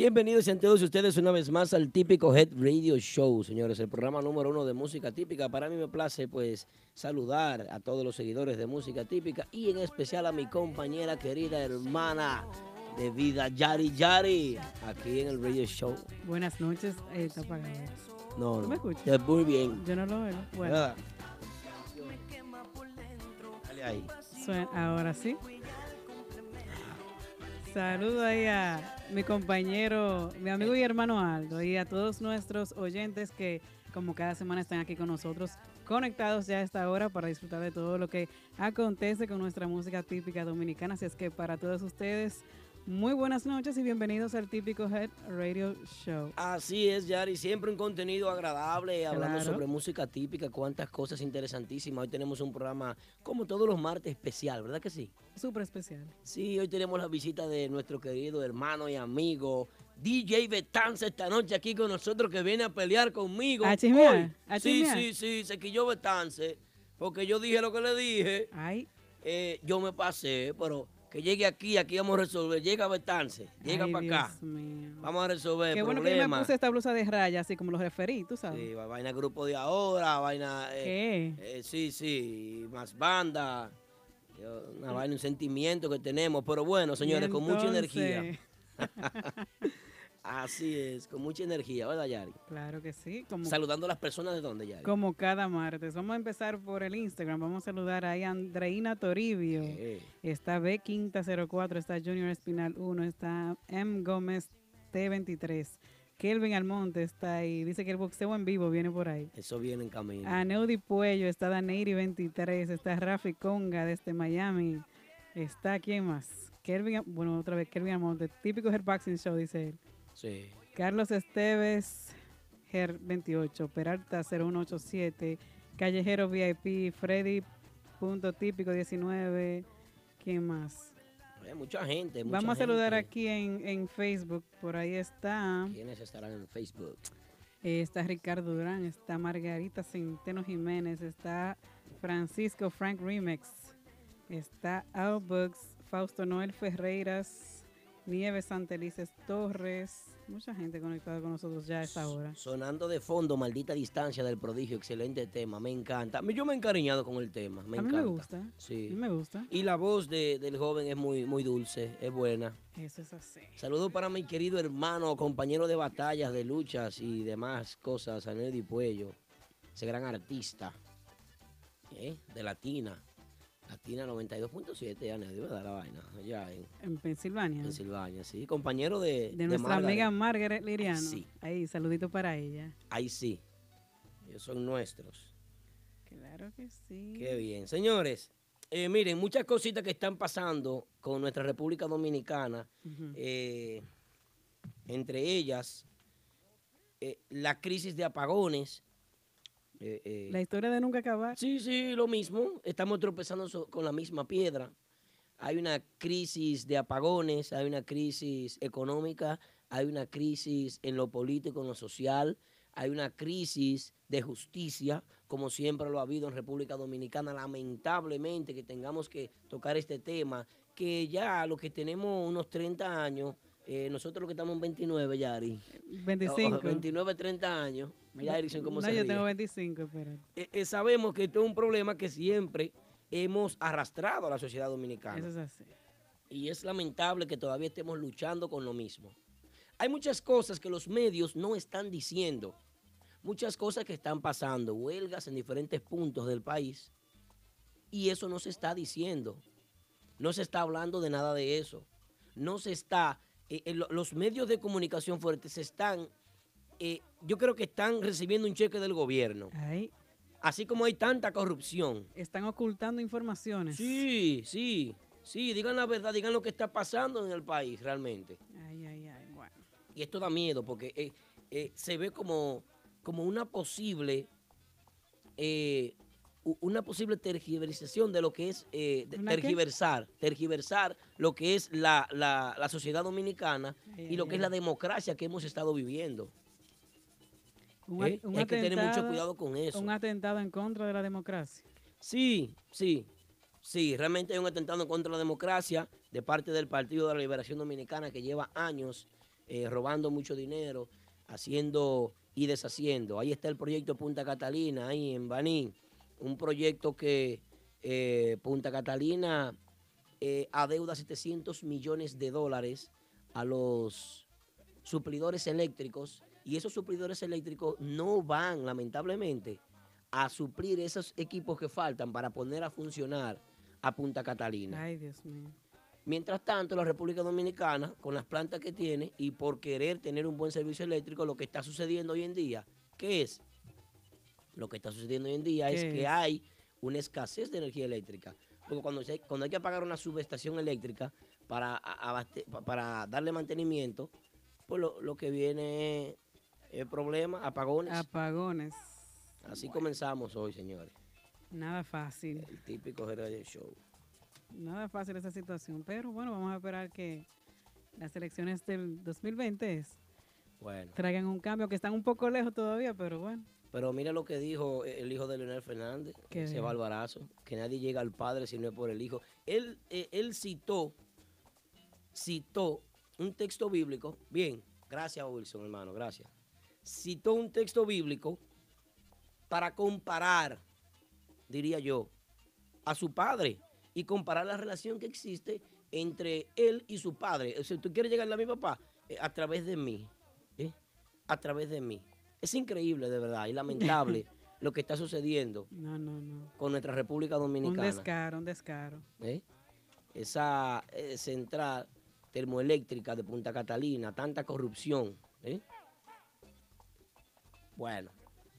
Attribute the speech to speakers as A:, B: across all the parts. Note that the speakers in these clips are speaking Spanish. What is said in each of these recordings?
A: Bienvenidos sean todos ustedes una vez más al típico Head Radio Show, señores, el programa número uno de música típica. Para mí me place pues saludar a todos los seguidores de música típica y en especial a mi compañera querida hermana de vida, Yari Yari, aquí en el Radio Show.
B: Buenas noches, eh, está apagado.
A: No,
B: ¿Tú
A: no.
B: me escuchas?
A: Muy bien.
B: Yo no lo veo. Bueno.
A: Dale ahí.
B: suena- ahora sí. Saludo ahí a mi compañero, mi amigo y hermano Aldo y a todos nuestros oyentes que como cada semana están aquí con nosotros conectados ya a esta hora para disfrutar de todo lo que acontece con nuestra música típica dominicana. Así es que para todos ustedes, muy buenas noches y bienvenidos al típico Head Radio Show.
A: Así es, Yari. Siempre un contenido agradable, hablando
B: Claro.
A: sobre música típica, cuántas cosas interesantísimas. Hoy tenemos un programa, como todos los martes, especial, ¿verdad que sí?
B: Súper especial.
A: Sí, hoy tenemos la visita de nuestro querido hermano y amigo DJ Betance esta noche aquí con nosotros que viene a pelear conmigo.
B: ¿A chismear?
A: Hoy.
B: ¿A
A: Sí,
B: chismear?
A: sí, sí, se quilló Betance porque yo dije lo que le dije.
B: Ay,
A: Eh, yo me pasé, pero que llegue aquí, aquí vamos a resolver. Llega Betance, llega para acá.
B: Mío.
A: Vamos a resolver
B: Qué bueno que yo me puse esta blusa de raya, así como los referí, tú sabes.
A: Sí, va- vaina grupo de ahora, vaina. eh,
B: ¿Qué?
A: eh, sí, sí, más banda. Una vaina, un sentimiento que tenemos. Pero bueno, señores, con mucha energía. Así es, con mucha energía, ¿verdad, Yari?
B: Claro que sí, como,
A: Saludando a las personas de dónde, Yari.
B: como cada martes. Vamos a empezar por el Instagram. Vamos a saludar ahí a Andreina Toribio.
A: Eh,
B: Está B Quinta 04, está Junior Espinal 1, está M Gómez T23. Kelvin Almonte está ahí. Dice que el boxeo en vivo viene por ahí.
A: eso viene en camino.
B: A Neudi Puello está Daneiri 23, está Rafi Conga desde Miami. Está quién más? Kelvin, bueno, otra vez Kelvin Almonte, típico Boxing Show, dice él.
A: Sí.
B: Carlos Esteves, Ger 28, Peralta 0187, Callejero VIP, Freddy punto típico 19, ¿quién más?
A: Hay mucha gente. mucha
B: Vamos a saludar
A: gente.
B: aquí en, en Facebook, por ahí está,
A: ¿Quiénes estarán en Facebook?
B: eh, está Ricardo Durán, está Margarita Centeno Jiménez, está Francisco Frank Remix, está Albux, Fausto Noel Ferreiras, Nieves Santelices Torres, mucha gente conectada con nosotros ya a esta hora.
A: Sonando de fondo, maldita distancia del prodigio. Excelente tema, me encanta. Yo me he encariñado con el tema. Me
B: a mí
A: encanta.
B: me gusta, a
A: Sí.
B: mí me gusta.
A: Y la voz de- del joven es muy, muy dulce, es buena.
B: Eso es así.
A: Saludos para mi querido hermano, compañero de batallas, de luchas y demás cosas, Anedi Puello, ese gran artista ¿eh? de Latina. Latina 92.7, Anedi, ¿verdad? La vaina, allá en
B: En Pensilvania.
A: Pensilvania, sí. Compañero de,
B: de nuestra
A: Margaret.
B: amiga Margaret Liriano.
A: Sí.
B: Ahí, saludito para ella.
A: Ahí sí. Ellos son nuestros.
B: Claro que sí.
A: Qué bien. Señores, eh, miren, muchas cositas que están pasando con nuestra República Dominicana. Eh, entre ellas, eh, la crisis de apagones. Eh, eh,
B: La historia de nunca acabar.
A: sí, sí, lo mismo. Estamos tropezando so- con la misma piedra. Hay una crisis de apagones, hay una crisis económica, hay una crisis en lo político, en lo social, hay una crisis de justicia, como siempre lo ha habido en República Dominicana. Lamentablemente que tengamos que tocar este tema, que ya los que tenemos unos 30 años, eh, nosotros los que estamos en 29, Yari,
B: 25.
A: o- 29, 30 años, mira Erickson cómo
B: no,
A: se
B: yo
A: ríe.
B: tengo 25, espérate.
A: Eh, eh, sabemos que esto es un problema que siempre hemos arrastrado a la sociedad dominicana.
B: Eso es así.
A: Y es lamentable que todavía estemos luchando con lo mismo. Hay muchas cosas que los medios no están diciendo. Muchas cosas que están pasando, huelgas en diferentes puntos del país. Y eso no se está diciendo. No se está hablando de nada de eso. No se está... eh, eh, lo- los medios de comunicación fuertes están... eh, yo creo que están recibiendo un cheque del gobierno.
B: Ay,
A: Así como hay tanta corrupción.
B: Están ocultando informaciones.
A: Sí, sí, sí, digan la verdad, digan lo que está pasando en el país realmente.
B: Ay, ay, ay, bueno.
A: Y esto da miedo porque eh, se ve como, como una posible una posible tergiversación de lo que es eh, tergiversar, tergiversar lo que es la, la- la sociedad dominicana y lo que es la democracia que hemos estado viviendo.
B: Un,
A: ¿eh?
B: un
A: Hay que tener mucho cuidado con eso.
B: Un atentado en contra de la democracia.
A: Sí, sí, sí, realmente hay un atentado en contra de la democracia de parte del Partido de la Liberación Dominicana que lleva años eh, robando mucho dinero, haciendo y deshaciendo. Ahí está el proyecto Punta Catalina, ahí en Baní, un proyecto que eh, Punta Catalina eh, adeuda 700 millones de dólares a los suplidores eléctricos y esos suplidores eléctricos no van, lamentablemente, a suplir esos equipos que faltan para poner a funcionar a Punta Catalina.
B: Ay, Dios mío.
A: Mientras tanto, la República Dominicana, con las plantas que tiene y por querer tener un buen servicio eléctrico, lo que está sucediendo hoy en día, ¿qué es? Lo que está sucediendo hoy en día es
B: ¿Qué
A: que
B: es?
A: hay una escasez de energía eléctrica. Porque cuando, se- cuando hay que pagar una subestación eléctrica para, abaste- pa- para darle mantenimiento, pues lo, lo que viene es problema, apagones.
B: Apagones.
A: Así comenzamos hoy, señores.
B: Nada fácil.
A: El típico Radio Show.
B: Nada fácil esa situación. Pero bueno, vamos a esperar que las elecciones del 2020 es-
A: Bueno.
B: traigan un cambio, que están un poco lejos todavía, pero bueno.
A: Pero mira lo que dijo el hijo de Leonel Fernández,
B: ¿Qué
A: ese
B: dijo?
A: barbarazo, que nadie llega al padre si no es por el hijo. Él, eh, él citó, citó un texto bíblico, bien, gracias Wilson hermano, gracias. Citó un texto bíblico para comparar, diría yo, a su padre y comparar la relación que existe entre él y su padre. O sea, tú quieres llegar a mi papá Eh, a través de mí, ¿eh? a través de mí. Es increíble, de verdad, y lamentable lo que está sucediendo
B: No, no, no.
A: con nuestra República
B: Un
A: Dominicana.
B: descaro, un descaro.
A: ¿eh? Esa eh, central termoeléctrica de Punta Catalina, tanta corrupción. ¿eh? Bueno,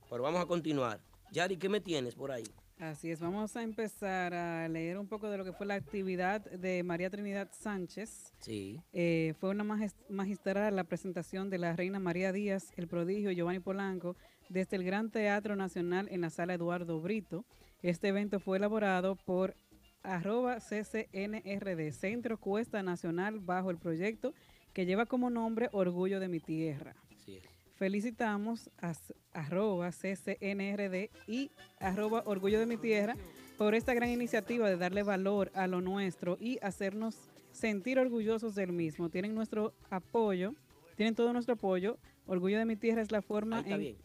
A: pero vamos a continuar. Yari, ¿qué me tienes por ahí?
B: Así es, vamos a empezar a leer un poco de lo que fue la actividad de María Trinidad Sánchez.
A: Sí.
B: Eh, fue una magis- magistral la presentación de la Reina María Díaz, el prodigio Giovanni Polanco, desde el Gran Teatro Nacional en la Sala Eduardo Brito. Este evento fue elaborado por arroba CCNRD, Centro Cuesta Nacional, bajo el proyecto que lleva como nombre Orgullo de mi Tierra. Felicitamos a arroba CCNRD y arroba Orgullo de mi Tierra por esta gran iniciativa de darle valor a lo nuestro y hacernos sentir orgullosos del mismo. Tienen nuestro apoyo, tienen todo nuestro apoyo. Orgullo de mi Tierra es la forma en,
A: bien.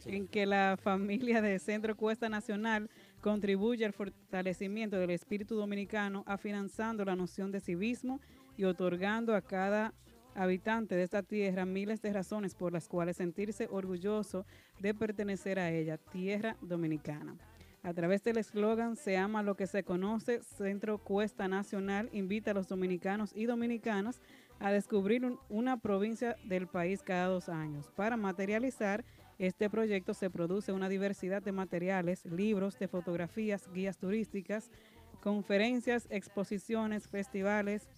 A: Sí.
B: en que la familia de Centro Cuesta Nacional contribuye al fortalecimiento del espíritu dominicano, afianzando la noción de civismo y otorgando a cada habitante de esta tierra miles de razones por las cuales sentirse orgulloso de pertenecer a ella, tierra dominicana. A través del eslogan Se ama lo que se conoce, Centro Cuesta Nacional invita a los dominicanos y dominicanas a descubrir un- una provincia del país cada dos años. Para materializar este proyecto se produce una diversidad de materiales, libros de fotografías, guías turísticas, conferencias, exposiciones, festivales,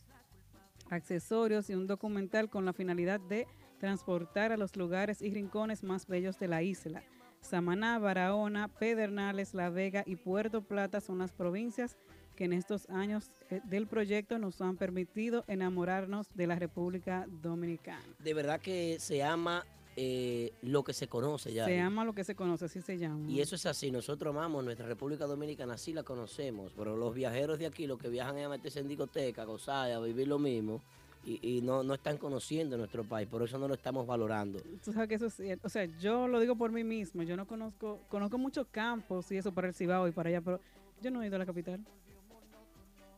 B: accesorios y un documental con la finalidad de transportar a los lugares y rincones más bellos de la isla. Samaná, Barahona, Pedernales, La Vega y Puerto Plata son las provincias que en estos años eh, del proyecto nos han permitido enamorarnos de la República Dominicana.
A: De verdad que se ama eh, lo que se conoce ya.
B: Se ama lo que se conoce, así se llama.
A: Y eso es así, nosotros amamos nuestra República Dominicana, así la conocemos, pero los viajeros de aquí, los que viajan a meterse en discoteca, a gozar, a vivir lo mismo, y, y no, no están conociendo nuestro país, por eso no lo estamos valorando.
B: Tú sabes que eso es cierto. O sea, yo lo digo por mí mismo. Yo no conozco, conozco muchos campos y eso para el Cibao y para allá, pero yo no he ido a la capital.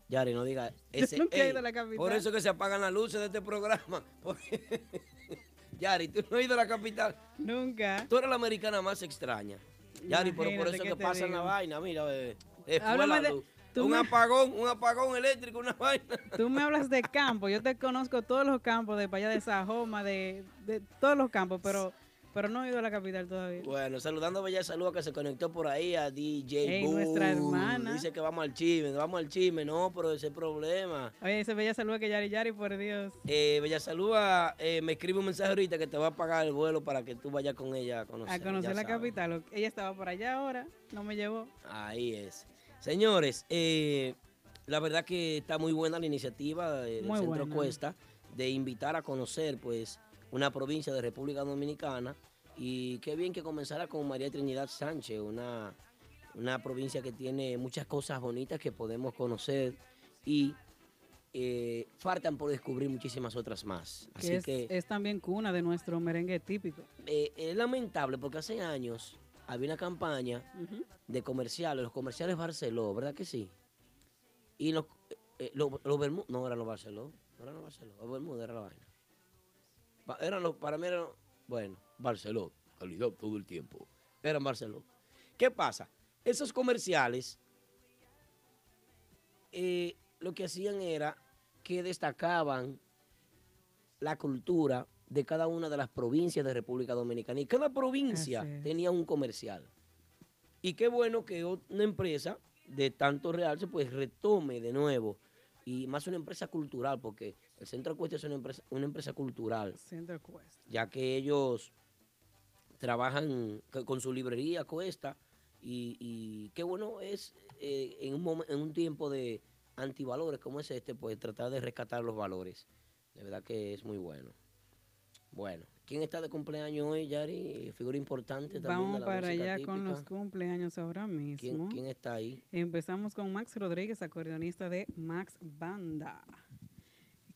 A: Yari, no diga
B: Yo
A: ese.
B: nunca he
A: ey,
B: ido a la capital.
A: por eso que se apagan las luces de este programa. porque- Yari, tú no has ido a la capital.
B: Nunca.
A: Tú eres la americana más extraña. Yari, pero por eso que
B: te
A: pasa en la vaina, mira, bebé.
B: Háblame de- tú
A: un
B: me-
A: apagón, un apagón eléctrico, una vaina.
B: Tú me hablas de campo. Yo te conozco todos los campos de para allá de Sajoma, de, de todos los campos, pero pero no he ido a la capital todavía.
A: Bueno, saludando a Bella Salud que se conectó por ahí a DJ
B: Ey,
A: Boo.
B: nuestra hermana.
A: Dice que vamos al chisme, vamos al chisme, no, pero ese problema.
B: Oye, ese bella salud que Yari Yari, por Dios.
A: Eh, Bella Salud eh, me escribe un mensaje ahorita que te va a pagar el vuelo para que tú vayas con ella a conocer.
B: A conocer la capital. Ella estaba por allá ahora, no me llevó.
A: Ahí es. Señores, eh, la verdad que está muy buena la iniciativa de- del
B: Muy
A: Centro
B: buena.
A: Cuesta de invitar a conocer pues una provincia de República Dominicana y qué bien que comenzara con María Trinidad Sánchez, una, una provincia que tiene muchas cosas bonitas que podemos conocer y eh, faltan por descubrir muchísimas otras más.
B: Que
A: Así
B: es,
A: que
B: es también cuna de nuestro merengue típico.
A: eh, es lamentable porque hace años había una campaña de comerciales, los comerciales Barceló, ¿verdad que sí? Y los, eh, los, los Bermú- no eran los Barceló, no eran los Barceló, los Bermuda era la vaina. Eran los, para mí eran, bueno, Barceló, calidad todo el tiempo, eran Barceló. ¿Qué pasa? Esos comerciales, eh, lo que hacían era que destacaban la cultura de cada una de las provincias de República Dominicana. Y cada provincia
B: Así
A: tenía un comercial. Y qué bueno que una empresa de tanto realce pues retome de nuevo. Y más una empresa cultural, porque el Centro Cuesta es una empresa, una empresa cultural,
B: Centro Cuesta.
A: ya que ellos trabajan co- con su librería Cuesta. Y, y qué bueno es eh, en, un momen- en un tiempo de antivalores como es este, pues tratar de rescatar los valores. De verdad que es muy bueno. Bueno, ¿quién está de cumpleaños hoy, Yari? Figura importante también
B: Vamos
A: de la
B: para allá con los
A: típica.
B: cumpleaños ahora mismo.
A: ¿Quién, quién está ahí?
B: Empezamos con Max Rodríguez, acordeonista de Max Banda,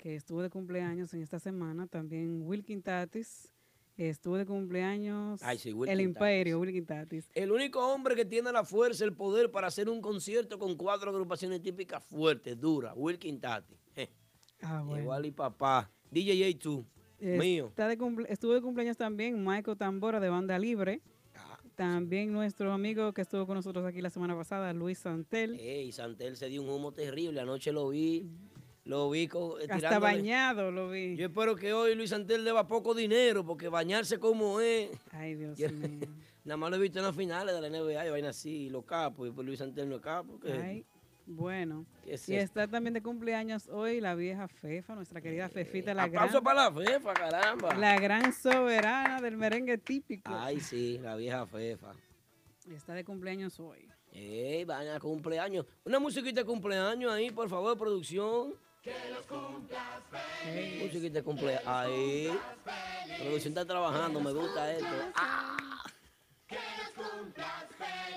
B: que estuvo de cumpleaños en esta semana. También Wilkin Tatis estuvo de cumpleaños.
A: Ay, sí,
B: El Imperio,
A: Tatis.
B: Wilkin Tatis.
A: El único hombre que tiene la fuerza, el poder para hacer un concierto con cuatro agrupaciones típicas fuertes, duras. Wilkin Tati. Je,
B: Ah, bueno.
A: Igual y papá. DJ A2. mío.
B: Está de cumple- estuvo de cumpleaños también Michael Tambora de Banda Libre.
A: Ah,
B: También nuestro amigo que estuvo con nosotros aquí la semana pasada, Luis Santel.
A: Ey, Santel se dio un humo terrible. Anoche lo vi. Lo vi co- eh,
B: Hasta
A: tirándole-
B: bañado lo vi.
A: Yo espero que hoy Luis Santel deba poco dinero, porque bañarse como es.
B: Ay, Dios
A: Yo-
B: mío.
A: Nada más lo he visto en las finales de la NBA y vaina así, los capos. Y pues Luis Santel no es capo.
B: Ay, bueno.
A: ¿Qué es
B: Y está también de cumpleaños hoy la vieja Fefa, nuestra querida Fefita, la gran,
A: Aplauso para la fefa, caramba.
B: la gran soberana del merengue típico.
A: Ay, sí, la vieja fefa.
B: Está de cumpleaños hoy.
A: Ey, van a cumpleaños. Una musiquita de cumpleaños ahí, por favor, producción. Musiquita de cumpleaños. Ahí. La producción está trabajando, me gusta esto. Ah.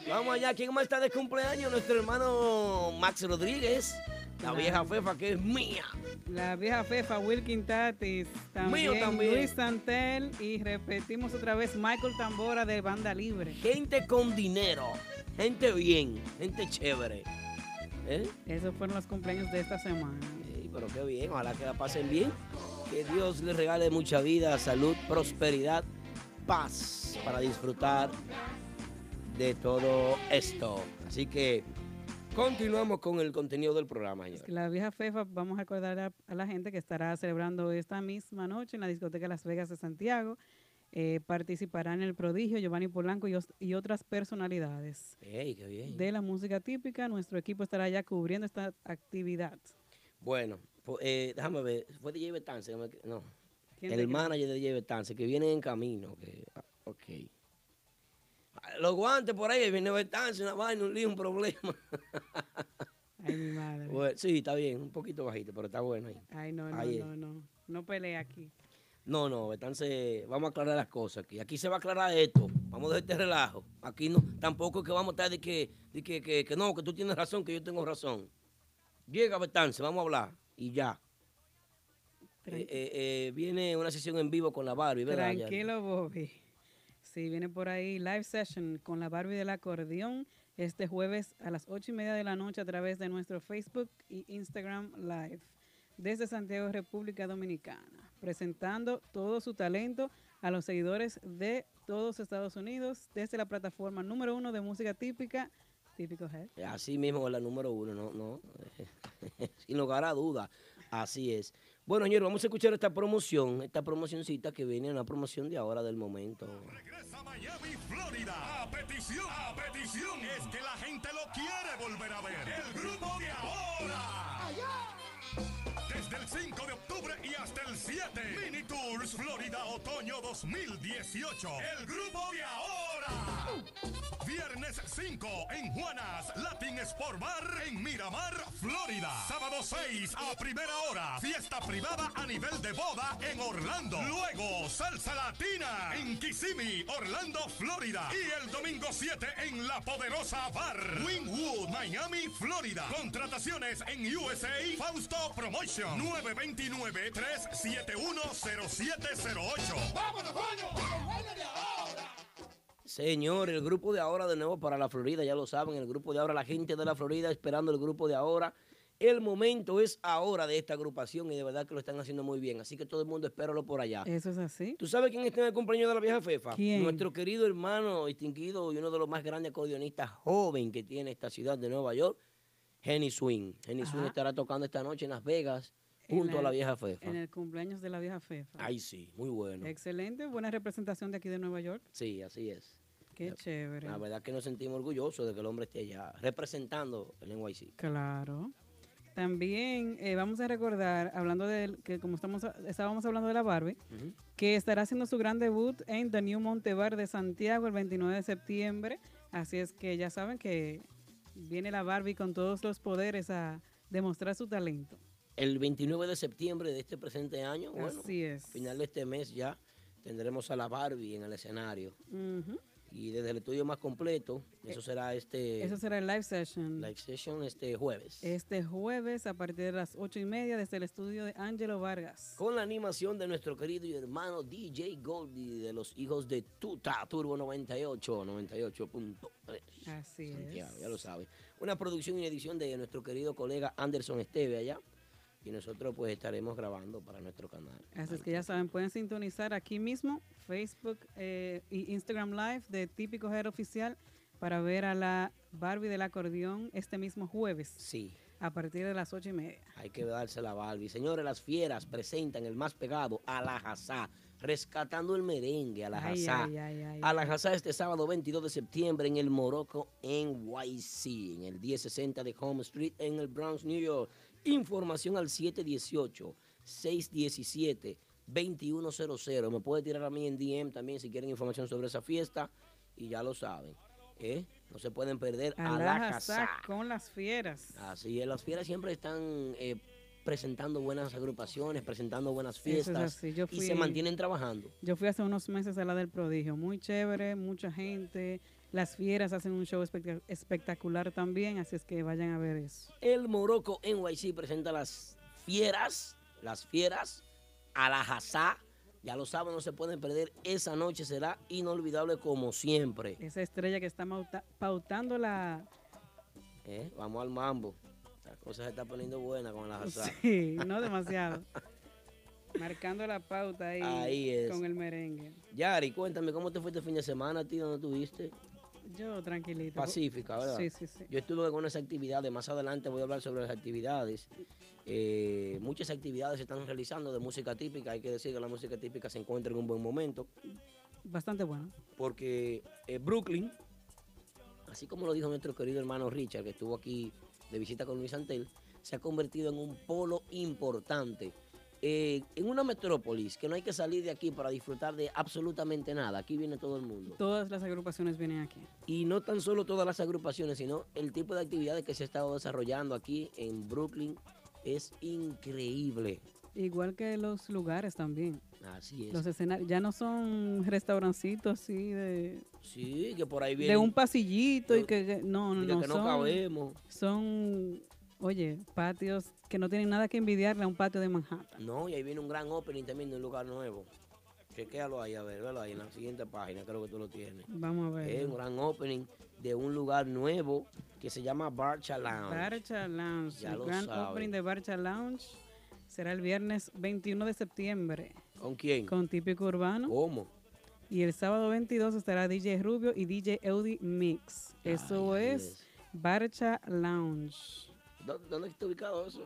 A: Vamos allá, ¿quién más está de cumpleaños? Nuestro hermano Max Rodríguez. La vieja fefa que es mía.
B: La vieja Fefa, Wilkin Tatis, también,
A: Mío también.
B: Luis Santel y repetimos otra vez Michael Tambora de Banda Libre.
A: Gente con dinero. Gente bien. Gente chévere. ¿Eh?
B: Esos fueron los cumpleaños de esta semana.
A: Pero qué bien, ojalá que la pasen bien. Que Dios les regale mucha vida, salud, prosperidad, paz para disfrutar de todo esto. Así que continuamos con el contenido del programa, señor.
B: La vieja Fefa, vamos a acordar a, a la gente que estará celebrando esta misma noche en la discoteca Las Vegas de Santiago. Eh, participarán el prodigio Giovanni Polanco y, os- y otras personalidades
A: Ey, qué bien.
B: de la música típica. Nuestro equipo estará ya cubriendo esta actividad.
A: Bueno, pues, eh, déjame ver, fue DJ Betance, no, me- no.
B: ¿Quién te
A: el manager de DJ Betance, que viene en camino. Que, ok. Los guantes por ahí, viene Betance, una vaina, un lío, un problema.
B: Ay, mi madre.
A: Bueno, sí, está bien, un poquito bajito, pero está bueno ahí.
B: Ay, no, no,
A: Ahí
B: no, no. No pelea aquí.
A: No, no, entonces vamos a aclarar las cosas aquí. Aquí se va a aclarar esto. Vamos a dejar este relajo. Aquí no, tampoco es que vamos a estar de que, de que, que, que no, que tú tienes razón, que yo tengo razón. Llega Betance, vamos a hablar y ya. Eh, eh, eh, viene una sesión en vivo con la Barbie, ¿verdad?
B: Tranquilo, Bobby. Sí, viene por ahí live session con la Barbie del acordeón este jueves a las ocho y media de la noche a través de nuestro Facebook y Instagram Live desde Santiago, República Dominicana, presentando todo su talento a los seguidores de todos Estados Unidos desde la plataforma número uno de música típica, Típico Head.
A: Así mismo es la número uno, no, no. Sin lugar a duda, así es. Bueno, señor, vamos a escuchar esta promoción, esta promocioncita que viene, una promoción de ahora del momento.
C: Regresa a Miami, Florida. A petición, a petición. Es que la gente lo quiere volver a ver. El grupo de ahora. Desde el 5 de octubre y hasta el 7. Mini Tours Florida Otoño 2018. El grupo de ahora. Viernes 5 en Juanas Latin Sport Bar en Miramar, Florida. Sábado 6 a primera hora. Fiesta privada a nivel de boda en Orlando. Luego salsa latina en Kissimmee, Orlando, Florida. Y el domingo 7 en La Poderosa Bar. Wynwood, Miami, Florida. Contrataciones en USA Fausto Promotion 929-371-0708. ¡Vámonos,
A: Señor, el grupo de ahora de nuevo para la Florida, ya lo saben, el grupo de ahora, la gente de la Florida esperando el grupo de ahora. El momento es ahora de esta agrupación y de verdad que lo están haciendo muy bien. Así que todo el mundo espéralo por allá.
B: Eso es así.
A: ¿Tú sabes quién está en el compañero de la vieja Fefa?
B: ¿Quién?
A: Nuestro querido hermano distinguido y uno de los más grandes acordeonistas joven que tiene esta ciudad de Nueva York, Henny Swing. Henny Swing
B: Ajá.
A: estará tocando esta noche en Las Vegas junto a la vieja Fefa.
B: En el cumpleaños de la vieja Fefa.
A: Ay, sí, muy bueno.
B: Excelente, buena representación de aquí de Nueva York.
A: Sí, así es.
B: Qué chévere.
A: La verdad que nos sentimos orgullosos de que el hombre esté allá representando el NYC.
B: Claro. También eh, vamos a recordar, hablando de que como estamos estábamos hablando de la Barbie, que estará haciendo su gran debut en The New Montebar de Santiago el 29 de septiembre. Así es que ya saben que viene la Barbie con todos los poderes a demostrar su talento.
A: El 29 de septiembre de este presente año, bueno,
B: Así es.
A: final de este mes ya tendremos a la Barbie en el escenario. Y desde el estudio más completo, eso será este
B: Eso será el live session.
A: live session este jueves.
B: Este jueves a partir de las ocho y media desde el estudio de Angelo Vargas.
A: Con la animación de nuestro querido y hermano DJ Goldie de los hijos de Tuta Turbo 98, 98.3.
B: Así
A: Santiago,
B: es.
A: ya lo sabe. Una producción y edición de nuestro querido colega Anderson Esteve allá. Y nosotros pues estaremos grabando para nuestro canal.
B: Así es que ya saben, pueden sintonizar aquí mismo Facebook eh, y Instagram Live de Típico Head Oficial para ver a la Barbie del acordeón este mismo jueves
A: Sí,
B: a partir de las ocho y media.
A: hay que darse la Barbie. Señores, las fieras presentan el más pegado a la rescatando el merengue a la
B: ay,
A: A la Hazá este sábado 22 de septiembre en el Morocco NYC, en el 1060 de Home Street en el Bronx, New York. Información al 718-617-2100. Me puede tirar a mí en DM también si quieren información sobre esa fiesta. Y ya lo saben. ¿eh? No se pueden perder a, la Hazá.
B: con las fieras.
A: Así es, las fieras siempre están eh, presentando buenas agrupaciones, presentando buenas
B: es
A: fiestas y se mantienen trabajando.
B: Yo fui hace unos meses a la del prodigio, muy chévere, mucha gente. Las fieras hacen un show espectac- espectacular también, así es que vayan a ver eso.
A: El Morocco NYC presenta las fieras, las fieras a la Hazá. Ya lo saben, no se pueden perder. Esa noche será inolvidable como siempre.
B: Esa estrella que está pautando la...
A: ¿eh? Vamos al mambo. La cosa se está poniendo buena con la Hazá.
B: Sí, no demasiado. Marcando la pauta ahí,
A: Ahí
B: con el merengue.
A: Yari, cuéntame, ¿cómo te fue este fin de semana, tío? ¿Dónde estuviste?
B: Yo tranquilito.
A: Pacífica, ¿verdad?
B: Sí, sí, sí.
A: Yo estuve en algunas actividades, más adelante voy a hablar sobre las actividades. Eh, muchas actividades se están realizando de música típica, hay que decir que la música típica se encuentra en un buen momento,
B: Bastante bueno.
A: porque eh, Brooklyn, así como lo dijo nuestro querido hermano Richard, que estuvo aquí de visita con Luis Antel, se ha convertido en un polo importante. Eh, en una metrópolis que no hay que salir de aquí para disfrutar de absolutamente nada. Aquí viene todo el mundo.
B: Todas las agrupaciones vienen aquí.
A: Y no tan solo todas las agrupaciones, sino el tipo de actividades que se ha estado desarrollando aquí en Brooklyn es increíble.
B: Igual que los lugares también.
A: Así es.
B: Los escenarios ya no son restaurancitos así de,
A: Sí, que por ahí viene.
B: de un pasillito y que que- no, no, no,
A: que no
B: son,
A: cabemos.
B: son, oye, patios que no tienen nada que envidiarle a un patio de Manhattan.
A: No, y ahí viene un gran opening también de un lugar nuevo. Chequéalo ahí, a ver, velo ahí en la siguiente página, creo que tú lo tienes.
B: Vamos a ver.
A: Es un gran opening de un lugar nuevo que se llama Barcha Lounge.
B: Barcha Lounge.
A: Ya
B: el
A: lo
B: gran
A: saben.
B: opening de Barcha Lounge será el viernes 21 de septiembre
A: ¿Con quién?
B: con Típico Urbano.
A: ¿Cómo?
B: Y el sábado 22 estará DJ Rubio y DJ Eudi Mix. Eso
A: Ay,
B: es Barcha Lounge.
A: ¿Dó- ¿Dónde está ubicado eso?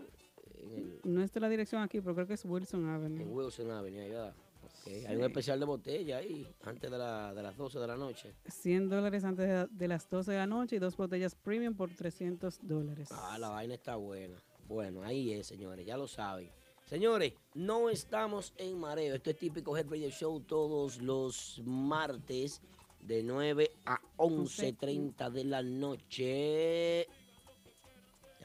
A: en, el,
B: No está la dirección aquí, pero creo que es Wilson
A: en
B: Avenue.
A: Wilson Avenue, ahí, ¿verdad? Ok, Hay un especial de botella ahí, antes de, la- de las 12 de la noche.
B: 100 dólares antes de, de las 12 de la noche y dos botellas premium por 300 dólares.
A: Ah, la vaina está buena. Bueno, ahí es, señores, ya lo saben. Señores, no estamos en mareo. Esto es típico Head Radio Show todos los martes de 9 a 11.30 de la noche.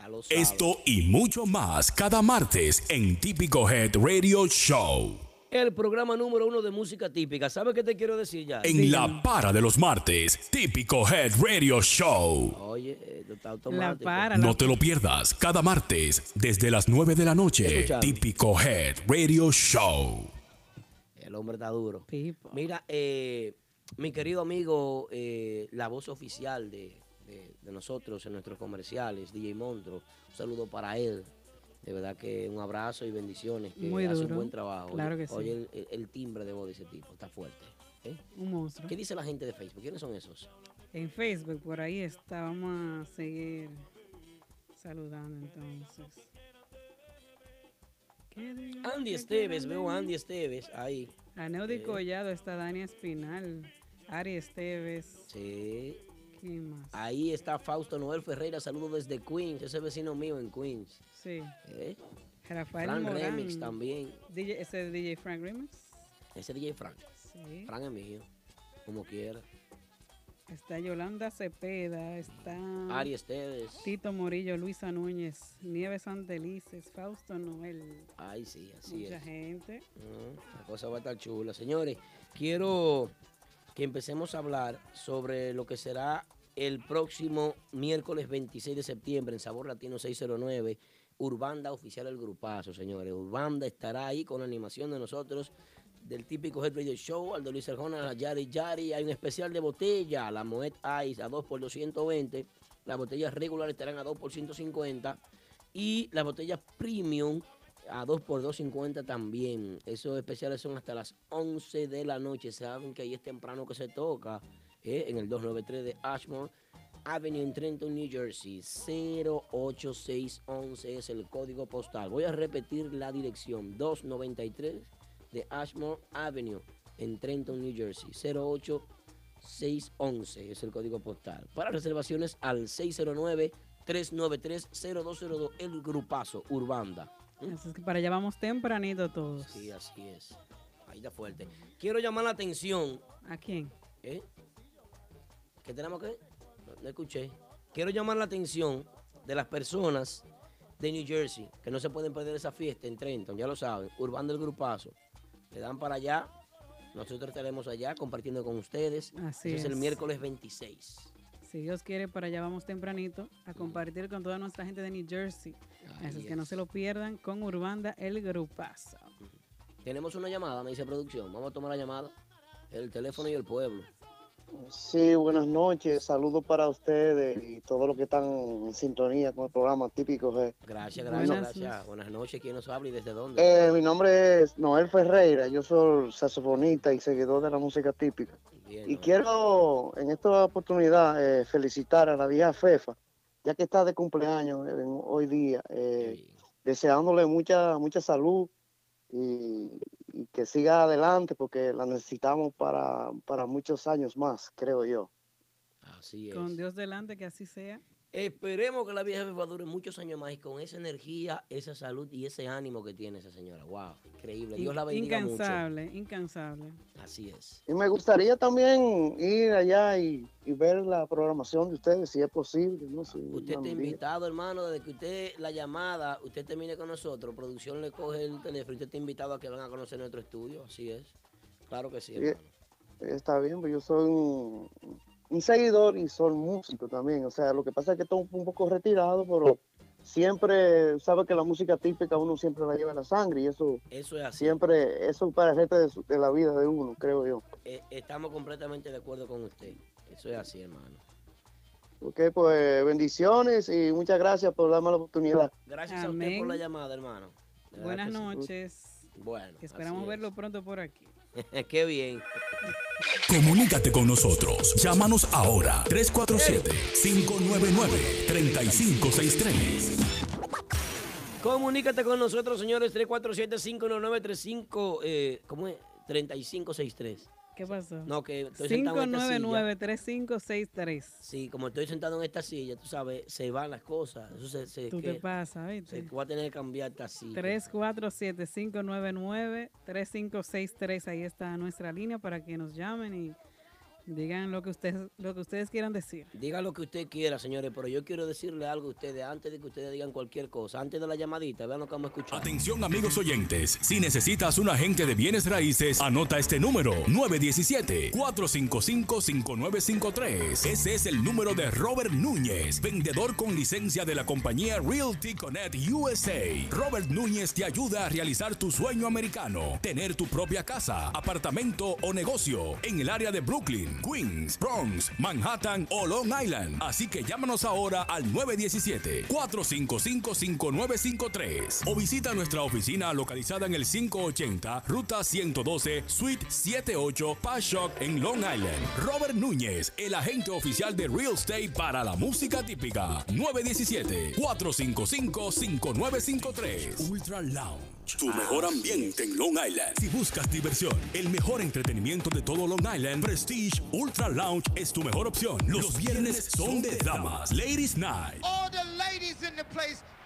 A: Ya lo saben.
D: Esto y mucho más cada martes en Típico Head Radio Show.
A: El programa número uno de música típica. ¿Sabes qué te quiero decir ya?
D: En la para de los martes, Típico Head Radio Show.
A: Oye, esto está
B: La
A: automático.
B: para, la
D: No te lo pierdas cada martes desde las 9 de la noche. Típico Head Radio Show.
A: El hombre está duro. Mira, eh, mi querido amigo, eh, la voz oficial de, de- de nosotros en nuestros comerciales, DJ Montro, un saludo para él. De verdad que un abrazo y bendiciones. Que
B: Muy
A: hace
B: duro.
A: un buen trabajo.
B: Claro
A: Oye,
B: que sí.
A: Oye, el, el- el timbre de voz de ese tipo está fuerte. ¿eh?
B: Un monstruo.
A: ¿Qué dice la gente de Facebook? ¿Quiénes son esos?
B: En Facebook, por ahí está. Vamos a seguir saludando entonces.
A: Andy
B: ¿Qué
A: Esteves, veo a Andy Esteves ahí.
B: mí? A Neudi
A: Eh.
B: Collado está Dani Espinal. Ari Esteves.
A: Sí. Ahí está Fausto Noel Ferreira, saludo desde Queens, ese vecino mío en Queens.
B: Sí.
A: ¿eh?
B: Rafael
A: Fran
B: Morán.
A: Remix también.
B: DJ, ese es DJ Frank Remix.
A: Ese DJ Frank.
B: Sí.
A: Frank es mío, como quiera.
B: Está Yolanda Cepeda. Está
A: Ari Esteves.
B: Tito Morillo, Luisa Núñez, Nieves Santelices, Fausto Noel.
A: Ay, sí, así
B: Mucha
A: es.
B: gente.
A: Mm, La cosa va a estar chula. Señores, quiero que empecemos a hablar sobre lo que será el próximo miércoles 26 de septiembre en Sabor Latino 609. Urbanda oficial el grupazo, señores. Urbanda estará ahí con la animación de nosotros del típico Head Radio Show, al de Luis Arjona, la Yari Yari. Hay un especial de botella, la Moet Ice a 2 por 220. Las botellas regulares estarán a 2 por 150. Y las botellas premium a 2 por 250 también. Esos especiales son hasta las 11 de la noche. Saben que ahí es temprano que se toca. ¿Eh? En el 293 de Ashmore Avenue en Trenton, New Jersey. 08611 es el código postal. Voy a repetir la dirección. 293 de Ashmore Avenue en Trenton, New Jersey. 08611 es el código postal. Para reservaciones al 609-393-0202. El grupazo Urbanda.
B: Así es que para allá vamos tempranito todos.
A: Sí, así es. Ahí está fuerte. Quiero llamar la atención.
B: ¿A quién?
A: ¿Eh? ¿Qué tenemos que? No, no escuché. Quiero llamar la atención de las personas de New Jersey que no se pueden perder esa fiesta en Trenton, ya lo saben. Urbano del Grupazo. Le dan para allá. Nosotros estaremos allá compartiendo con ustedes.
B: Así
A: Eso es el
B: es.
A: miércoles 26.
B: Si Dios quiere, para allá vamos tempranito a compartir con toda nuestra gente de New Jersey. Así es que no se lo pierdan con Urbanda el Grupazo.
A: Tenemos una llamada, me dice producción. Vamos a tomar la llamada. El teléfono y el pueblo.
E: Sí, buenas noches. Saludos para ustedes y todos los que están en sintonía con el programa típico. G.
A: Gracias, gracias, gracias. Buenas noches. ¿Quién nos habla y desde dónde?
E: Eh, mi nombre es Noel Ferreira. Yo soy saxofonista y seguidor de la música típica.
A: Bien,
E: Y
A: ¿no?
E: quiero en esta oportunidad eh, felicitar a la vieja Fefa, ya que está de cumpleaños eh, hoy día, deseándole mucha, mucha salud y, y que siga adelante porque la necesitamos para, para muchos años más, creo yo.
A: Así es.
B: Con Dios delante, que así sea.
A: Esperemos que la vieja jefa dure muchos años más y con esa energía, esa salud y ese ánimo que tiene esa señora. Wow, increíble. Dios la bendiga
B: incansable, incansable.
A: mucho. Así es.
E: Y me gustaría también ir allá y, y ver la programación de ustedes, si es posible. ¿no? Si
A: Usted está invitado, hermano, desde que usted la llamada, usted termine con nosotros, producción le coge el teléfono y usted está invitado a que vengan a conocer nuestro estudio. Así es. Claro que sí,
E: Sí.
A: hermano.
E: Está bien, pues yo soy un, un seguidor y soy músico también. O sea, lo que pasa es que estoy un poco retirado, pero siempre, sabe que la música típica uno siempre la lleva en la sangre y eso
A: Eso es así.
E: siempre, eso para el resto de, su- de la vida de uno, creo yo.
A: Eh, estamos completamente de acuerdo con usted. Eso es así, hermano.
E: Ok, pues bendiciones y muchas gracias por darme la oportunidad.
A: Gracias a usted por la llamada, hermano.
B: Buenas
A: sí.
B: noches.
A: Bueno.
B: Esperamos verlo pronto por aquí.
A: Qué bien.
D: Comunícate con nosotros. Llámanos ahora 347-599-3563.
A: Comunícate con nosotros, señores, 347-599-35, eh, ¿cómo es? 3563.
B: ¿Qué pasó?
A: No, que estoy sentado en esta silla.
B: 599-3563.
A: Sí, como estoy sentado en esta silla, tú sabes, se van las cosas. Eso se, se,
B: Tú
A: que-
B: te pasas, ¿viste?
A: se voy a tener que cambiar esta silla.
B: 347-599-3563. Ahí está nuestra línea para que nos llamen y digan lo que ustedes, lo que ustedes quieran decir.
A: Diga lo que usted quiera, señores, pero yo quiero decirle algo a ustedes antes de que ustedes digan cualquier cosa, antes de la llamadita, vean lo que vamos a escuchar.
D: Atención amigos oyentes, si necesitas un agente de bienes raíces, anota este número 917-455-5953. Ese es el número de Robert Núñez, vendedor con licencia de la compañía Realty Connect USA. Robert Núñez te ayuda a realizar tu sueño americano, tener tu propia casa, apartamento o negocio en el área de Brooklyn, Queens, Bronx, Manhattan o Long Island. Así que llámanos ahora al 917-455-5953 o visita nuestra oficina localizada en el 580 Ruta 112 Suite 78 Pashock en Long Island. Robert Núñez, el agente oficial de Real Estate para la música típica. 917-455-5953 Ultra Lounge. Tu mejor ambiente en Long Island. Si buscas diversión, el mejor entretenimiento de todo Long Island, Prestige Ultra Lounge es tu mejor opción. Los viernes son de damas. Ladies Night.
F: All the ladies in the place,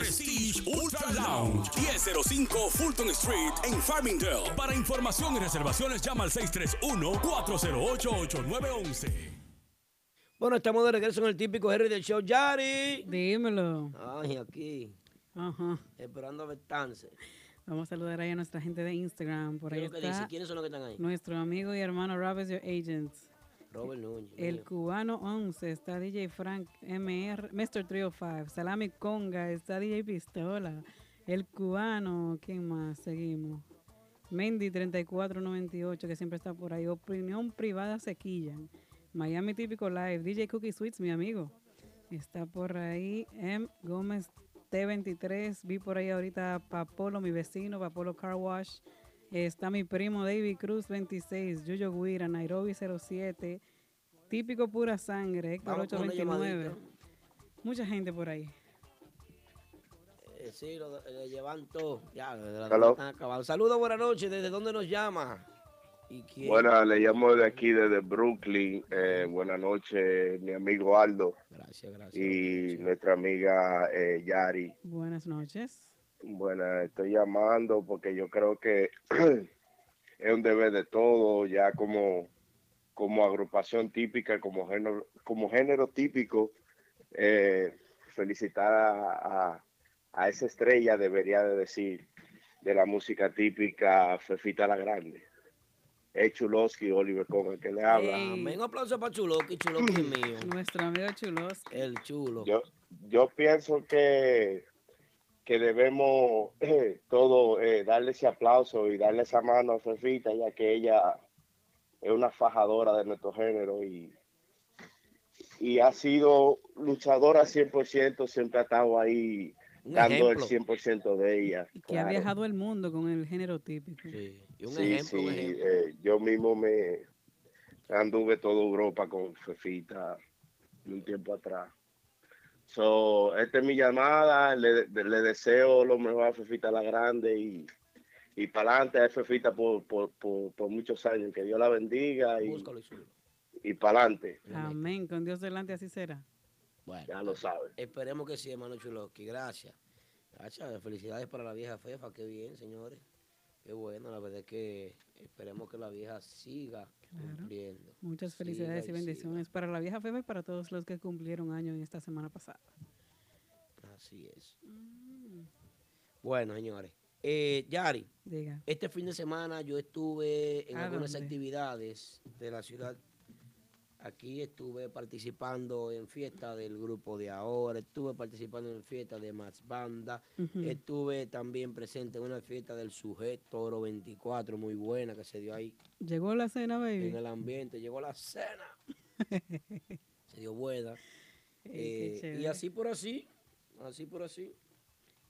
D: Prestige Ultra Lounge, 1005 Fulton Street en Farmingdale. Para información y reservaciones llama al 631-408-8911.
A: Bueno, estamos de regreso en el típico Harry del show. Yari.
B: Dímelo.
A: Ay, aquí,
B: Ajá.
A: esperando a Betance.
B: Vamos a saludar ahí a nuestra gente de Instagram. Por
A: ¿Qué
B: ahí
A: es lo que dice?
B: está
A: ¿Quiénes son los que están ahí?
B: nuestro amigo y hermano Rob is your agent.
A: Robert Núñez.
B: El cubano 11 está DJ Frank MR, Mr. 305. Salami Conga está DJ Pistola. El cubano, ¿quién más? Seguimos. Mendy 3498 que siempre está por ahí. Opinión privada sequilla. Miami Típico Live. DJ Cookie Sweets, mi amigo. Está por ahí. M. Gómez T23. Vi por ahí ahorita a Papolo, mi vecino, Papolo Car Wash. Está mi primo David Cruz 26, Yuyo Guira, Nairobi 07, Típico Pura Sangre, Héctor
A: Vamos con una
B: 829.
A: llamadita.
B: Mucha gente por ahí.
A: Eh, sí, lo, le llevan todo. Ya. Saludos, buenas noches. ¿Desde dónde nos llama? ¿Y quién?
G: Bueno, le llamo de aquí desde Brooklyn. Eh, buenas noches, mi amigo Aldo
A: Gracias, gracias.
G: y nuestra amiga eh, Yari.
B: Buenas noches.
G: Bueno, estoy llamando porque yo creo que es un deber de todo, ya como, como agrupación típica, como género, como género típico, eh, felicitar a, a- a esa estrella, debería de decir, de la música típica, Fefita la Grande. Es Chulosky, Oliver con el que le habla.
B: Ey.
A: Amén. Un aplauso para. Chuloki es mío.
B: Nuestro amigo Chulos.
A: El chulo.
G: Yo, yo pienso que, que debemos eh, todo eh, darle ese aplauso y darle esa mano a Fefita, ya que ella es una fajadora de nuestro género y, y ha sido luchadora 100%, siempre ha estado ahí
A: Un
G: dando
A: ejemplo.
G: el 100% de ella.
B: Y que ha viajado el mundo con el género típico.
A: Sí. Y un
G: Sí,
A: ejemplo, un
G: sí,
A: ejemplo.
G: eh, yo mismo me anduve toda Europa con Fefita un tiempo atrás. So, esta es mi llamada, le, le deseo lo mejor a Fefita la Grande y, y para adelante a Fefita por, por, por, por muchos años, que Dios la bendiga y,
A: Búscalo y
G: para adelante,
B: Amén. Con Dios delante así será.
A: Bueno,
G: ya lo saben.
A: esperemos que sí, hermano Chuloki. Gracias. Gracias. Felicidades para la vieja Fefa. Qué bien, señores. Qué bueno. La verdad es que esperemos que la vieja siga
B: Claro.
A: cumpliendo.
B: Muchas felicidades y
A: y
B: bendiciones para la vieja Febe y para todos los que cumplieron año en esta semana pasada.
A: Así es. Bueno, señores. Eh, Yari,
B: Diga.
A: este fin de semana yo estuve en
B: ¿A
A: algunas
B: dónde?
A: actividades de la ciudad Aquí estuve participando en fiesta del grupo de ahora, estuve participando en fiesta de Max Banda, estuve también presente en una fiesta del sujeto Oro 24, muy buena que se dio ahí
B: Llegó la cena, baby.
A: en el ambiente, llegó la cena, se dio buena. Eh, y así por así, así por así.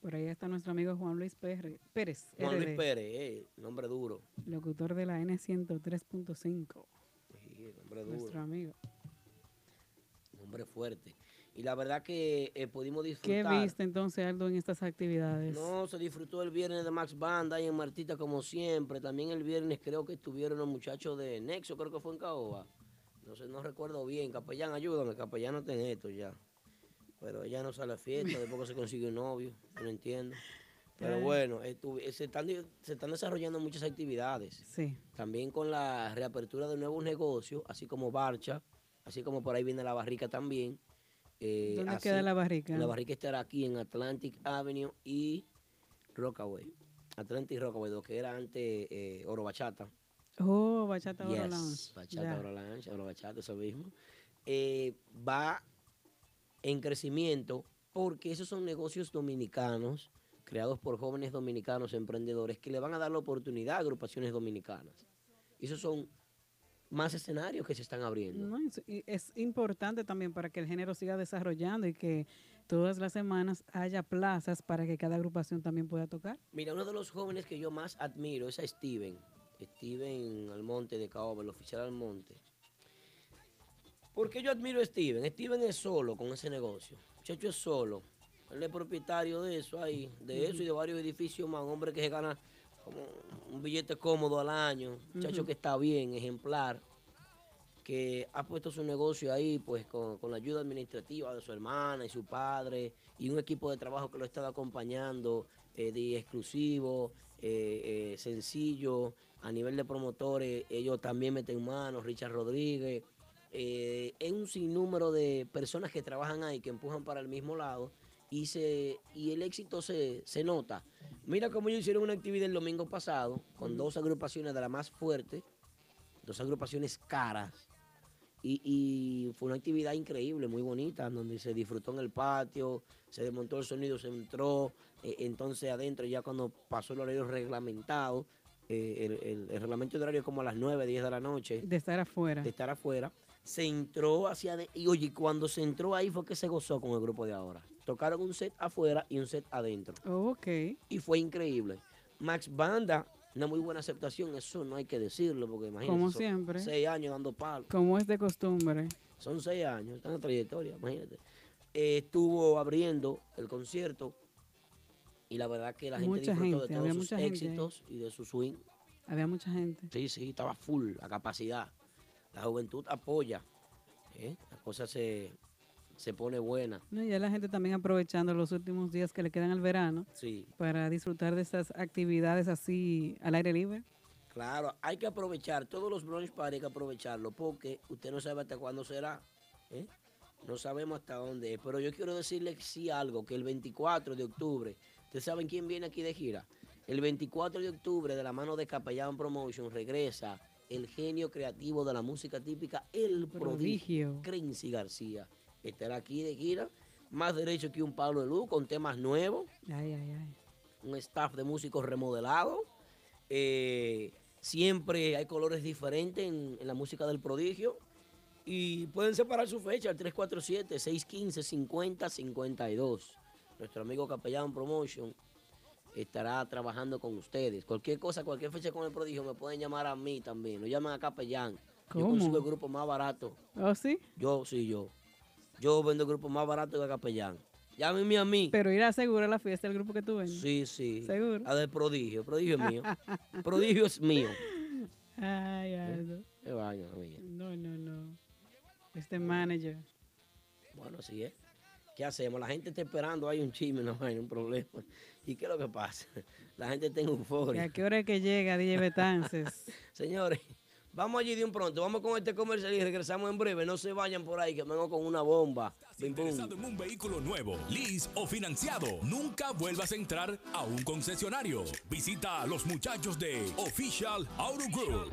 B: Por ahí está nuestro amigo Juan Luis Pérez, Pérez,
A: Juan Luis Pérez, eh, nombre duro,
B: locutor de la N103.5.
A: sí, nombre duro.
B: Nuestro amigo.
A: Hombre fuerte. Y la verdad que eh, pudimos
B: ¿Qué
A: disfrutar.
B: viste entonces, Aldo, en estas actividades?
A: No, se disfrutó el viernes de Max Banda y en Martita como siempre. También el viernes creo que estuvieron los muchachos de Nexo, creo que fue en Caoba. No sé, no recuerdo bien. Capellán, ayúdame, capellán no tiene esto ya. Pero ella no sale a fiesta, después que se consigue un novio, no entiendo. Pero bueno, estu- se, están, se están desarrollando muchas actividades.
B: Sí.
A: También con la reapertura de nuevos negocios, así como Barcha, así como por ahí viene la barrica también. Eh,
B: ¿Dónde
A: así-
B: queda la barrica?
A: La barrica estará aquí en Atlantic Avenue y Rockaway. Atlantic Rockaway, lo que era antes eh, Oro Bachata.
B: Oh, Bachata Oro
A: Yes,
B: Lounge.
A: Bachata. Oro Lounge, Oro Bachata, eso mismo. Eh, va en crecimiento porque esos son negocios dominicanos creados por jóvenes dominicanos emprendedores que le van a dar la oportunidad a agrupaciones dominicanas. Esos son más escenarios que se están abriendo.
B: No, es, y es importante también para que el género siga desarrollando y que todas las semanas haya plazas para que cada agrupación también pueda tocar.
A: Mira, uno de los jóvenes que yo más admiro es a Steven. Steven Almonte de Caoba, el oficial Almonte. ¿Por qué yo admiro a Steven? Steven es solo con ese negocio. Muchacho es solo. Él es propietario de eso ahí, de eso y de varios edificios más. Un hombre que se gana como un billete cómodo al año. Muchacho que está bien, ejemplar. Que ha puesto su negocio ahí, pues con, con la ayuda administrativa de su hermana y su padre y un equipo de trabajo que lo ha estado acompañando eh, de exclusivo, eh, eh, sencillo, a nivel de promotores, ellos también meten manos, Richard Rodríguez, eh, es un sinnúmero de personas que trabajan ahí, que empujan para el mismo lado y, se, y el éxito se, se nota. Mira cómo ellos hicieron una actividad el domingo pasado con dos agrupaciones de la más fuerte, dos agrupaciones caras. Y, y fue una actividad increíble, muy bonita, donde se disfrutó en el patio, se desmontó el sonido, se entró, eh, entonces adentro ya cuando pasó el horario reglamentado, eh, el, el- el reglamento de horario es como a las 9, 10 de la noche,
B: De estar afuera.
A: de estar afuera, se entró hacia adentro, y oye, cuando se entró ahí fue que se gozó con el grupo de ahora. Tocaron un set afuera y un set adentro
B: Oh, ok.
A: y fue increíble. Max Banda, una muy buena aceptación, eso no hay que decirlo, porque imagínate.
B: Como siempre.
A: Seis años dando palos.
B: Como es de costumbre.
A: Son seis años, está en la trayectoria, imagínate. Eh, estuvo abriendo el concierto y la verdad que la gente
B: Mucha
A: disfrutó
B: gente,
A: de todos sus
B: ahí.
A: éxitos y de su swing.
B: Había mucha gente.
A: Sí, sí, estaba full, la capacidad. La juventud apoya. ¿eh? La cosa se, se pone buena.
B: No, y ya la gente también aprovechando los últimos días que le quedan al verano
A: Sí,
B: para disfrutar de estas actividades así al aire libre.
A: claro, hay que aprovechar. Todos los brunch party hay que aprovecharlo porque usted no sabe hasta cuándo será. ¿eh? No sabemos hasta dónde es. Pero yo quiero decirle sí algo, que el 24 de octubre, ¿ustedes saben quién viene aquí de gira? El 24 de octubre, de la mano de Capellán Promotion, regresa el genio creativo de la música típica, el prodigio,
B: Prodigio.
A: Crency García. Estará aquí de gira, más derecho que un Pablo de Luz, con temas nuevos
B: Ay, ay, ay.
A: un staff de músicos remodelado. Eh, siempre hay colores diferentes en, en la música del prodigio. Y pueden separar su fecha al 347-615-5052. Nuestro amigo Capellán Promotion estará trabajando con ustedes. Cualquier cosa, cualquier fecha con el prodigio, me pueden llamar a mí también. Lo llaman a Capellán. Yo consigo el grupo más barato.
B: ¿Oh, sí?
A: Yo, sí, yo. Yo vendo el grupo más barato que Capellán. Llámenme a mí.
B: Pero ir a asegurar la fiesta del grupo que tú vendes.
A: Sí, sí.
B: ¿Seguro?
A: La del prodigio. Prodigio es mío. prodigio es mío.
B: Ay, Aldo.
A: Qué vaina, mía.
B: No, no, no. Este manager.
A: Bueno, así es. ¿Qué hacemos? La gente está esperando, hay un chisme, no hay un problema. ¿Y qué es lo que pasa? La gente está en
B: ¿Y
A: euforia.
B: ¿A qué hora es que llega DJ Betances?
A: Señores, vamos allí de un pronto. Vamos con este comercial y regresamos en breve. No se vayan por ahí, que vengo con una bomba. Bum.
D: Interesado en un vehículo nuevo, lease o financiado, nunca vuelvas a entrar a un concesionario. Visita a los muchachos de Official Auto Group.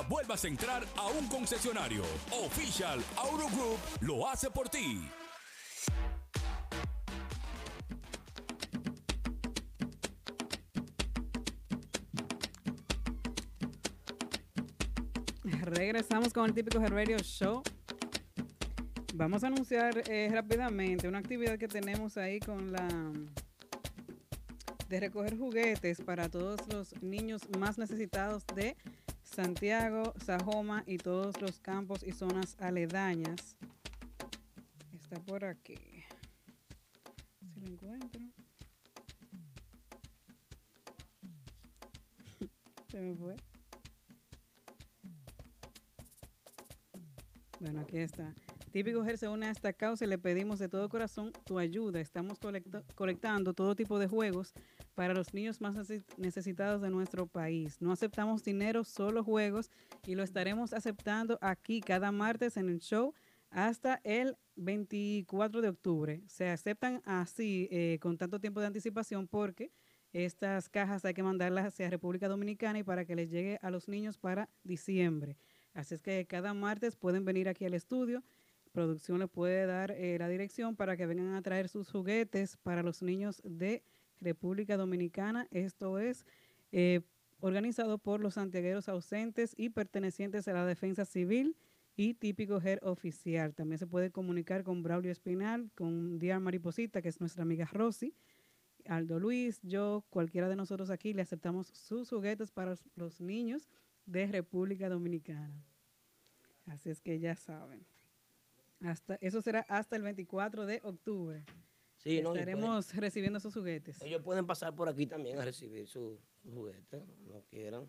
D: vuelvas a entrar a un concesionario. Official Auto Group lo hace por ti.
B: Regresamos con el típico Herberio Show. Vamos a anunciar eh, rápidamente una actividad que tenemos ahí con la de recoger juguetes para todos los niños más necesitados de Santiago, Sajoma y todos los campos y zonas aledañas. Está por aquí. Si lo encuentro. Se me fue. Bueno, aquí está. Típico Ger se une a esta causa y le pedimos de todo corazón tu ayuda. Estamos colecta- colectando todo tipo de juegos para los niños más necesi- necesitados de nuestro país. No aceptamos dinero, solo juegos y lo estaremos aceptando aquí cada martes en el show hasta el 24 de octubre. Se aceptan así eh, con tanto tiempo de anticipación porque estas cajas hay que mandarlas hacia República Dominicana y para que les llegue a los niños para diciembre. Así es que cada martes pueden venir aquí al estudio. Producción les puede dar eh, la dirección para que vengan a traer sus juguetes para los niños de República Dominicana. Esto es eh, organizado por los santiagueros ausentes y pertenecientes a la Defensa Civil y típico GER oficial. También se puede comunicar con Braulio Espinal, con Diana Mariposita, que es nuestra amiga Rosy, Aldo Luis, yo, cualquiera de nosotros aquí, le aceptamos sus juguetes para los niños de República Dominicana. Así es que ya saben. Hasta, eso será hasta el 24 de octubre.
A: Sí, no, y
B: Estaremos recibiendo sus juguetes.
A: Ellos pueden pasar por aquí también a recibir su, su juguete, no quieran.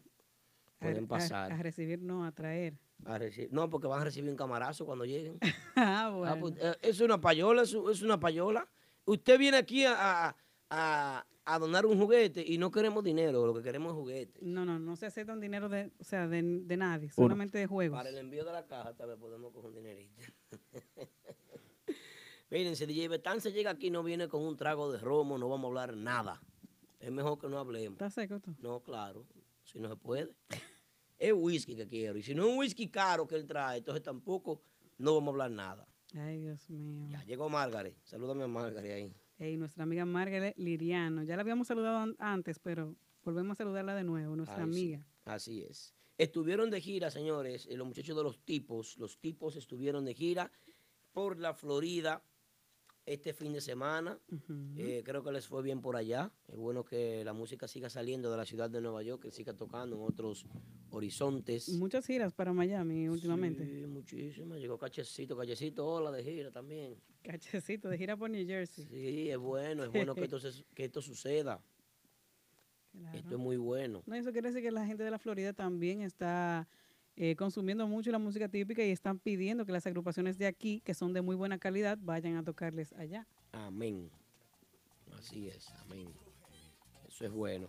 A: Pueden
B: a-
A: pasar.
B: A, recibir, no, a traer.
A: a recibir. No, porque van a recibir un camarazo cuando lleguen.
B: ah,
A: Ah,
B: bueno.
A: pues, eh, es una payola, es, es una payola. Usted viene aquí a, a- a- a donar un juguete y no queremos dinero, lo que queremos es juguete.
B: No, no, no se aceptan dinero de, o sea, de, de nadie, solamente de juegos.
A: Para el envío de la caja tal vez podemos coger un dinerito. Miren, si DJ Betán se llega aquí no viene con un trago de romo, no vamos a hablar nada. Es mejor que no hablemos.
B: ¿Estás seco tú?
A: No, claro, si no se puede. Es whisky que quiero. Y si no es un whisky caro que él trae, entonces tampoco no vamos a hablar nada.
B: Ay, Dios mío.
A: Ya llegó Margaret. Salúdame a Margaret ahí.
B: Ey, nuestra amiga Margaret Liriano. Ya la habíamos saludado an- antes, pero volvemos a saludarla de nuevo, nuestra
A: Ay, sí,
B: amiga.
A: Así es. Estuvieron de gira, señores, eh, los muchachos de los tipos. Los tipos estuvieron de gira por la Florida este fin de semana. Eh, creo que les fue bien por allá. Es bueno que la música siga saliendo de la ciudad de Nueva York, que siga tocando en otros horizontes.
B: Muchas giras para Miami últimamente.
A: Sí, muchísimas. Llegó Cachecito, Cachecito, hola de gira también.
B: Cachecito, de gira por New Jersey.
A: Sí, es bueno, es bueno que que esto suceda. Esto es muy bueno.
B: No, eso quiere decir que la gente de la Florida también está eh, consumiendo mucho la música típica y están pidiendo que las agrupaciones de aquí, que son de muy buena calidad, vayan a tocarles allá.
A: Amén. Así es, amén. Eso es bueno.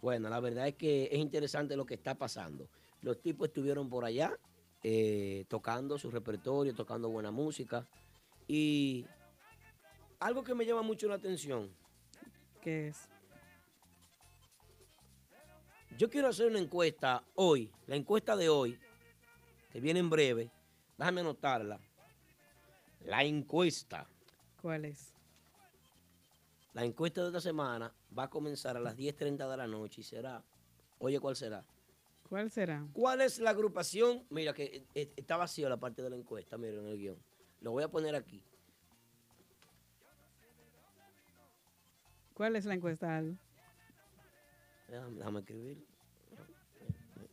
A: Bueno, la verdad es que es interesante lo que está pasando. Los tipos estuvieron por allá eh, tocando su repertorio, tocando buena música. Y algo que me llama mucho la atención.
B: ¿Qué es?
A: Yo quiero hacer una encuesta hoy, la encuesta de hoy, que viene en breve. Déjame anotarla. La encuesta.
B: ¿Cuál es?
A: La encuesta de esta semana va a comenzar a las 10.30 de la noche y será, oye, ¿cuál será?
B: ¿Cuál será?
A: ¿Cuál es la agrupación? Mira, que eh, está vacío la parte de la encuesta, miren en el guion. Lo voy a poner aquí.
B: ¿Cuál es la encuesta, Aldo?
A: Déjame, déjame escribir.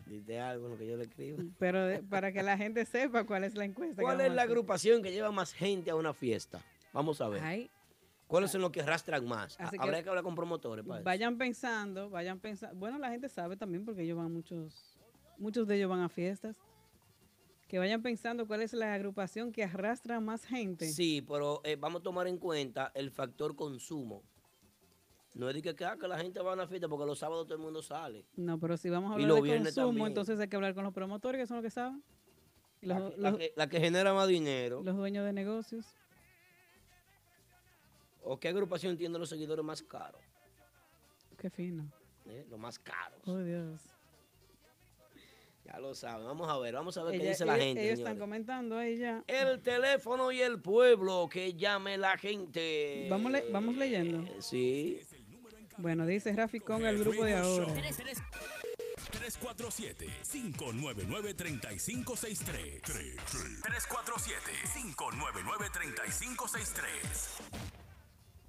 A: Dite algo en lo que yo le escribo.
B: Pero de- para que la gente sepa cuál es la encuesta. que
A: ¿Cuál
B: vamos
A: es
B: a
A: la
B: hacer.
A: agrupación que lleva más gente a una fiesta? Vamos a ver.
B: Ay,
A: ¿Cuáles son los que arrastran más?
B: Así
A: Habrá
B: que
A: que hablar con promotores para eso.
B: vayan pensando, vayan pensando. Bueno, la gente sabe también porque ellos van muchos muchos de ellos van a fiestas. Que vayan pensando cuál es la agrupación que arrastra más gente.
A: Sí, pero eh, vamos a tomar en cuenta el factor consumo. No es de que, que, ah, que la gente va a una fiesta porque los sábados todo el mundo sale.
B: No, pero si vamos a hablar de consumo,
A: también.
B: entonces hay que hablar con los promotores, que son los que saben.
A: La,
B: Los,
A: que- la
B: los-
A: que, la que genera más dinero.
B: los dueños de negocios.
A: ¿O qué agrupación tiene los seguidores más caros?
B: Qué fino.
A: ¿Eh? Los más caros.
B: Oh, Dios.
A: Ya lo saben. Vamos a ver, vamos a ver qué dice la gente.
B: Ellos están comentando ahí ya.
A: El teléfono y el pueblo, que llame la gente.
B: Vamos, le- vamos leyendo.
A: Eh, Sí.
B: Bueno, dice Rafi con el grupo de ahora.
D: 347-599-3563. 347-599-3563.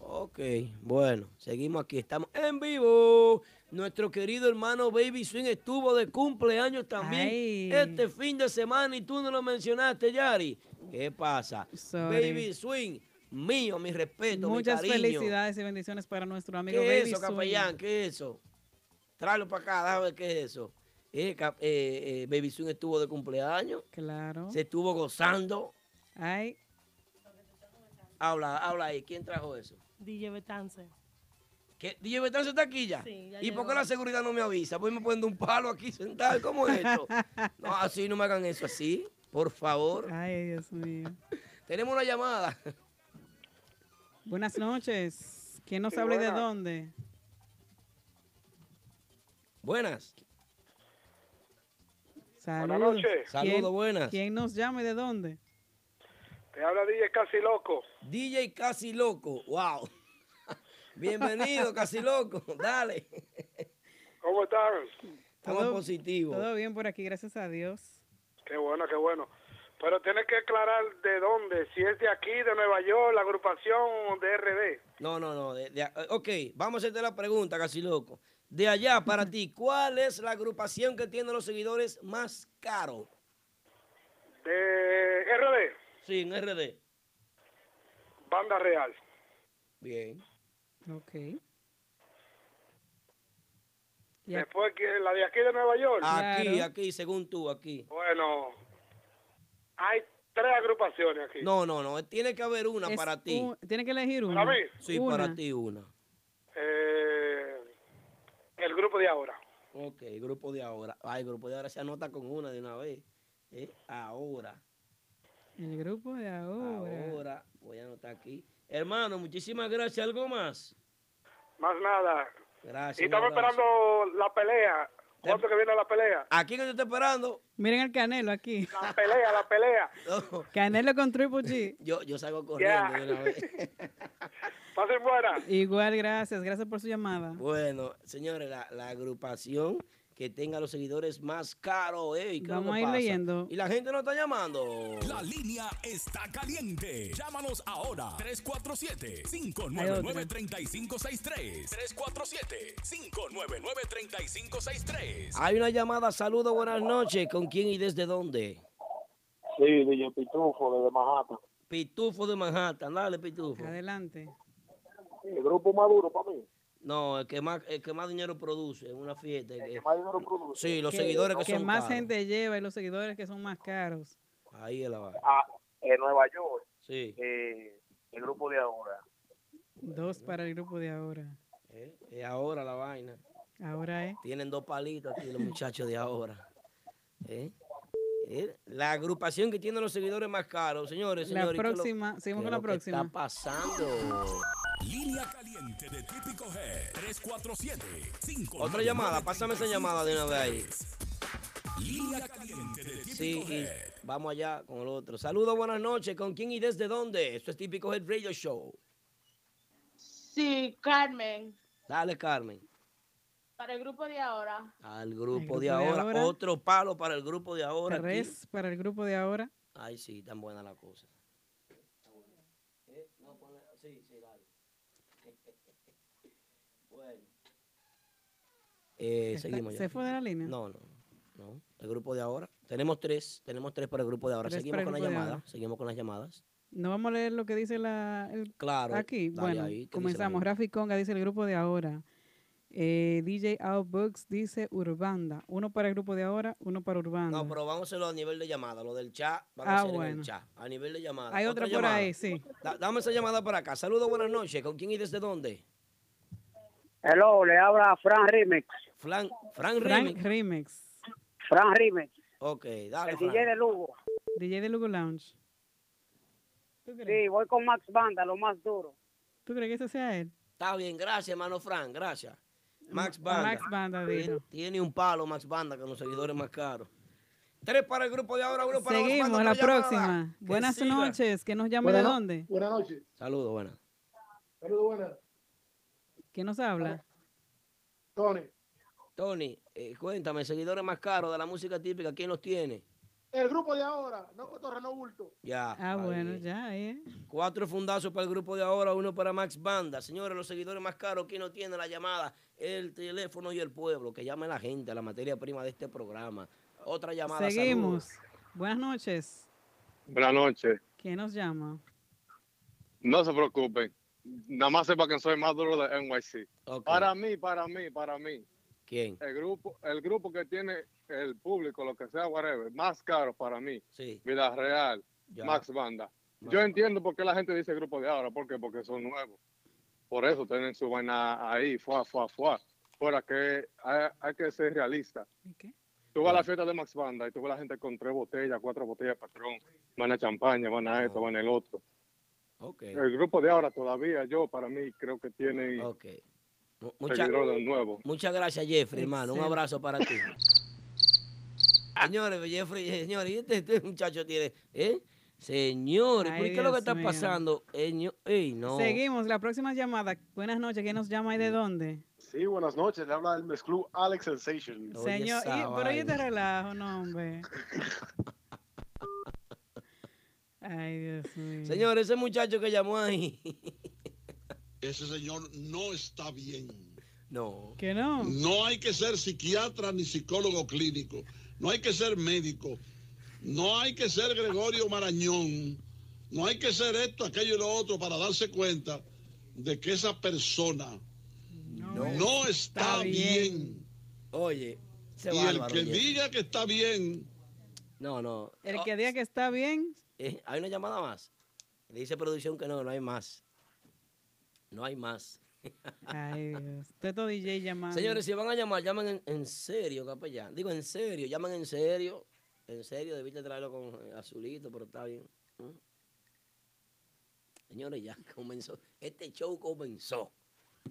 A: Ok, bueno, seguimos aquí. Estamos en vivo. Nuestro querido hermano Baby Swing estuvo de cumpleaños también
B: Ay.
A: este fin de semana y tú no lo mencionaste, Yari. ¿Qué pasa?
B: Sorry.
A: Baby Swing, mío, mi respeto,
B: Muchas
A: mi cariño.
B: felicidades y bendiciones para nuestro amigo
A: ¿Qué es eso, capellán? ¿Qué es eso? Tráelo para acá, déjame ver qué es eso. Eh, eh, eh, Baby Swing estuvo de cumpleaños,
B: Claro.
A: se estuvo gozando.
B: Ay,
A: Habla, habla ahí. ¿Quién trajo eso?
H: DJ Betance.
A: ¿Qué? ¿DJ Betance está aquí ya?
H: Sí, ya
A: ¿Y por
H: llegó.
A: qué la seguridad no me avisa? Pues me ponen un palo aquí sentado. ¿Cómo es esto? No, así no me hagan eso así. Por favor.
B: ay, Dios mío.
A: Tenemos una llamada.
B: Buenas noches. ¿Quién nos
E: Sí,
B: habla y de
E: buenas.
B: dónde?
A: Buenas.
B: Saludos.
I: noches.
A: Saludos,
B: ¿Quién-
A: buenas.
B: ¿Quién nos llama y de dónde?
I: Te habla DJ Casi Loco.
A: DJ Casi Loco. Wow. Bienvenido, Casi Loco. Dale.
I: ¿Cómo están?
A: Estamos
B: Todo-
A: positivos.
B: Todo bien por aquí, gracias a Dios.
I: Qué bueno, qué bueno. Pero tienes que aclarar de dónde, si es de aquí, de Nueva York, la agrupación de RD.
A: No, no, no. de- de- ok, vamos a hacerte la pregunta, Casi Loco. De allá para ti, ¿cuál es la agrupación que tiene los seguidores más caros?
I: De RD,
A: Sí, en RD.
I: Banda Real.
A: Bien.
B: Ok.
I: Después, que la de aquí de Nueva York.
A: Aquí,
B: Claro.
A: aquí, según tú, aquí.
I: Bueno, hay tres agrupaciones aquí.
A: No, no, no. Tiene que haber una
B: Es
A: para ti.
B: un- tiene que elegir una.
I: ¿Para mí?
A: Sí,
B: Una.
A: para ti una.
I: Eh, el grupo de ahora.
A: Ok, grupo de ahora. Ay, grupo de ahora se anota con una de una vez. ¿Eh? Ahora.
B: El grupo de ahora.
A: Ahora. Voy a anotar aquí. Hermano, muchísimas gracias. ¿Algo más?
I: Más nada.
A: Gracias.
I: Y
A: un
I: estamos
A: abrazo.
I: esperando la pelea. ¿Cuánto que viene la pelea?
A: ¿A quién que te está esperando?
B: Miren el Canelo aquí.
I: La pelea, la pelea.
A: No,
B: Canelo con Triple G.
A: yo, yo salgo corriendo
I: Ya.
A: de una vez.
I: Pasen buena.
B: Igual, gracias. Gracias por su llamada.
A: Bueno, señores, la, la agrupación que tenga los seguidores más caros. ¿eh? ¿Y qué es lo
B: Vamos a ir
A: pasa?
B: leyendo.
A: Y la gente no está llamando.
D: La línea está caliente. Llámanos ahora. 347-599-3563. 347-599-3563.
A: Hay una llamada. Saludos, buenas noches. ¿Con quién y desde dónde?
E: Sí, DJ Pitufo, desde Manhattan.
A: Pitufo de Manhattan. Dale, Pitufo.
B: Adelante.
E: El grupo maduro para mí.
A: No, el que más, el que más dinero produce en una fiesta. el que-
E: más dinero produce.
A: Sí, los
B: Que-
A: seguidores que,
B: que
A: son
B: más
A: caros.
B: gente lleva y los seguidores que son más caros.
A: Ahí es la vaina.
E: Ah, en Nueva York,
A: Sí.
E: eh, el grupo de ahora.
B: Dos para el grupo de ahora.
A: ¿eh? Es ahora la vaina.
B: Ahora es.
A: Tienen dos palitos aquí los muchachos de ahora. ¿Eh? ¿Eh? La agrupación que tiene los seguidores más caros, señores,
B: La
A: señores. ¿qué lo-
B: próxima,
A: qué
B: seguimos con la próxima.
A: está pasando?
D: Línea caliente de Típico Head. 347
A: Otra llamada, pásame esa llamada de una vez ahí.
D: Línea caliente de Típico
A: Sí, y vamos allá con el otro. Saludos, buenas noches. ¿Con quién y desde dónde? Esto es Típico Head Radio Show.
H: Sí, Carmen.
A: Dale, Carmen.
H: Para el grupo de ahora.
A: Al grupo,
B: grupo
A: de,
B: de
A: ahora. Otro palo para el grupo de ahora. aquí.
B: Tres para el grupo de ahora.
A: Ay, sí, tan buena la cosa. ¿Eh? No, ponle- Sí, sí, dale. bueno. Eh,
B: Está-
A: seguimos ya.
B: ¿Se fue de la línea?
A: No, no, no. El grupo de ahora. Tenemos tres, tenemos tres para el grupo de ahora.
B: Tres
A: Seguimos con llamadas.
B: ahora.
A: Seguimos con las llamadas.
B: No vamos a leer lo que dice la, el
A: Claro.
B: Aquí, bueno,
A: ahí, ¿qué dice la
B: comenzamos. Rafi Conga dice el grupo de ahora. Eh, DJ Outbooks dice Urbanda. Uno para el grupo de ahora, uno para Urbanda.
A: No, pero vamos a hacerlo a nivel de llamada. Lo del chat, vamos
B: Ah,
A: a hacer en
B: bueno.
A: el chat. A nivel de llamada.
B: Hay otra por ahí, sí.
A: Da- dame esa llamada para acá. Saludos, buenas noches. ¿Con quién y desde dónde?
J: Hello, le habla Fran Remix.
A: Fran, Fran
B: Frank
A: Remix.
B: Remix.
J: Fran Remix.
A: Ok, dale,
J: El
A: Fran.
J: DJ de Lugo.
B: DJ de Lugo Lounge.
J: Sí, voy con Max Banda, lo más duro.
B: ¿Tú crees que ese sea él?
A: Está bien, gracias, hermano Fran, gracias. Max Banda.
B: Max Banda
A: Tiene- un palo Max Banda con los seguidores más caros. Tres para el grupo de ahora, uno para
B: Seguimos, la
A: llamada.
B: próxima.
A: Que
B: Buenas
A: siga.
B: noches. ¿Qué nos llama de
K: Buenas
B: dónde?
K: Buenas noches.
A: Saludos, buenas.
K: Saludos, buenas.
B: ¿Quién nos habla?
K: Tony.
A: Tony, eh, cuéntame, seguidores más caros de la música típica, ¿quién los tiene?
K: El grupo de ahora, no cotorra, no bulto.
A: Ya.
B: Ah,
A: ahí.
B: bueno, ya, eh.
A: Cuatro fundazos para el grupo de ahora, uno para Max Banda. Señores, los seguidores más caros, ¿quién no tiene la llamada? El teléfono y el pueblo. Que llame la gente, a la materia prima de este programa. Otra llamada.
B: Seguimos. Buenas noches.
L: Buenas noches.
B: ¿Quién nos llama?
L: No se preocupen. Nada más sepa que soy más duro de NYC. Para mí, para mí, para mí.
A: ¿Quién?
L: El grupo, el grupo que tiene el público, lo que sea, whatever, más caro para mí.
A: Sí.
L: Vida Real,
A: Ya.
L: Max Banda.
A: Max
L: Yo entiendo por qué la gente dice grupo de ahora, ¿por qué? Porque son nuevos. Por eso tienen su vaina ahí, fuá, fuá, fuá. Fuera que hay, hay que ser realista. Tú vas a la fiesta de Max Banda y tú ves a la gente con tres botellas, cuatro botellas de patrón, van a champaña, van a esto, van a el otro.
A: Ok.
L: El grupo de ahora todavía, yo para mí creo que tiene
A: Ok. Mu- Muchas, gracias, Jeffrey, hermano. Un abrazo para ti. Señores, Jeffrey, señores, y este, este muchacho tiene, ¿eh? Señores,
B: Ay,
A: ¿por ¿qué es lo que está
B: mío.
A: pasando? Eh, ño- ey, no.
B: Seguimos. La próxima llamada. Buenas noches. ¿Quién nos llama y de dónde?
M: Sí, buenas noches. Le habla el mezclú Alex Sensation.
B: Señor, y- pero yo te relajo, no, hombre. Ay, Dios mío.
A: Señores, ese muchacho que llamó ahí.
N: Ese señor no está bien.
A: No.
B: Que no.
N: No hay que ser psiquiatra ni psicólogo clínico. No hay que ser médico. No hay que ser Gregorio Marañón. No hay que ser esto, aquello y lo otro para darse cuenta de que esa persona no, está, bien.
A: Oye, ese
N: Y el que diga que está bien,
A: No, no.
B: El que diga que está bien,
A: eh, hay una llamada más. Le dice producción que no, no hay más. No hay más.
B: Ay, Dios. Teto DJ llamando.
A: Señores, si van a llamar, llamen en, en serio, capellán. Digo, en serio, llaman en serio. En serio, debiste traerlo con eh, azulito, pero está bien. ¿Mm? Señores, ya comenzó. Este show comenzó.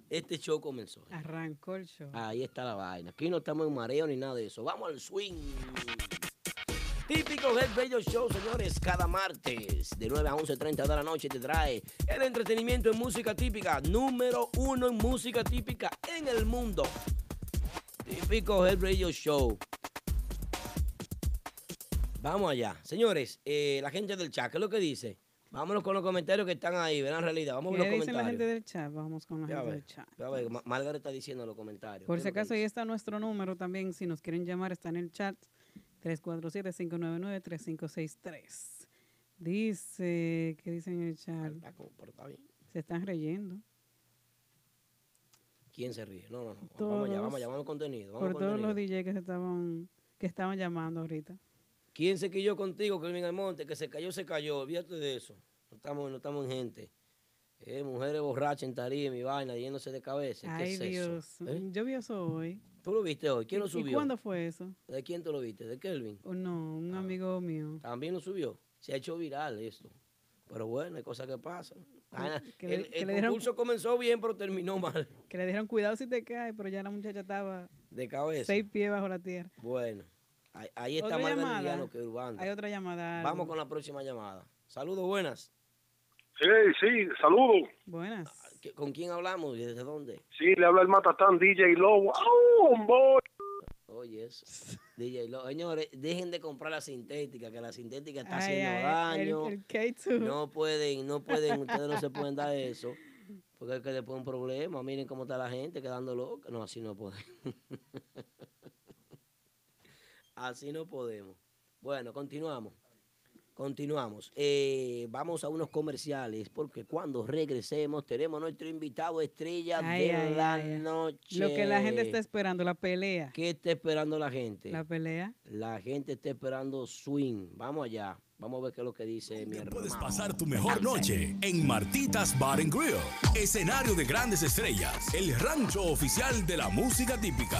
A: Este show comenzó.
B: Arrancó el show.
A: Ahí está la vaina. Aquí no estamos en mareo ni nada de eso. Vamos al swing. Típico Head Radio Show, señores, cada martes de 9 a 11.30 de la noche te trae el entretenimiento en música típica, número uno en música típica en el mundo. Típico Head Radio Show. Vamos allá. Señores, eh, la gente del chat, ¿qué es lo que dice? Vámonos con los comentarios que están ahí, verán realidad. Vamos
B: ¿Qué
A: ver los
B: dice la
A: comentarios.
B: gente del chat? Vamos con la
A: Ya
B: gente del chat.
A: Margaret está diciendo en los comentarios.
B: Por
A: ¿Qué
B: si acaso, ahí está nuestro número también. Si nos quieren llamar, está en el chat. 347-599-3563. Dice, ¿qué dicen en el chat? Se están reyendo.
A: ¿Quién se ríe? No, no, no. Vamos allá, vamos allá, vamos al contenido. Vamos
B: Por todos los
A: contenido.
B: DJ que se estaban, que estaban llamando ahorita.
A: ¿Quién se quilló contigo, Kelvin Almonte? Que se cayó, se cayó. Olvídate de eso. No estamos, no estamos en gente. Eh, mujeres borrachas en tarima y vaina, yéndose de cabeza. ¿Qué
B: Ay,
A: es
B: Dios.
A: eso? ¿Eh?
B: Yo vi eso hoy.
A: ¿Tú lo viste hoy? ¿Quién lo
B: ¿Y-
A: subió?
B: ¿Y cuándo fue eso?
A: ¿De quién tú lo viste? ¿De Kelvin?
B: Oh, no, un amigo mío.
A: También lo subió. Se ha hecho viral esto. Pero bueno, hay cosas que pasan. Ah,
B: que le-
A: el
B: que
A: el
B: le dieron-
A: concurso comenzó bien, pero terminó mal.
B: Que le dijeron cuidado si te caes, pero ya la muchacha estaba
A: De cabeza.
B: seis pies bajo la tierra.
A: Bueno, ahí, ahí está
B: ¿Otra
A: más? Valeriano que Urbano.
B: Hay otra llamada.
A: Vamos con la próxima llamada. Saludos, buenas.
I: Sí, sí, saludos.
B: Buenas.
A: ¿Qué- ¿Con quién hablamos y desde dónde?
I: Sí, le habla el Matatán DJ Lobo. ¡Oh, boy!
A: Oye, eso. DJ Lo- Señores, dejen de comprar la sintética, que la sintética está
B: Ay,
A: haciendo
B: ay,
A: daño.
B: el K2.
A: No pueden, no pueden, ustedes no se pueden dar eso. Porque es que después un problema. Miren cómo está la gente quedando loca. No, así no podemos. así no podemos. Bueno, continuamos. Continuamos. Eh, vamos a unos comerciales porque cuando regresemos tenemos nuestro invitado estrella
B: Ay,
A: de
B: ay,
A: la
B: ay,
A: noche.
B: Lo que la gente está esperando, la pelea.
A: ¿Qué está esperando la gente?
B: La pelea.
A: La gente está esperando swing. Vamos allá. Vamos a ver qué es lo que dice mi hermano.
D: Puedes pasar tu mejor noche en Martitas Bar and Grill, escenario de grandes estrellas, el rancho oficial de la música típica.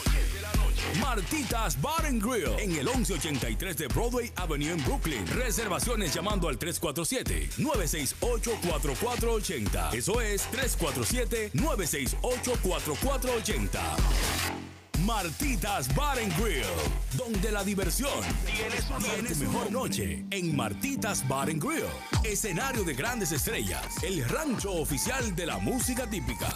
D: Martitas Bar and Grill en el 1183 de Broadway Avenue en Brooklyn. Reservaciones llamando al 347-968-4480. Eso es 347-968-4480. Martitas Bar and Grill, donde la diversión tiene su mejor noche en Martitas Bar and Grill, escenario de grandes estrellas, el rancho oficial de la música típica.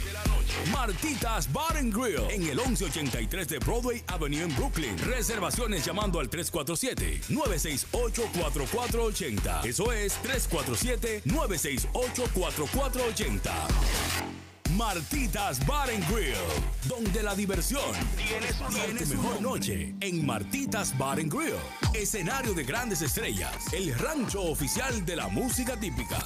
D: Martitas Bar and Grill en el 1183 de Broadway Avenue en Brooklyn. Reservaciones llamando al 347-968-4480. Eso es 347-968-4480. Martitas Bar and Grill, donde la diversión tiene su mejor noche en Martitas Bar and Grill, escenario de grandes estrellas, el rancho oficial de la música típica.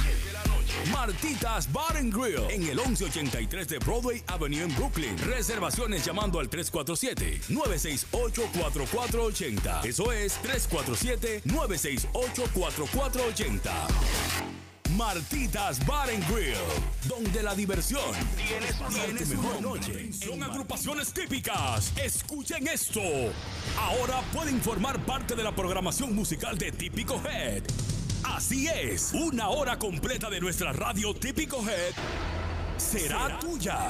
D: Martitas Bar and Grill en el 1183 de Broadway Avenue en Brooklyn. Reservaciones llamando al 347-968-4480. Eso es 347-968-4480. Martitas Bar and Grill, donde la diversión tiene su mejor noche. Son agrupaciones típicas. Escuchen esto. Ahora pueden formar parte de la programación musical de Típico Head. Así es, una hora completa de nuestra radio Típico Head será, tuya.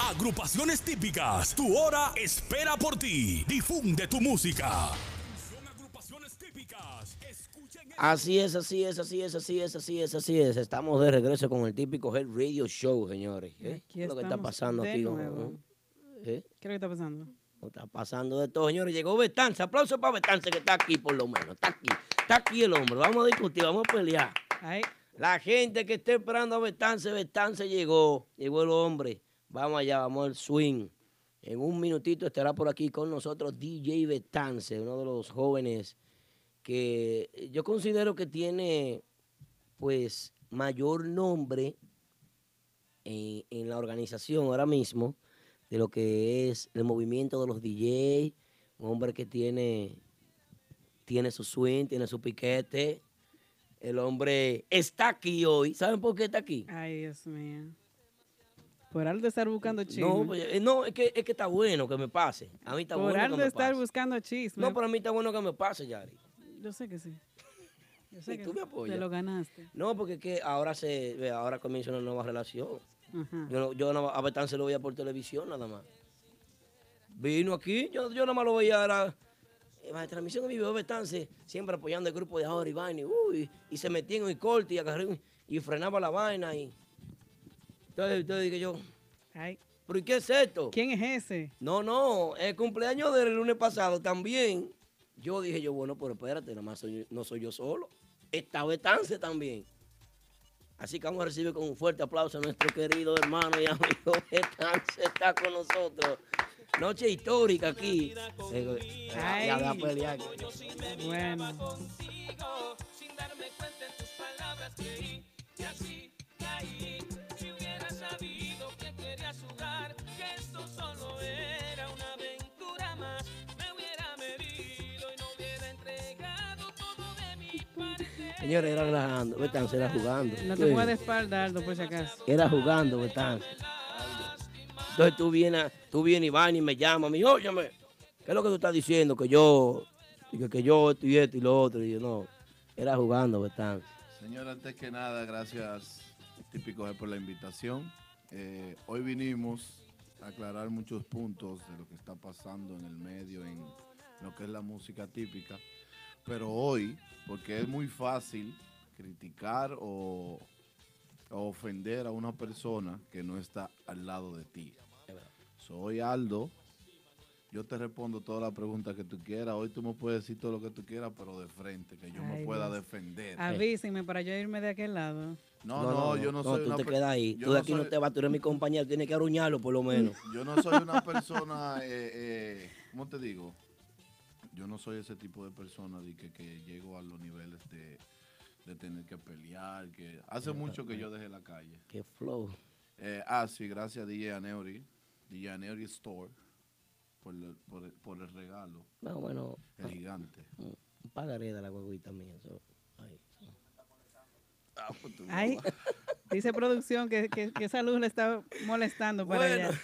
D: Agrupaciones típicas. Tu hora espera por ti. Difunde tu música.
A: Así es, así es, así es, así es, así es, así es. Estamos de regreso con el típico Head Radio Show, señores. ¿eh? ¿Qué es lo que está pasando aquí?
B: nuevo.
A: ¿Eh?
B: ¿Qué es lo que está pasando?
A: No Está pasando de todo, señores. Llegó Betance. Aplauso para Betance, que está aquí por lo menos. Está aquí. Está aquí el hombre. Vamos a discutir, vamos a pelear. La gente que esté esperando a Betance, Betance llegó. Llegó el hombre. Vamos allá, vamos al swing. En un minutito estará por aquí con nosotros DJ Betance, uno de los jóvenes que yo considero que tiene pues mayor nombre en, en la organización ahora mismo de lo que es el movimiento de los DJ, un hombre que tiene, tiene su swing, tiene su piquete. El hombre está aquí hoy. ¿Saben por qué está aquí?
B: Ay, Dios mío. Por algo de estar buscando chisme.
A: No, pues, eh, no es, que, es que está bueno que me pase. A mí está
B: Por
A: bueno
B: algo
A: que
B: de estar
A: pase.
B: buscando chisme.
A: No, pero a mí está bueno que me pase, Yari.
B: Yo sé que sí. Yo sé
A: Sí,
B: que
A: tú me apoyas.
B: te lo ganaste.
A: No, porque es que ahora se ahora comienza una nueva relación.
B: Ajá.
A: Yo, yo no- a Betán se lo veía por televisión nada más. Vino aquí, yo, yo nada más lo veía era en la transmisión en vivo de Betance, siempre apoyando el grupo de ahora y vaina, y, uy, y se metía en el corte y agarré y frenaba la vaina y entonces, entonces dije yo,
B: Ay.
A: ¿pero y qué es esto?
B: ¿Quién es ese?
A: No, no, el cumpleaños del lunes pasado también. Yo dije yo, bueno, pero espérate, nada más soy- no soy yo solo. Está Betance también. Así que vamos a recibir con un fuerte aplauso a nuestro querido hermano y amigo Betance está con nosotros. Noche histórica aquí.
B: Ay.
A: ya, pelear.
B: Bueno.
O: sin darme cuenta en tus palabras creí que así caí.
A: Señores, era relajando. Betance era jugando.
B: No te
A: Sí.
B: pongas de espalda, Aldo, por si acaso.
A: Era jugando, Betance. Entonces tú vienes, tú vienes y vas y me llamas, me dice, óyeme, ¿qué es lo que tú estás diciendo? Que yo, que, que yo esto y esto y lo otro. Y yo, no, era jugando, Betance.
P: Señor, antes que nada, gracias Típico por la invitación. Eh, hoy vinimos aclarar muchos puntos de lo que está pasando en el medio, en lo que es la música típica. Pero hoy, porque es muy fácil criticar o, o ofender a una persona que no está al lado de ti. Soy Aldo. Yo te respondo todas las preguntas que tú quieras. Hoy tú me puedes decir todo lo que tú quieras, pero de frente, que yo me pueda
B: Dios.
P: defender.
B: Avísenme para yo irme de aquel lado.
P: No, no, yo no soy
A: tú
P: una
A: te quedas ahí.
P: yo
A: Tú de
P: no
A: aquí no
P: soy-
A: te vas, tú eres mi compañero, tienes que arruñarlo por lo menos.
P: Yo no soy una persona, eh, eh, ¿cómo te digo? Yo no soy ese tipo de persona de que, que llego a los niveles de, de tener que pelear. que Hace mucho que yo dejé la calle.
A: Qué flow.
P: Eh, ah, sí, gracias a DJ Aneuri, DJ Aneuri Store, por el, por el, por el regalo.
A: No, bueno.
P: El gigante.
A: Un pagaré de la guaguita mía. eso. Ay.
P: Ah, pues
B: Ay, dice producción que, que- que esa luz le está molestando para
A: Bueno.
B: allá.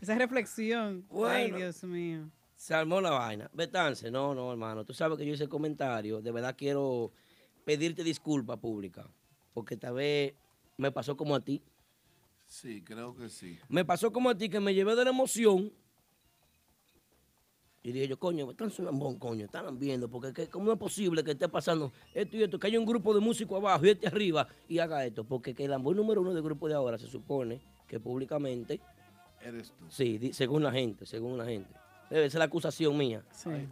B: Esa reflexión. Ay. Dios mío.
A: Se armó la vaina. Betance, no, no, hermano. Tú sabes que yo hice el comentario. De verdad quiero pedirte disculpas públicas. Porque tal vez me pasó como a ti.
P: Sí, creo que sí.
A: Me pasó como a ti que me llevé de la emoción. Y dije yo, coño, están lambón, coño, están viendo, porque ¿qué- ¿cómo es posible que esté pasando esto y esto? Que haya un grupo de músicos abajo y este arriba y haga esto. Porque que el lambón número uno del grupo de ahora se supone que públicamente,
P: Eres tú.
A: sí, di- según la gente, según la gente. Debe ser la acusación mía.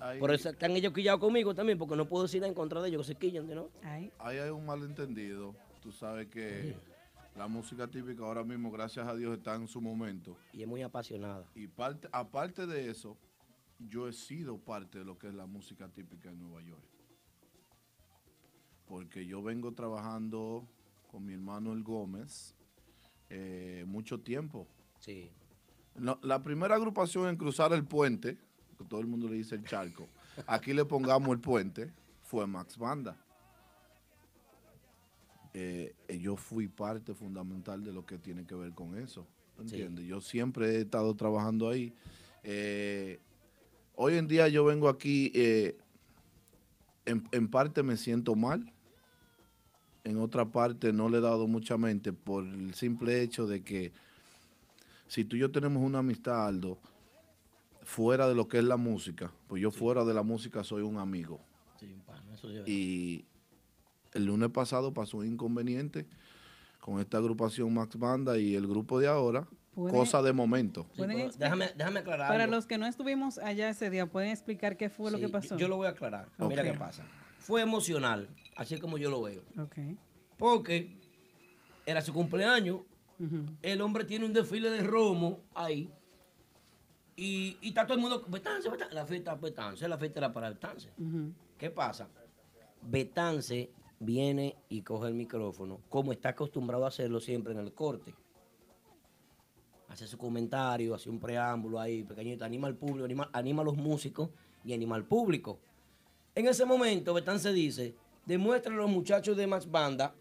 P: Ahí-
A: Por eso están ellos quillados conmigo también, porque no puedo decir nada en contra de ellos, que se quillan, ¿no?
B: Ay.
P: Ahí hay un malentendido. Tú sabes que la música típica ahora mismo, gracias a Dios, está en su momento.
A: Y es muy apasionada.
P: Y parte, aparte de eso, yo he sido parte de lo que es la música típica en Nueva York. Porque yo vengo trabajando con mi hermano El Gómez eh, mucho tiempo.
A: Sí.
P: La primera agrupación en cruzar el puente, que todo el mundo le dice el charco, aquí le pongamos el puente, fue Max Banda. Eh, yo fui parte fundamental de lo que tiene que ver con eso. ¿tú
A: Sí.
P: ¿Entiendes? Yo siempre he estado trabajando ahí. Eh, hoy en día yo vengo aquí, eh, en, en parte me siento mal, en otra parte no le he dado mucha mente por el simple hecho de que si tú y yo tenemos una amistad, Aldo, fuera de lo que es la música, pues yo fuera de la música soy un amigo.
A: Sí, un pana, eso
P: Y el lunes pasado pasó un inconveniente con esta agrupación Max Banda y el grupo de ahora,
B: ¿Puede-
P: cosa de momento.
A: Déjame- déjame aclarar
B: Para
A: algo.
B: los que no estuvimos allá ese día, ¿pueden explicar qué fue lo que pasó?
A: Yo, yo lo voy a aclarar. Mira
B: Ok.
A: qué pasa. Fue emocional, así como yo lo veo.
B: Ok.
A: Porque era su cumpleaños, el hombre tiene un desfile de romo ahí. Y, y está todo el mundo, Betance, Betance. La fiesta Betance, la fiesta era para Betance.
B: Ujú.
A: ¿Qué pasa? Betance viene y coge el micrófono, como está acostumbrado a hacerlo siempre en el corte. Hace su comentario, hace un preámbulo ahí, pequeñito, anima al público, anima, anima a los músicos y anima al público. En ese momento, Betance dice, demuéstrenle a los muchachos de Max Banda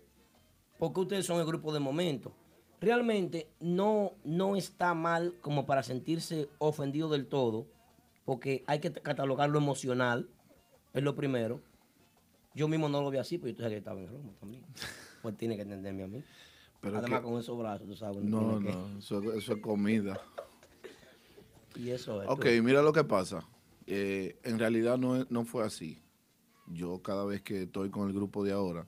A: porque ustedes son el grupo de momento. Realmente no, no está mal como para sentirse ofendido del todo, porque hay que catalogar lo emocional, es lo primero. Yo mismo no lo vi así, pero yo sabía que estaba en Roma también. Pues tiene que entenderme a mí.
P: Pero
A: Además,
P: que-
A: con esos brazos, tú sabes.
P: No, no, eso, eso es comida.
A: Y eso es.
P: Ok,
A: tú.
P: mira lo que pasa. Eh, en realidad no, no fue así. Yo cada vez que estoy con el grupo de ahora,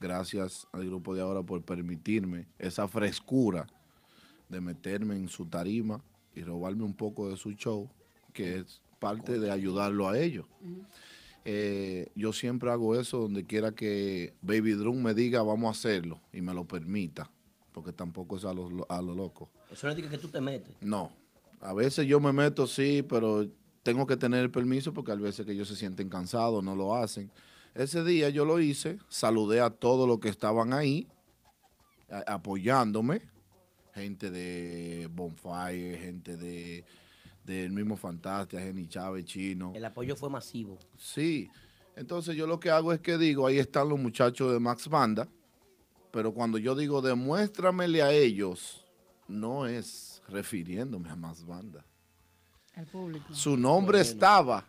P: gracias al grupo de ahora por permitirme esa frescura de meterme en su tarima y robarme un poco de su show, que es parte de ayudarlo a ellos. eh, yo siempre hago eso donde quiera que Baby Drum me diga vamos a hacerlo y me lo permita, porque tampoco es a lo, a lo loco.
A: Eso no dice que tú te metes.
P: No, a veces yo me meto, sí, pero tengo que tener el permiso porque a veces que ellos se sienten cansados, no lo hacen. Ese día yo lo hice, saludé a todos los que estaban ahí, a- apoyándome, gente de Bonfire, gente de del mismo Fantastia, Jenny Chávez, Chino.
A: El apoyo fue masivo.
P: Sí, entonces yo lo que hago es que digo, ahí están los muchachos de Max Banda, pero cuando yo digo demuéstramele a ellos, no es refiriéndome a Max Banda.
B: Al público.
P: Su nombre estaba,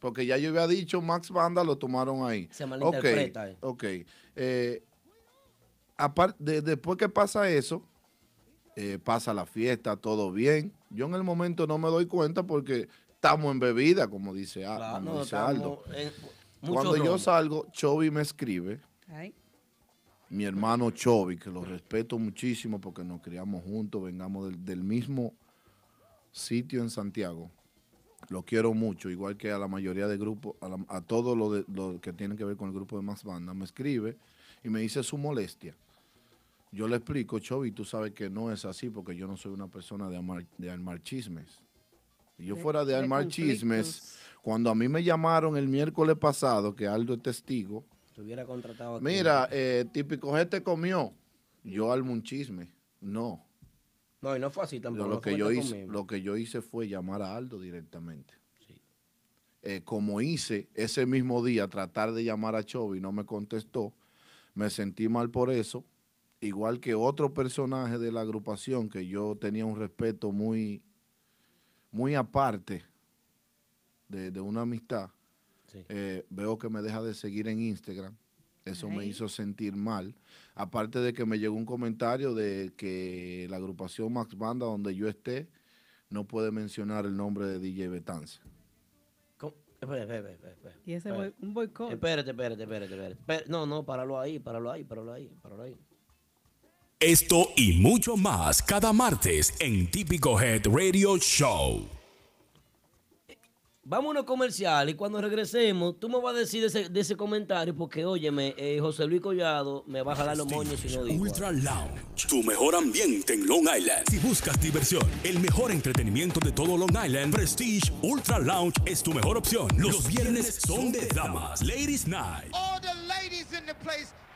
P: porque ya yo había dicho Max Banda, lo tomaron ahí.
A: Se malinterpreta,
P: Ok,
A: eh.
P: ok. Eh, apar- de- después que pasa eso, eh, pasa la fiesta, todo bien. Yo en el momento no me doy cuenta porque estamos en bebida, como dice,
A: Claro,
P: como
A: no,
P: dice Aldo.
A: en
P: Cuando yo salgo, Chovy me escribe,
B: Ay.
P: Mi hermano Chovy, que lo respeto muchísimo porque nos criamos juntos, vengamos del, del mismo sitio en Santiago. Lo quiero mucho, igual que a la mayoría de grupos, a, la- a todo lo, de, lo que tiene que ver con el grupo de Max Banda. Me escribe y me dice su molestia. Yo le explico, Chovy, tú sabes que no es así porque yo no soy una persona de, amar- de armar chismes. Si yo
Q: De-
P: fuera de
Q: de
P: armar chismes, cuando a mí me llamaron el miércoles pasado, que Aldo es testigo,
A: Te hubiera contratado aquí.
P: Mira, eh, típico gente comió. Yo armo un chisme. No.
A: No, y no fue así tampoco.
P: lo,
A: no
P: que yo hice,
A: conmigo.
P: lo que yo hice fue llamar a Aldo directamente. Eh, como hice ese mismo día, tratar de llamar a Chovy, no me contestó. Me sentí mal por eso. Igual que otro personaje de la agrupación que yo tenía un respeto muy, muy aparte de, de una amistad. Eh, veo que me deja de seguir en Instagram. Eso me hizo sentir mal. Aparte de que me llegó un comentario de que la agrupación Max Banda, donde yo esté, no puede mencionar el nombre de DJ Betance.
A: ¿Cómo? Espera, espera, espera, espera.
B: Y ese boy- un boicot.
A: Espérate, espérate, espérate, espérate. No, no, páralo ahí, páralo ahí, páralo ahí, páralo ahí.
D: Esto y mucho más cada martes en Típico Head Radio Show.
A: Vámonos comercial y cuando regresemos, tú me vas a decir de ese, de ese comentario porque, óyeme, eh, José Luis Collado me va a jalar los moños si no digo.
D: Ultra Lounge, tu mejor ambiente en Long Island. Si buscas diversión, el mejor entretenimiento de todo Long Island, Prestige Ultra Lounge es tu mejor opción. Los viernes son de damas, Ladies Night.
F: All the ladies in the place,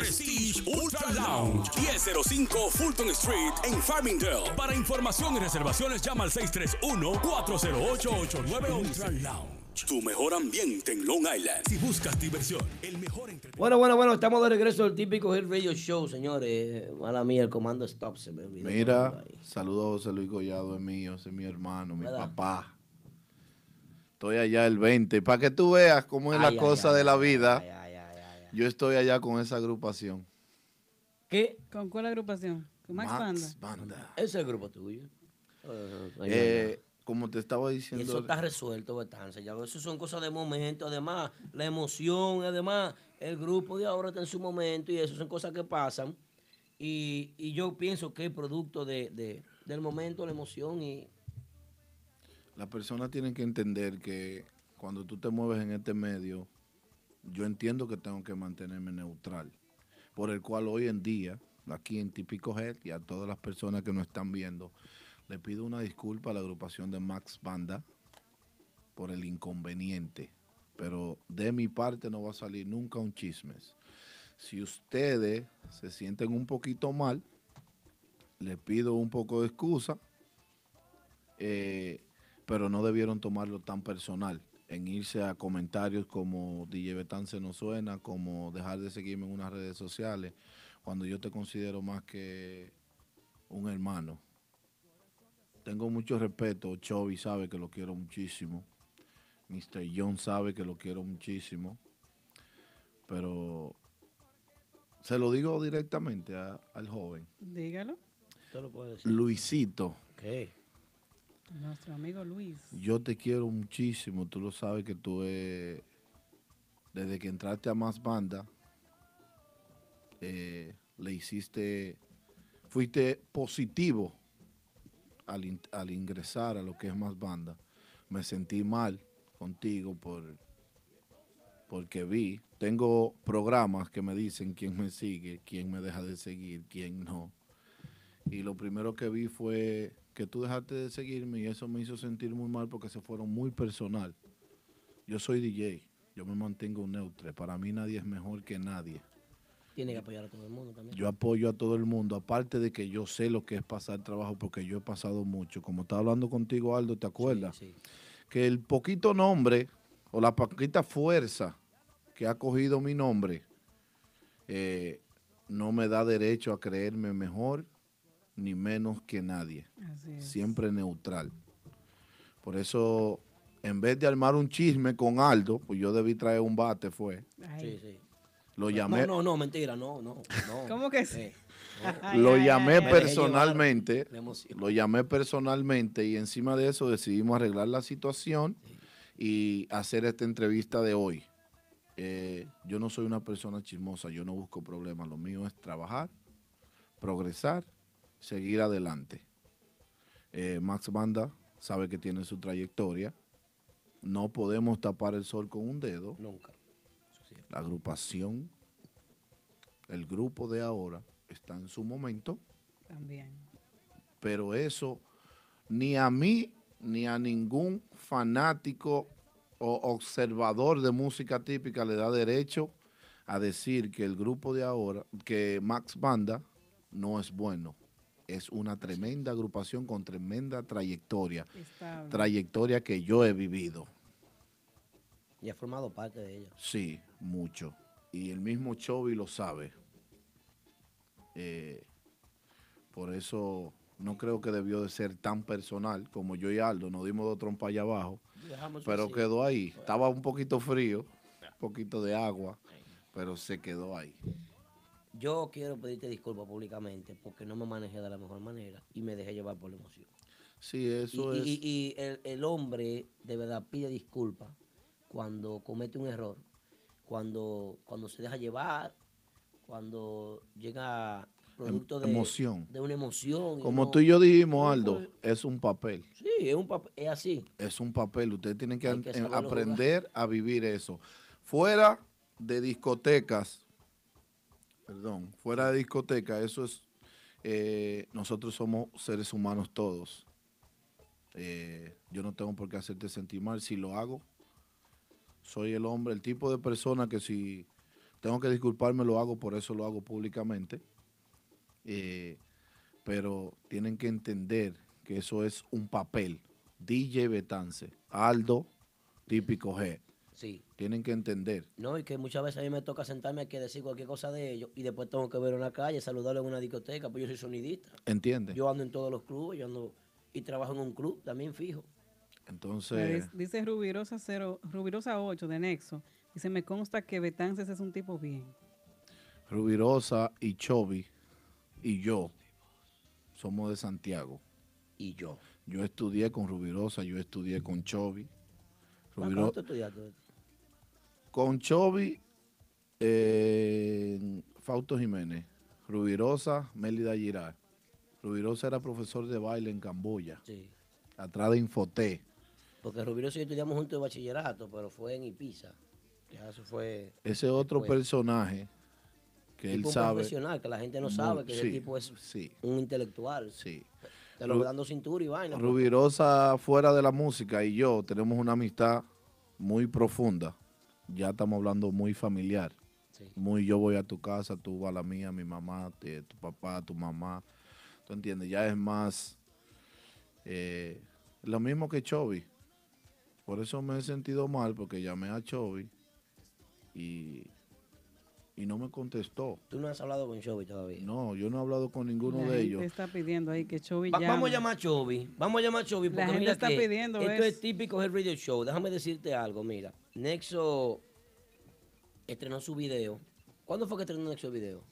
D: Prestige Ultra Lounge, 1005 Fulton Street en Farmingdale. Para información y reservaciones llama al 631-408-8911. Ultra Lounge, tu mejor ambiente en Long Island. Si buscas diversión, el mejor
A: Bueno, bueno, bueno, estamos de regreso al típico Hill Radio Show, señores. Mala mía, el comando stop se me olvidó.
P: Mira, saludos a José Luis Collado, es mío, es mi hermano, mi
A: ¿Verdad?
P: papá. Estoy allá el 20. Para que tú veas cómo es
A: Ay,
P: la
A: ay,
P: cosa
A: ay,
P: de la
A: ay,
P: vida, yo estoy allá con esa agrupación.
A: ¿Qué?
B: ¿Con cuál agrupación? ¿Con Max,
P: Max
B: Banda?
A: Ese es el grupo tuyo. Eh,
P: Eh, como te estaba
A: Y
P: diciendo,
A: eso está resuelto, Betance. Ya eso son cosas de momento. Además, la emoción, además, el grupo de ahora está en su momento y eso son cosas que pasan. Y, y yo pienso que es producto de, de- del momento, la emoción y
P: las personas tienen que entender que cuando tú te mueves en este medio, yo entiendo que tengo que mantenerme neutral. Por el cual hoy en día, aquí en Típico Head y a todas las personas que nos están viendo, le pido una disculpa a la agrupación de Max Banda por el inconveniente. Pero de mi parte no va a salir nunca un chismes. Si ustedes se sienten un poquito mal, les pido un poco de excusa. eh, pero no debieron tomarlo tan personal en irse a comentarios como DJ Betance no suena, como dejar de seguirme en unas redes sociales, cuando yo te considero más que un hermano. Tengo mucho respeto, Chovy sabe que lo quiero muchísimo. Mr. John sabe que lo quiero muchísimo. Pero se lo digo directamente a- al joven.
B: Dígalo.
A: Lo puede decir.
P: Luisito,
A: ¿Qué?
B: Nuestro amigo Luis.
P: yo te quiero muchísimo. Tú lo sabes que tú desde que entraste a Más Banda, eh, le hiciste, fuiste positivo al, al ingresar a lo que es Más Banda. Me sentí mal contigo por porque vi, tengo programas que me dicen quién me sigue, quién me deja de seguir, quién no. Y lo primero que vi fue que tú dejaste de seguirme y eso me hizo sentir muy mal porque se fueron muy personal. Yo soy DJ, yo me mantengo neutro, para mí nadie es mejor que nadie.
A: Tiene que apoyar a todo el mundo también.
P: Yo apoyo a todo el mundo, aparte de que yo sé lo que es pasar trabajo porque yo he pasado mucho. Como estaba hablando contigo, Aldo, ¿te acuerdas? Que el poquito nombre o la poquita fuerza que ha cogido mi nombre eh, no me da derecho a creerme mejor ni menos que nadie.
B: Así es.
P: Siempre neutral. Por eso, en vez de armar un chisme con Aldo, pues yo debí traer un bate, fue.
A: Sí, sí.
P: Lo
A: No,
P: llamé.
A: No, no, mentira, no, no. no.
B: ¿Cómo que sí?
A: Eh,
P: lo llamé personalmente, lo llamé personalmente y encima de eso decidimos arreglar la situación y hacer esta entrevista de hoy. Eh, yo no soy una persona chismosa, yo no busco problemas, lo mío es trabajar, progresar, seguir adelante. Eh, Max Banda sabe que tiene su trayectoria, no podemos tapar el sol con un dedo.
A: Nunca.
P: La agrupación, el grupo de ahora está en su momento,
B: También.
P: pero eso ni a mí ni a ningún fanático o observador de música típica le da derecho a decir que el grupo de ahora, que Max Banda no es bueno. Es una tremenda agrupación con tremenda trayectoria.
B: Estable.
P: Trayectoria que yo he vivido.
A: Y ha formado parte de ella.
P: Sí, mucho. Y el mismo Chovy lo sabe. Eh, por eso no creo que debió de ser tan personal como yo y Aldo. Nos dimos dos trompas allá abajo.
A: Dejamos
P: Pero
A: así.
P: quedó ahí. Estaba un poquito frío, un poquito de agua, pero se quedó ahí.
A: Yo quiero pedirte disculpas públicamente porque no me manejé de la mejor manera y me dejé llevar por la emoción.
P: Sí, eso
A: y,
P: es.
A: y- y el, el hombre de verdad pide disculpas cuando comete un error, cuando, cuando se deja llevar, cuando llega producto de,
P: emoción.
A: de una emoción.
P: Como
A: no-
P: tú y yo dijimos, Aldo, es un papel.
A: Sí, es, un pap- es así.
P: Es un papel. Ustedes tienen que,
A: saberlo
P: aprender a vivir eso. Fuera de discotecas, perdón, fuera de discotecas, eso es. eh, nosotros somos seres humanos todos. Eh, yo no tengo por qué hacerte sentir mal. Si lo hago, soy el hombre, el tipo de persona que si tengo que disculparme, lo hago, por eso lo hago públicamente. Eh, pero tienen que entender que eso es un papel. DJ Betance, Aldo, típico G.
A: Sí.
P: Tienen que entender.
A: No, y que muchas veces a mí me toca sentarme aquí a decir cualquier cosa de ellos y después tengo que ver en la calle, saludarlo en una discoteca, pues yo soy sonidista.
P: ¿Entiendes?
A: Yo ando en todos los clubes, yo ando y trabajo en un club también fijo.
P: Entonces,
B: es- Dice Rubirosa, cero, Rubirosa 8 de Nexo. Dice, me consta que Betances es un tipo bien.
P: Rubirosa y Chovy y yo somos de Santiago.
A: Y yo.
P: Yo estudié con Rubirosa, yo estudié con Chovy.
A: ¿Cuánto
P: Rubiro-
A: tú estudiaste?
P: Con Chovy, eh, Fausto Jiménez. Rubirosa, Mélida Girard. Rubirosa era profesor de baile en Camboya.
A: Sí.
P: Atrás de Infoté.
A: Porque Rubiroso y yo estudiamos juntos de bachillerato, pero fue en Ibiza. Ya eso fue.
P: Ese otro
A: después.
P: personaje que él
A: Tipo
P: sabe.
A: profesional, que la gente no sabe que ese tipo es
P: sí.
A: un intelectual.
P: Sí.
A: Te lo
P: Ru-
A: dando cintura y vaina.
P: Rubirosa fuera de la música y yo tenemos una amistad muy profunda. Ya estamos hablando muy familiar. Muy yo voy a tu casa, tú vas a la mía, mi mamá, te- tu papá, tu mamá. ¿Tú entiendes? Ya es más eh, lo mismo que Chovy. Por eso me he sentido mal porque llamé a Chovy y, y no me contestó.
A: Tú no has hablado con Chovy todavía.
P: No, yo no he hablado con ninguno
B: La
P: de
B: gente
P: ellos.
B: está pidiendo ahí que Chovy
A: Va- vamos a llamar a Chovy. Vamos a llamar a Chovy porque
B: La gente
A: mira
B: está
A: que
B: pidiendo
A: esto
B: es-
A: es típico del radio show. Déjame decirte algo, mira. Nexo estrenó su video. ¿Cuándo fue que estrenó Nexo el video?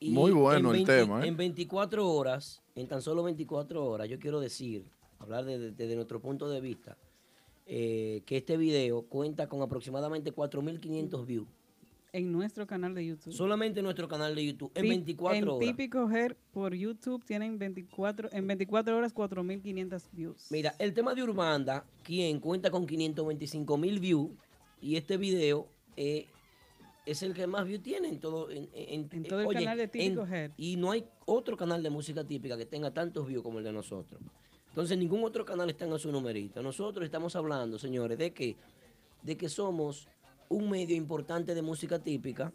A: Y
P: Muy bueno
A: en
P: el
A: 20
P: tema, ¿eh?
A: En 24 horas, en tan solo 24 horas, yo quiero decir, hablar desde de, nuestro punto de vista, eh, que este video cuenta con aproximadamente 4.500 views.
B: En nuestro canal de YouTube.
A: Solamente en nuestro canal de YouTube, en
B: Ti-
A: 24
B: en
A: horas.
B: Típico Her por YouTube tienen 24, en 24 horas 4.500 views.
A: Mira, el tema de Urbanda, quien cuenta con 525 mil views, y este video eh, es el que más views tiene en todo, en, en-
B: En todo el
A: oye,
B: canal de Típico Head.
A: Y no hay otro canal de música típica que tenga tantos views como el de nosotros. Entonces, ningún otro canal está en su numerito. Nosotros estamos hablando, señores, de que, de que somos un medio importante de música típica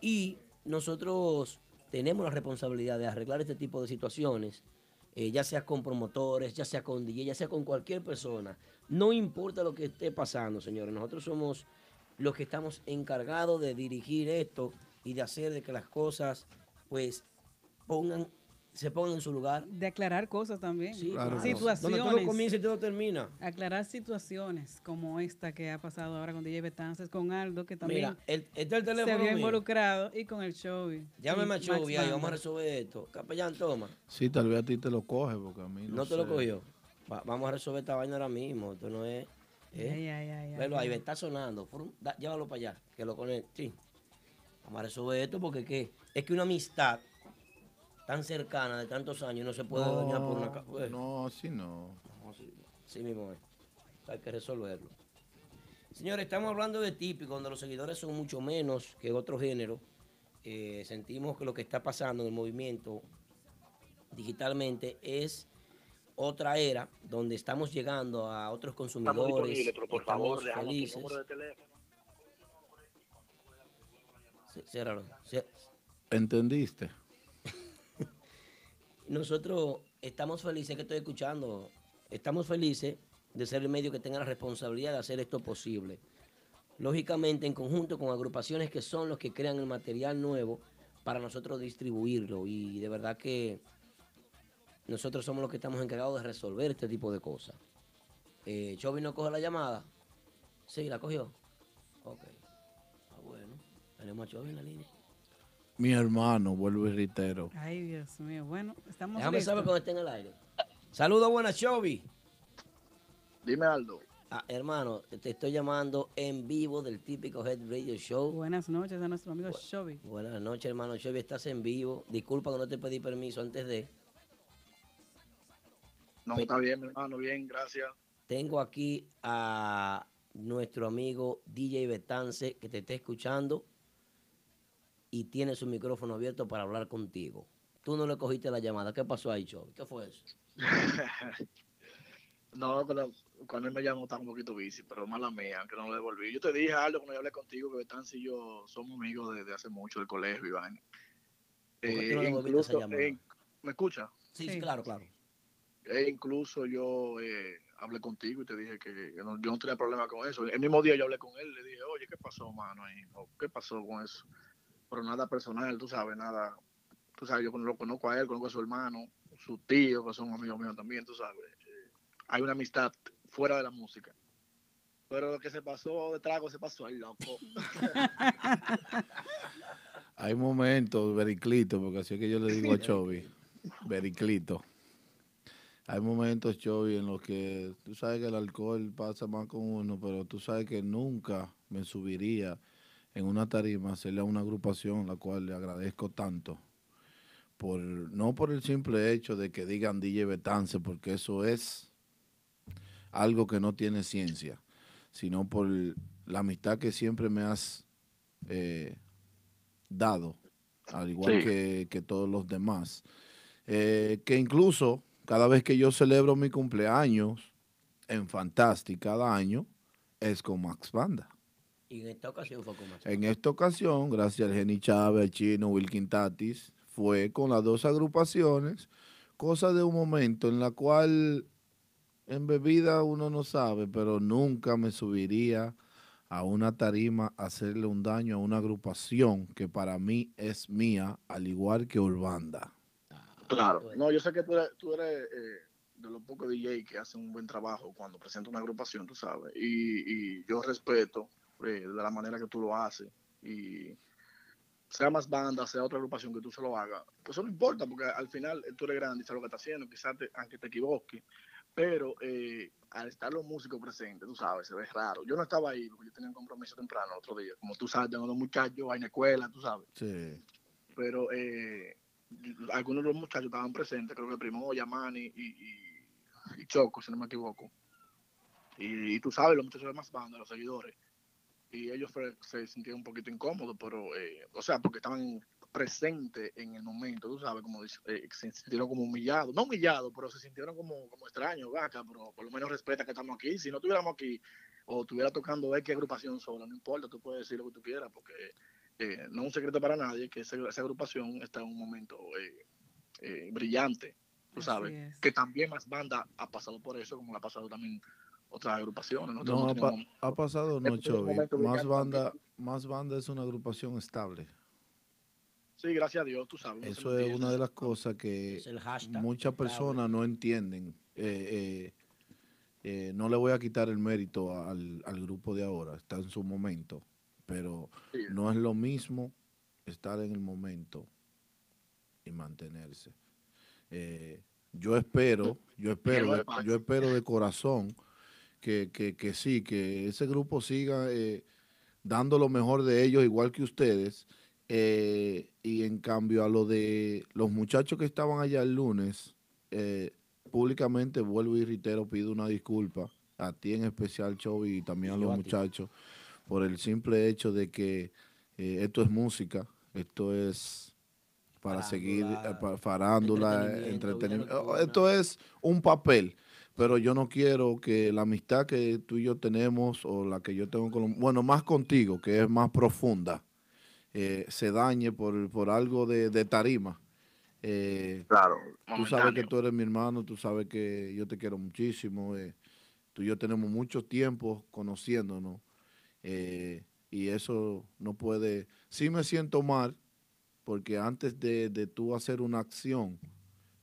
A: y nosotros tenemos la responsabilidad de arreglar este tipo de situaciones, eh, ya sea con promotores, ya sea con DJ, ya sea con cualquier persona. No importa lo que esté pasando, señores. Nosotros somos los que estamos encargados de dirigir esto y de hacer de que las cosas, pues, pongan, se pongan en su lugar.
B: De aclarar cosas también.
A: claro.
B: Situaciones.
A: Donde todo comienza y todo termina.
B: Aclarar situaciones como esta que ha pasado ahora con DJ Betances, con Aldo, que también
A: Mira, el, este es el
B: se
A: teléfono
B: vio
A: mío.
B: involucrado, y con el show.
A: Llámame a
B: y
A: Chovy
B: Banda.
A: vamos a resolver esto. Capellán, toma.
P: Sí, tal vez a ti te lo coge, porque a mí no
A: No, te lo cogió. Va- vamos a resolver esta vaina ahora mismo. Esto no es. ¿eh?
B: Ay, ay, ay, ay,
A: Velo ahí, está sonando. Frum, da- llévalo para allá, que lo conecte. Sí. Vamos a resolver esto porque ¿qué? es que una amistad tan cercana de tantos años no se puede
P: No,
A: dañar por una. ca- pues,
P: No, así no.
A: así, así mismo es. Hay que resolverlo. Señores, estamos hablando de típico, donde los seguidores son mucho menos que otro género. Eh, sentimos que lo que está pasando en el movimiento digitalmente es otra era donde estamos llegando a otros consumidores.
Q: pero por
A: estamos
Q: favor,
A: felices.
Q: de teléfono.
A: Sí, ciérralo,
P: ¿Entendiste?
A: Nosotros estamos felices que estoy escuchando. Estamos felices de ser el medio que tenga la responsabilidad de hacer esto posible. Lógicamente, en conjunto con agrupaciones que son los que crean el material nuevo para nosotros distribuirlo. Y de verdad que nosotros somos los que estamos encargados de resolver este tipo de cosas. Eh, Chovy no coge la llamada. Sí, la cogió. Ok. Ah, bueno. Tenemos a Chovy en la línea.
P: Mi hermano, vuelvo y reitero.
B: Ay, Dios mío. Bueno, estamos
A: Déjame
B: listos.
A: saber cuando esté en el aire. Saludos, buenas, Chovy.
Q: Dime, Aldo.
A: Ah, hermano, te estoy llamando en vivo del típico Head Radio Show.
B: Buenas noches a nuestro amigo Chovy.
A: Buenas noches, hermano Chovy, estás en vivo. Disculpa que no te pedí permiso antes de.
Q: No, está bien, mi hermano, bien, gracias.
A: Tengo aquí a nuestro amigo DJ Betance que te está escuchando y tiene su micrófono abierto para hablar contigo. Tú no le cogiste la llamada. ¿Qué pasó ahí, Chovy? ¿Qué fue eso?
Q: No, cuando él me llamó estaba un poquito bici, pero mala mía, que no lo devolví. Yo te dije algo cuando yo hablé contigo, que Betancy y yo somos amigos desde hace mucho del colegio y vaina.
A: ¿Por qué tú no
Q: Eh, incluso,
A: llamada?
Q: eh, ¿Me escucha?
A: Sí, sí, claro, claro.
Q: E incluso yo eh, hablé contigo y te dije que yo no, yo no tenía problema con eso. El mismo día yo hablé con él, le dije, oye, ¿qué pasó, mano? ¿Qué pasó con eso? Pero nada personal, tú sabes, nada. Tú sabes, yo lo conozco a él, conozco a su hermano, su tío, que son amigos míos también, tú sabes. Eh, hay una amistad fuera de la música. Pero lo que se pasó de trago se pasó ahí, loco.
P: Hay momentos, Bericlito, porque así es que yo le digo a Chovy, Bericlito. Hay momentos, Chovy, en los que tú sabes que el alcohol pasa más con uno, pero tú sabes que nunca me subiría en una tarima hacerle a una agrupación, la cual le agradezco tanto. Por, no por el simple hecho de que digan DJ Betance, porque eso es algo que no tiene ciencia, sino por la amistad que siempre me has eh, dado, al igual
Q: Sí.
P: que, que todos los demás. Eh, que incluso cada vez que yo celebro mi cumpleaños en Fantastic cada año, es con Max Banda.
A: Y en esta ocasión fue como
P: En esta ocasión, gracias al Jenny Chávez, al Chino, Wilkin Tatis, fue con las dos agrupaciones, cosa de un momento en la cual en bebida uno no sabe, pero nunca me subiría a una tarima hacerle un daño a una agrupación que para mí es mía, al igual que Urbanda.
Q: Claro. No, yo sé que tú eres, tú eres eh, de los pocos DJ que hacen un buen trabajo cuando presenta una agrupación, tú sabes. Y, y yo respeto eh, de la manera que tú lo haces. Y sea más banda, sea otra agrupación que tú se lo hagas, pues eso no importa, porque al final tú eres grande y sabes lo que estás haciendo, quizás te, aunque te equivoques, pero eh, al estar los músicos presentes, tú sabes, se ve raro. Yo no estaba ahí porque yo tenía un compromiso temprano el otro día, como tú sabes, tengo dos muchachos en la escuela, tú sabes,
P: Sí.
Q: pero eh, algunos de los muchachos estaban presentes, creo que Primo, Yamani y, y, y Choco, si no me equivoco. Y, y tú sabes, los muchachos de más banda, los seguidores, y ellos se sintieron un poquito incómodos, pero, eh, o sea, porque estaban presentes en el momento, tú sabes, como eh, se sintieron como humillados, no humillados, pero se sintieron como, como extraños, vaca, pero por lo menos respeta que estamos aquí. Si no estuviéramos aquí o estuviera tocando X agrupación sola, no importa, tú puedes decir lo que tú quieras, porque eh, no es un secreto para nadie que esa, esa agrupación está en un momento eh, eh, brillante, tú sabes,
B: es.
Q: que también más banda ha pasado por eso, como le ha pasado también otras agrupaciones. Nosotros
P: No, ha, pasado, no,
Q: un
P: Chovy. Más banda, más banda es una agrupación estable.
Q: Sí, gracias a Dios, tú sabes.
P: Eso es una de las cosas que muchas personas no entienden. Eh, eh, eh, no le voy a quitar el mérito al, al grupo de ahora, está en su momento, pero
Q: Sí.
P: no es lo mismo estar en el momento y mantenerse. Eh, yo espero, yo espero, yo espero de corazón que, que, que sí, que ese grupo siga eh, dando lo mejor de ellos, igual que ustedes. eh, y en cambio a lo de los muchachos que estaban allá el lunes, eh, públicamente vuelvo y reitero, pido una disculpa a ti en especial, Chovy, y también a
A: Y
P: los
A: a
P: muchachos, por el simple hecho de que eh, esto es música, esto es para seguir eh, pa- farándula,
A: entretenimiento.
P: Esto es un papel, pero yo no quiero que la amistad que tú y yo tenemos o la que yo tengo con, bueno, más contigo, que es más profunda, eh, se dañe por, por algo de, de tarima. Eh,
Q: Claro,
P: tú sabes que tú eres mi hermano, tú sabes que yo te quiero muchísimo. eh, tú y yo tenemos mucho tiempo conociéndonos eh, y eso no puede... Sí me siento mal porque antes de, de tú hacer una acción,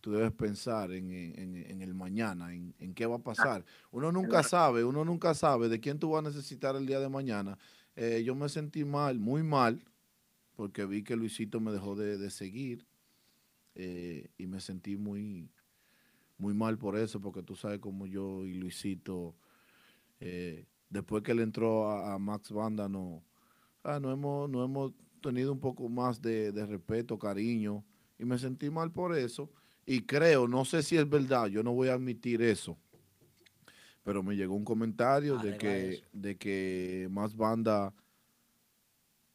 P: tú debes pensar en, en- en el mañana, en, en qué va a pasar. Uno nunca sabe, uno nunca sabe de quién tú vas a necesitar el día de mañana. Eh, yo me sentí mal, muy mal, porque vi que Luisito me dejó de, de seguir eh, y me sentí muy, muy mal por eso, porque tú sabes como yo y Luisito, eh, después que él entró a, a Max Banda, no, ah, no, hemos, no hemos tenido un poco más de, de respeto, cariño, y me sentí mal por eso. Y creo, no sé si es verdad, yo no voy a admitir eso, pero me llegó un comentario de que,
A: eso.
P: de que Más Banda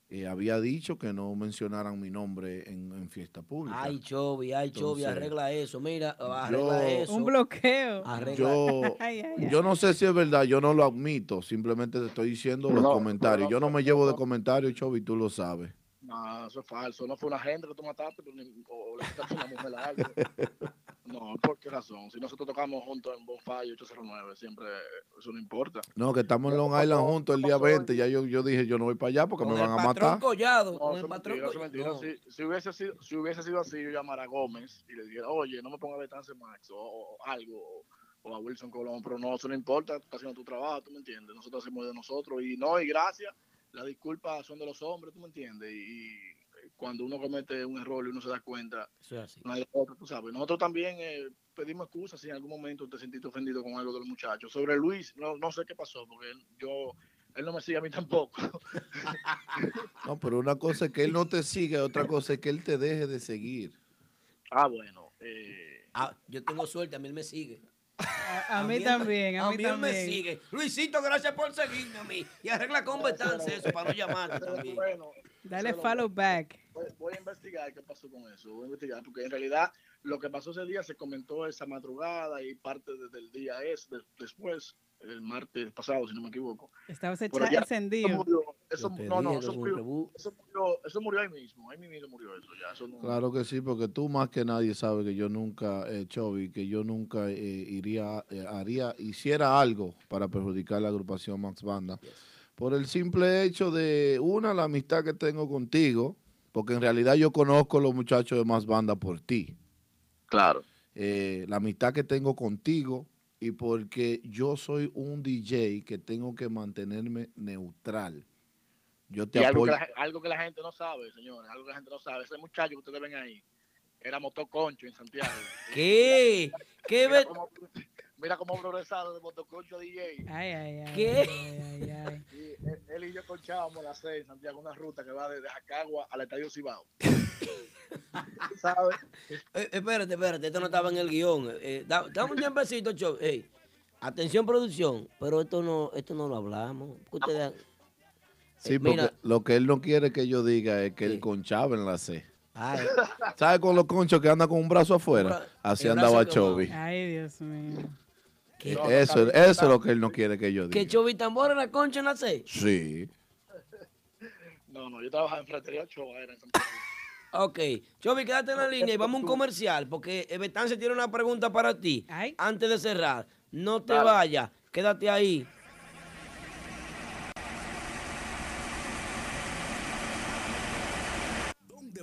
P: eh, había dicho que no mencionaran mi nombre en, en fiesta pública.
A: Ay, Chovy, ay, Chovy, arregla eso. Mira, arregla
P: yo-
A: eso.
B: Un bloqueo.
A: Arregla.
P: Yo,
B: Ay, ay, ay.
P: yo no sé si es verdad, yo no lo admito, simplemente te estoy diciendo los comentarios.
Q: no,
P: Yo no
Q: no,
P: me llevo de comentarios, Chovy, tú lo sabes.
Q: No, eso es falso. No fue una gente que tú mataste pero ni- o le quitaste una mujer a alguien. No, ¿por qué razón? Si nosotros tocamos juntos en Bonfire 809, siempre eso no importa.
P: No, que estamos en Long Island juntos el día 20, ya yo, yo dije, yo no voy para allá porque
A: Con
P: me van a matar.
A: collado,
Q: No,
A: con el patrón collado. No.
Q: Si, si hubiese sido, si hubiese sido así, yo llamara a Gómez y le dijera, oye, no me ponga a Betance Max o, o algo, o, o a Wilson Colón, pero no, eso no importa, estás haciendo tu trabajo, tú me entiendes. Nosotros hacemos de nosotros y no, y gracias, las disculpas son de los hombres, tú me entiendes. Y, y cuando uno comete un error y uno se da cuenta,
A: Eso es así.
Q: no hay de otra, tú sabes. Nosotros también eh, pedimos excusas si en algún momento te sentiste ofendido con algo de los muchachos. Sobre Luis, no, no sé qué pasó, porque él, yo, él no me sigue a mí tampoco.
P: No, pero una cosa es que él no te siga, otra cosa es que él te deje de seguir.
Q: ah, bueno. Eh,
A: Ah, yo tengo suerte, a mí él me sigue.
B: A, a mí también, a mí
A: él me
B: también.
A: sigue. Luisito, gracias por seguirme a mí. Y arregla con Betance eso para no llamarte también.
Q: bueno,
B: Dale
Q: Solo-
B: follow back.
Q: voy, voy a investigar qué pasó con eso. Voy a investigar, porque en realidad lo que pasó ese día se comentó esa madrugada y parte de- del día es de- después, el martes pasado, si no me equivoco.
B: Estabas encendido.
Q: Eso murió, no, no, eso eso eso ahí mismo, ahí mismo murió eso ya. Eso no,
P: Claro que sí, porque tú más que nadie sabes que yo nunca, eh, Chovy, que yo nunca eh, iría, eh, haría, hiciera algo para perjudicar la agrupación Max Banda. Por el simple hecho de, una, la amistad que tengo contigo, porque en realidad yo conozco a los muchachos de más banda por ti.
Q: Claro.
P: Eh, la amistad que tengo contigo y porque yo soy un DJ que tengo que mantenerme neutral. Yo te
Q: Y algo que, la, algo que la gente no sabe, señores, algo que la gente no sabe. Ese muchacho que ustedes ven ahí era motoconcho en Santiago.
A: ¿Qué? ¿Qué
Q: Mira
A: ve-
Q: cómo, mira cómo progresaron de motoconcho a DJ.
B: Ay, ay, ay.
A: ¿Qué?
B: ay, ay, ay.
Q: Y él, él y yo conchábamos las seis en Santiago, una ruta que va desde Jacagua al Estadio Cibao. ¿Sabes?
A: Eh, espérate, espérate, esto no estaba en el guion. Eh, da- dame un tiempecito, Cho. Ey, atención, producción, pero esto no, esto no lo hablamos. ¿Qué ustedes-
P: Sí,
A: Eh,
P: porque
A: mira.
P: lo que él no quiere que yo diga es que él conchaba en la C.
A: Ay,
P: ¿Sabes con los conchos que andan con un brazo afuera? Así andaba. Chovy.
B: Ay, Dios mío.
A: ¿Qué?
P: Eso, eso es lo que él no quiere que yo diga.
A: ¿Que Chovy Tambora era concha en la C?
P: Sí.
Q: No, no, yo trabajaba en Fratería Ochoa, era en.
A: Ok, Chovy, quédate en la línea y vamos a un comercial porque Betán tiene una pregunta para ti. Antes de cerrar, no te
Q: Dale.
A: vayas, quédate ahí.
D: ¿Dónde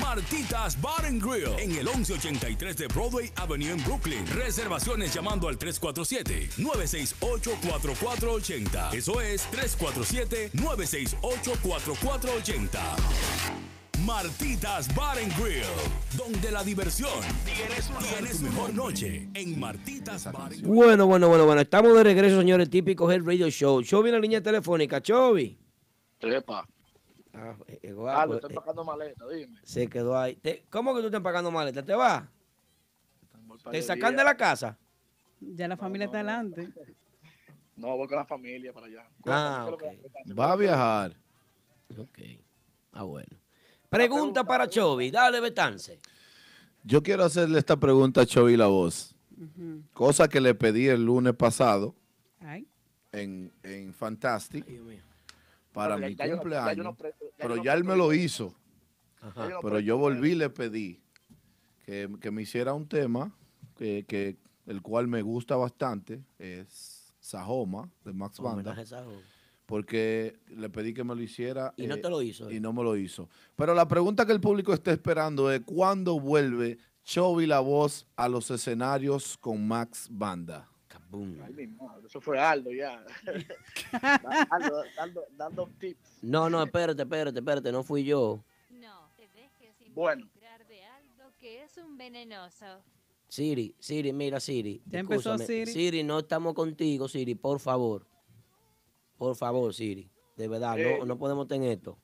D: Martitas Bar and Grill en el 1183 de Broadway Avenue en Brooklyn. Reservaciones llamando al 347-968-4480. Eso es 347-968-4480. Martitas Bar and Grill, donde la diversión tienes, mejor noche en Martitas Bar and Grill.
A: Bueno, bueno, bueno, bueno. Estamos de regreso, señores. Típico Head Radio Show. Chovy en la línea telefónica. Chovy.
Q: Trepa.
A: Ah, eh, eh,
Q: Aldo,
A: guapo,
Q: estoy
A: eh,
Q: pagando maleta, dime.
A: se quedó ahí. Te- ¿Cómo que tú estás pagando maleta? ¿Te vas? ¿Te sacan de la casa?
B: Ya la familia está adelante.
Q: No, voy con la familia para allá.
A: Ah,
Q: Cuéntame, ¿qué es lo que-
P: Va a viajar.
A: Ok. Ah, bueno. Pregunta para Chovy. Dale, Betance.
P: Yo quiero hacerle esta pregunta a Chovy la voz. Cosa que le pedí el lunes pasado
B: Ay.
P: en, en Fantastic para
Q: Bueno, ya-
P: mi
Q: ya yo no- ya yo
P: cumpleaños.
Q: no pre- ya
P: pero ya él me lo hizo.
Q: Ajá.
P: Pero yo volví y le pedí que, que me hiciera un tema que, que el cual me gusta bastante. Es Sahoma de Max Banda. Porque le pedí que me lo hiciera.
A: Y no te lo hizo,
P: Y
A: eh.
P: no me lo hizo. Pero la pregunta que el público está esperando es ¿cuándo vuelve Chovy la voz a los escenarios con Max Banda?
Q: Madre, eso fue Aldo ya. Aldo, dando, dando tips.
A: No, no, espérate, espérate, espérate. No fui yo.
R: No, te dejes
Q: Bueno.
R: de algo que es un venenoso.
A: Siri, Siri, mira, Siri.
B: Ya empezó
A: escúchame.
B: Siri.
A: no estamos contigo, Siri, por favor. Por favor, Siri. De verdad,
Q: Eh,
A: no, no podemos tener esto.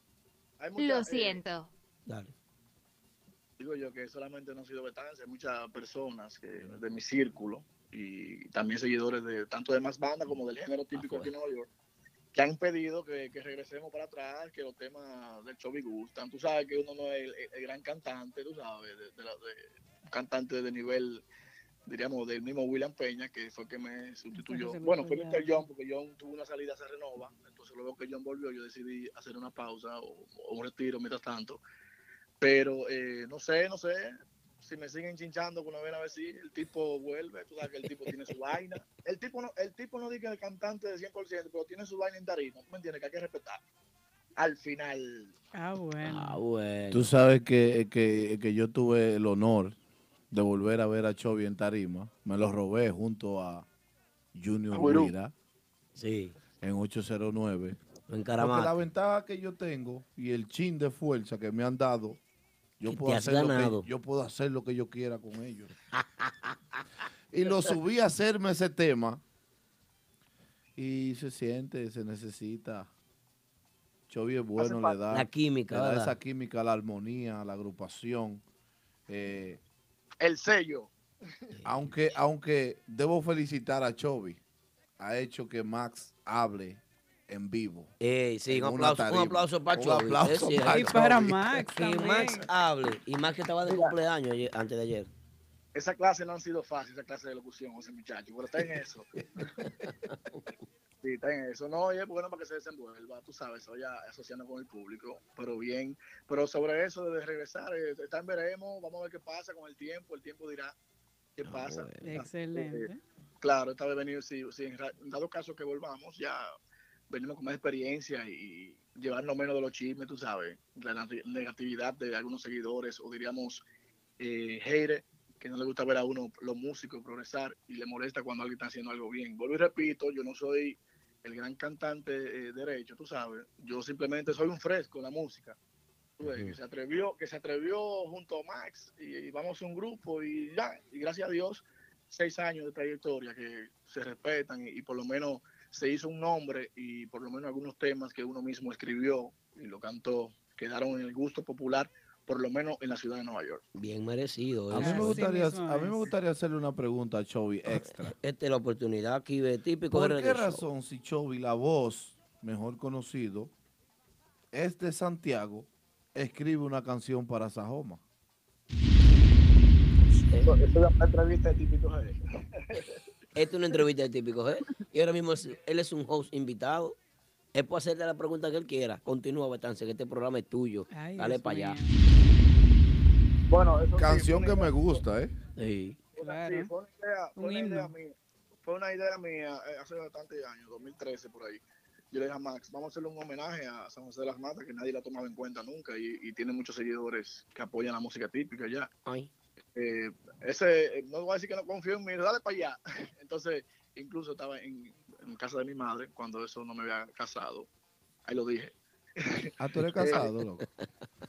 Q: Hay mucha-
R: Lo
Q: eh,
R: siento.
A: Dale.
Q: digo yo que solamente no ha sido Betance, hay muchas personas que, de mi círculo y también seguidores de tanto de más banda como del género típico aquí en Nueva York que han pedido que, que regresemos para atrás, que los temas del show me gustan. Tú sabes que uno no es el, el gran cantante, tú sabes, de, de la- de- un cantante de nivel, diríamos, del mismo William Peña, que fue que me sustituyó. Bueno, fue Mr. John, porque John tuvo una salida, se renova. Entonces luego que John volvió, yo decidí hacer una pausa o, o un retiro mientras tanto. Pero eh, no sé, no sé. Si me siguen chinchando con una vez a ver si el tipo vuelve, tú sabes que el tipo tiene su vaina. El tipo no, el tipo no dice que el cantante de 100%, pero tiene su vaina en tarima. ¿Tú me entiendes? Que hay que respetar. Al final.
B: Ah, bueno.
A: Ah, bueno.
P: Tú sabes que, que- que yo tuve el honor de volver a ver a Chovy en Tarima. Me lo robé junto a Junior
A: Güirú.
P: Mira.
A: Sí.
P: En 809.
A: En
P: la ventaja que yo tengo y el chin de fuerza que me han dado, yo
A: Que
P: puedo,
A: te has
P: hacer lo
A: ganado.
P: que, yo puedo hacer lo que yo quiera con ellos. y lo subí a hacerme ese tema. Y se siente, se necesita. Chovy es bueno, le da,
A: La química,
P: le da
A: ¿verdad?
P: esa química, la armonía, la agrupación. Eh,
Q: El sello.
P: aunque, aunque debo felicitar a Chovy, ha hecho que Max hable en vivo.
A: Ey, sí,
P: En
A: un aplauso, un aplauso para
P: Un
A: Chovy.
P: aplauso
A: es
P: para.
B: Y para. Max
A: Que
B: también.
A: Max hable. Y Max que estaba de cumpleaños ayer- antes de ayer.
Q: Esa clase no han sido fácil, esa clase de locución, ese muchacho, pero está en eso. Sí, está en eso. No, y es bueno para que se desenvuelva, tú sabes, vaya asociando con el público, pero bien. Pero sobre eso de regresar, eh, está en veremos, vamos a ver qué pasa con el tiempo, el tiempo dirá qué pasa.
B: Excelente.
Q: Eh, claro, esta vez venir, si, si en dado caso que volvamos, ya venimos con más experiencia y llevarnos menos de los chismes, tú sabes, la negatividad de algunos seguidores o diríamos eh, haters que no le gusta ver a uno los músicos progresar y le molesta cuando alguien está haciendo algo bien. Vuelvo y repito, yo no soy el gran cantante eh, derecho, tú sabes, yo simplemente soy un fresco en la música. Que se atrevió, que se atrevió junto a Max y, y vamos a un grupo y ya, y gracias a Dios, seis años de trayectoria que se respetan y, y por lo menos se hizo un nombre y por lo menos algunos temas que uno mismo escribió y lo cantó quedaron en el gusto popular, por lo menos en la ciudad de Nueva York.
A: Bien merecido.
P: A mí,
A: eso.
P: me gustaría, a mí me gustaría hacerle una pregunta a Chovy extra.
A: Esta es la oportunidad aquí de típico
P: ¿Por
A: de
P: qué
A: Show.
P: razón si Chovy, la voz, mejor conocido, es de Santiago, escribe una canción para Sajoma?
Q: Eso, eso es una entrevista de típico.
A: Esta es una entrevista de típico G. Y ahora mismo es- él es un host invitado. Él puede hacerte la pregunta que él quiera. Continúa, Betance, que este programa es tuyo.
B: Ay,
A: Dale
B: Dios
A: para allá.
Q: Bueno, eso
P: Canción que me gusta, ¿eh?
A: Sí.
B: Claro.
Q: Sí, fue una idea, fue
B: Un
Q: una idea mía. Fue una idea mía eh, hace bastantes años, 2013 por ahí. Yo le dije a Max, vamos a hacerle un homenaje a San José de las Matas, que nadie la ha tomado en cuenta nunca y, y tiene muchos seguidores que apoyan la música típica ya.
A: Ay.
Q: Eh, ese, eh, no voy a decir que no confío en mí, dale para allá. Entonces, incluso estaba en, en casa de mi madre cuando eso no me había casado. Ahí lo dije.
P: Ah, tú eres casado, loco.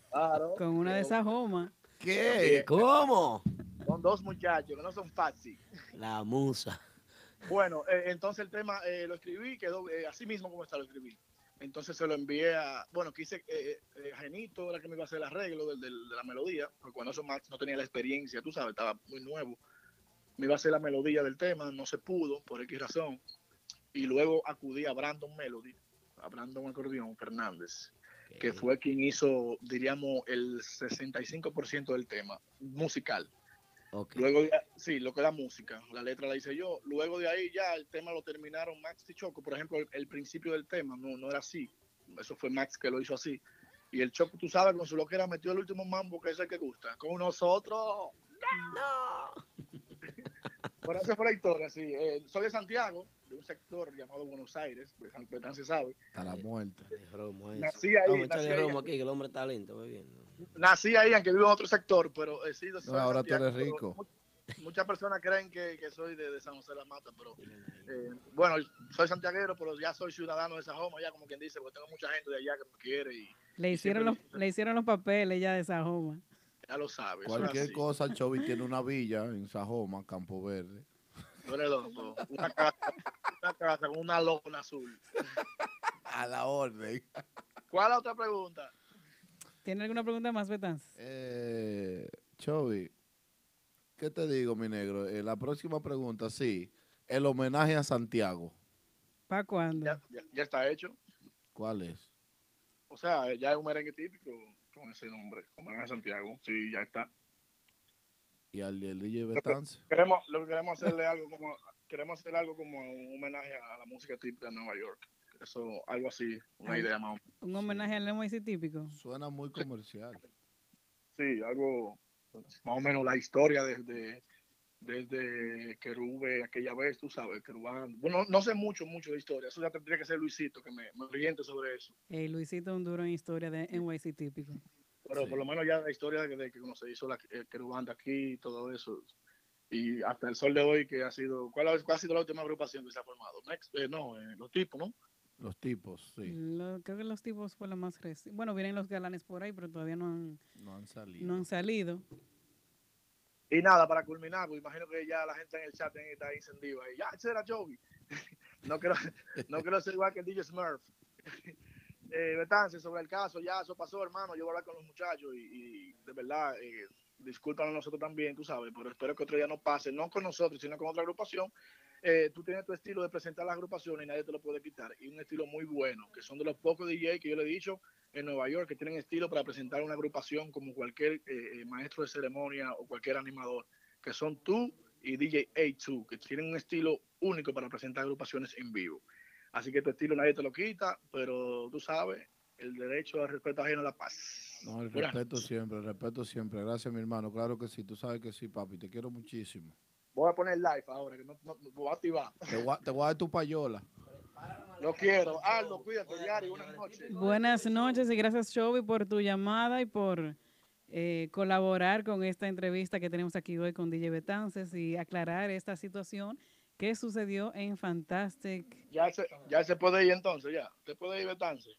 Q: Claro.
B: Con una de esas homas.
A: ¿Qué? ¿Cómo?
Q: Con dos muchachos que no son fáciles.
A: La musa.
Q: Bueno, eh, entonces el tema eh, lo escribí, quedó eh, así mismo como está, lo escribí. Entonces se lo envié a, bueno, quise, eh, eh, Genito era que me iba a hacer el arreglo del- del- de la melodía, porque cuando eso Max no tenía la experiencia, tú sabes, estaba muy nuevo. Me iba a hacer la melodía del tema, no se pudo, por X razón. Y luego acudí a Brandon Melody, a Brandon Acordeón Fernández, que fue quien hizo, diríamos, el 65% del tema musical. Luego, de- sí, lo que es la música, la letra la hice yo. Luego de ahí ya el tema lo terminaron Max y Choco. Por ejemplo, el, el principio del tema no, no era así. Eso fue Max que lo hizo así. Y el Choco, tú sabes, con su loquera metió el último mambo, que es el que gusta. Con nosotros. ¡No! Por eso fue la historia, sí. Eh, soy de Santiago, de un sector llamado Buenos Aires, de San Petán se sabe.
P: A la muerte.
Q: Nací ahí,
A: Vamos a
Q: nací
A: echarle
Q: ahí.
A: romo aquí, que el hombre está lento.
Q: Nací ahí, aunque vivo en otro sector, pero he sido.
P: No, ahora tú eres rico.
Q: mu- Muchas personas creen que, que soy de, de San José de las Matas, pero eh, bueno, soy santiaguero, pero ya soy ciudadano de Sajoma, ya como quien dice, porque tengo mucha gente de allá que me quiere y
B: Le hicieron, los, le hicieron los papeles ya de esa joma.
Q: ya lo sabes.
P: Cualquier cosa, Chovy tiene una villa en Sajoma, Campo Verde.
Q: Tú eres loco. Una casa, una casa con una lona azul.
P: A la orden.
Q: ¿Cuál es la otra pregunta?
B: ¿Tiene alguna pregunta más, Betance?
P: Eh, Chovy, ¿qué te digo, mi negro? Eh, la próxima pregunta, sí. El homenaje a Santiago.
B: ¿Para cuándo?
Q: Ya, ya- ya está hecho.
P: ¿Cuál es?
Q: O sea, ya es un merengue típico con ese nombre, como en Santiago. Sí, ya está.
P: Y al DJ Betance.
Q: Queremos, lo que queremos hacerle algo como queremos hacer algo como un homenaje a la música típica de Nueva York. Eso, algo así, una
B: Ay.
Q: idea más. o menos.
B: Un homenaje al NYC típico.
P: Suena muy comercial.
Q: Sí, algo más o menos la historia desde desde Querube aquella vez, tú sabes, Querubán. Bueno, no sé mucho, mucho de historia. Eso ya tendría que ser Luisito que me, me oriente sobre eso.
B: Eh, Luisito un duro en historia de NYC típico.
Q: Pero por lo menos ya la historia de, de que cuando se hizo la eh, Querubán de aquí y todo eso. Y hasta el sol de hoy que ha sido, ¿cuál ha, cuál ha sido la última agrupación que se ha formado? Next, eh, no, eh, los tipos, ¿no?
P: Los tipos, sí.
B: Lo- creo que los tipos fue la más reciente. Bueno, vienen los galanes por ahí, pero todavía no han,
P: No han salido.
B: no han salido.
Q: Y nada, para culminar, pues imagino que ya la gente en el chat está encendida. Y ya, ese era Joey. no, quiero, no quiero ser igual que el DJ Smurf. eh, Betance, sobre el caso, ya eso pasó, hermano. Yo voy a hablar con los muchachos y, y de verdad, eh, discúlpanos nosotros también, tú sabes, pero espero que otro día no pase, no con nosotros, sino con otra agrupación. Eh, tú tienes tu estilo de presentar las agrupaciones y nadie te lo puede quitar. Y un estilo muy bueno, que son de los pocos DJ que yo le he dicho en Nueva York que tienen estilo para presentar una agrupación como cualquier eh, eh, maestro de ceremonia o cualquier animador, que son tú y DJ A2, que tienen un estilo único para presentar agrupaciones en vivo. Así que tu estilo nadie te lo quita, pero tú sabes, el derecho al respeto ajeno a la paz.
P: No, el respeto siempre, el respeto siempre. Gracias, mi hermano. Claro que sí, tú sabes que sí, papi. Te quiero muchísimo.
Q: Voy a poner live ahora, que no, no, no voy a activar.
P: Te voy a, te voy a dar tu payola.
Q: Lo quiero. Aldo, cuídate, diario. Buenas noches.
B: Buenas noches y gracias, Chovy, por tu llamada y por eh, colaborar con esta entrevista que tenemos aquí hoy con DJ Betances y aclarar esta situación que sucedió en Fantastic.
Q: Ya se, ya se puede ir entonces, ya. Se puede ir Betance.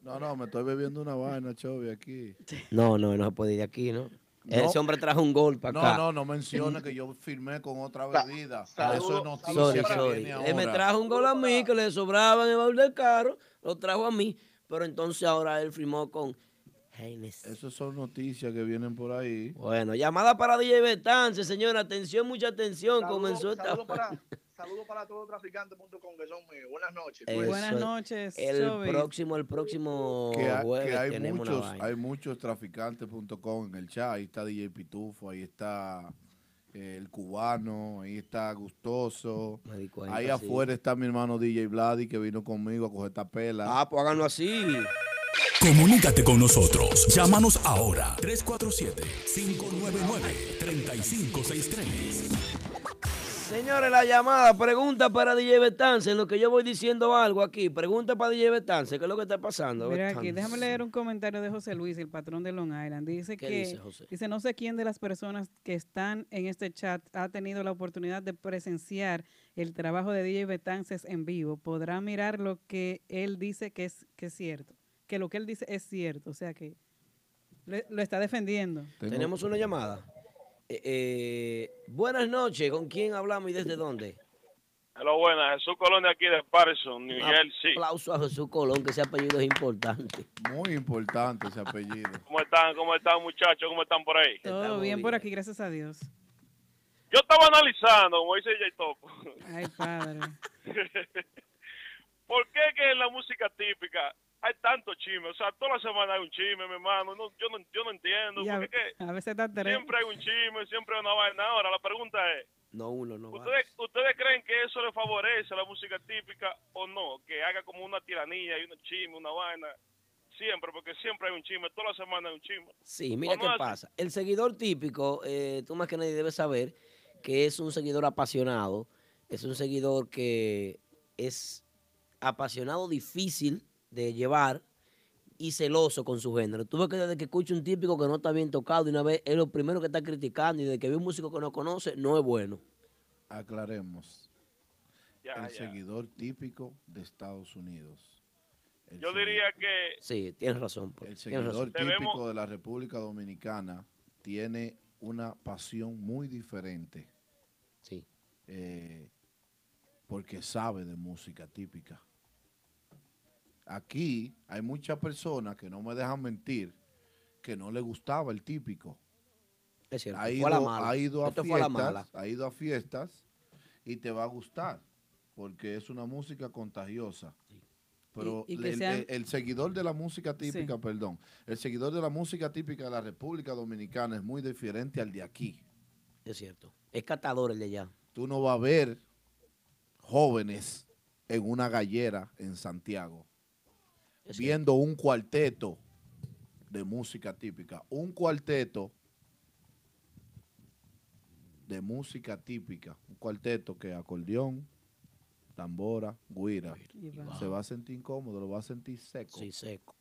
P: No, no, me estoy bebiendo una vaina, Chovy, aquí.
A: No, no, no se puede ir de aquí, ¿no?
P: No.
A: Ese hombre trajo un gol para
P: No,
A: acá.
P: no, no menciona que yo firmé con otra bebida. Eso es noticia
A: Sorry,
P: que
A: sorry.
P: viene
A: Él me trajo un gol a mí que le sobraba en el baúl del carro, lo trajo a mí, pero entonces ahora él firmó con Heinz.
P: Esas son noticias que vienen por ahí.
A: Bueno, llamada para DJ Betance, señora, atención, mucha atención. Comenzó esta.
Q: Saludos para, todos traficantes.com que son míos. Buenas noches.
A: Eso
B: Buenas
A: es.
B: noches,
A: El próximo, el próximo
P: que, ha-
A: jueves
P: que hay
A: tenemos una
P: muchos,
A: vaina.
P: hay muchos traficantes.com en el chat. Ahí está DJ Pitufo, ahí está eh, el cubano, ahí está Gustoso.
A: cuenta,
P: Ahí
A: sí.
P: afuera está mi hermano DJ Vladi que vino conmigo a coger esta pela.
A: Ah, pues háganlo así.
D: Comunícate con nosotros. Llámanos ahora. 347-599-3563.
A: Señores, la llamada, pregunta para DJ Betance, en lo que yo voy diciendo algo aquí. Pregunta para DJ Betance, ¿qué es lo que está pasando?
B: Mira aquí, déjame leer un comentario de José Luis, el patrón de Long Island. Dice
A: ¿Qué
B: que
A: dice, José?
B: dice no sé quién de las personas que están en este chat ha tenido la oportunidad de presenciar el trabajo de DJ Betances en vivo. Podrá mirar lo que él dice que es que es cierto, que lo que él dice es cierto, o sea que le- lo está defendiendo.
A: Tenemos una llamada. Eh, eh, buenas noches, ¿con quién hablamos y desde dónde?
S: Hello, buenas. Jesús Colón de aquí de Patterson, New Jersey.
A: Aplauso a Jesús Colón, que ese apellido es importante.
P: Muy importante ese apellido.
S: ¿Cómo están? ¿Cómo están, muchachos? ¿Cómo están por ahí?
B: Todo bien por aquí, gracias a Dios.
S: Yo estaba analizando, como dice J Topo.
B: Ay, padre.
S: ¿Por qué que en la música típica hay tanto chisme? O sea, toda la semana hay un chisme, mi hermano. No, yo, no, yo no entiendo.
B: A,
S: ¿Por qué que
B: a veces
S: siempre hay un chisme, siempre hay una vaina? Ahora, la pregunta es,
A: No uno, no va.
S: ¿ustedes, ¿ustedes creen que eso le favorece a la música típica o no? Que haga como una tiranía y un chisme, una vaina. Siempre, porque siempre hay un chisme. Toda la semana hay un chisme.
A: Sí, mira qué pasa. El seguidor típico, eh, tú más que nadie debes saber que es un seguidor apasionado, es un seguidor que es apasionado, difícil de llevar y celoso con su género. Tú ves que desde que escucha un típico que no está bien tocado, de una vez es lo primero que está criticando y desde que ve un músico que no conoce, no es bueno.
P: Aclaremos.
S: Ya,
P: el
S: ya.
P: seguidor típico de Estados Unidos. El
S: Yo diría que
A: Sí, tienes razón. pues,
P: El seguidor
A: razón.
P: típico de la República Dominicana tiene una pasión muy diferente.
A: Sí.
P: Eh, porque sabe de música típica. Aquí hay muchas personas que no me dejan mentir que no le gustaba el típico.
A: Es cierto,
P: Ha
A: fue
P: ido,
A: a la mala.
P: ha ido a
A: Esto fue a la
P: fiestas,
A: mala.
P: ha ido a fiestas y te va a gustar porque es una música contagiosa. Pero
B: Y- y que
P: el,
B: sean-
P: el- el seguidor de la música típica, perdón, el seguidor de la música típica de la República Dominicana es muy diferente al de aquí.
A: Es cierto. Es catador el de allá.
P: Tú no vas a ver jóvenes en una gallera en Santiago viendo un cuarteto de música típica, un cuarteto de música típica, un cuarteto que acordeón, tambora, guira,
B: va.
P: se va a sentir incómodo, lo va a sentir seco.
A: Sí, seco.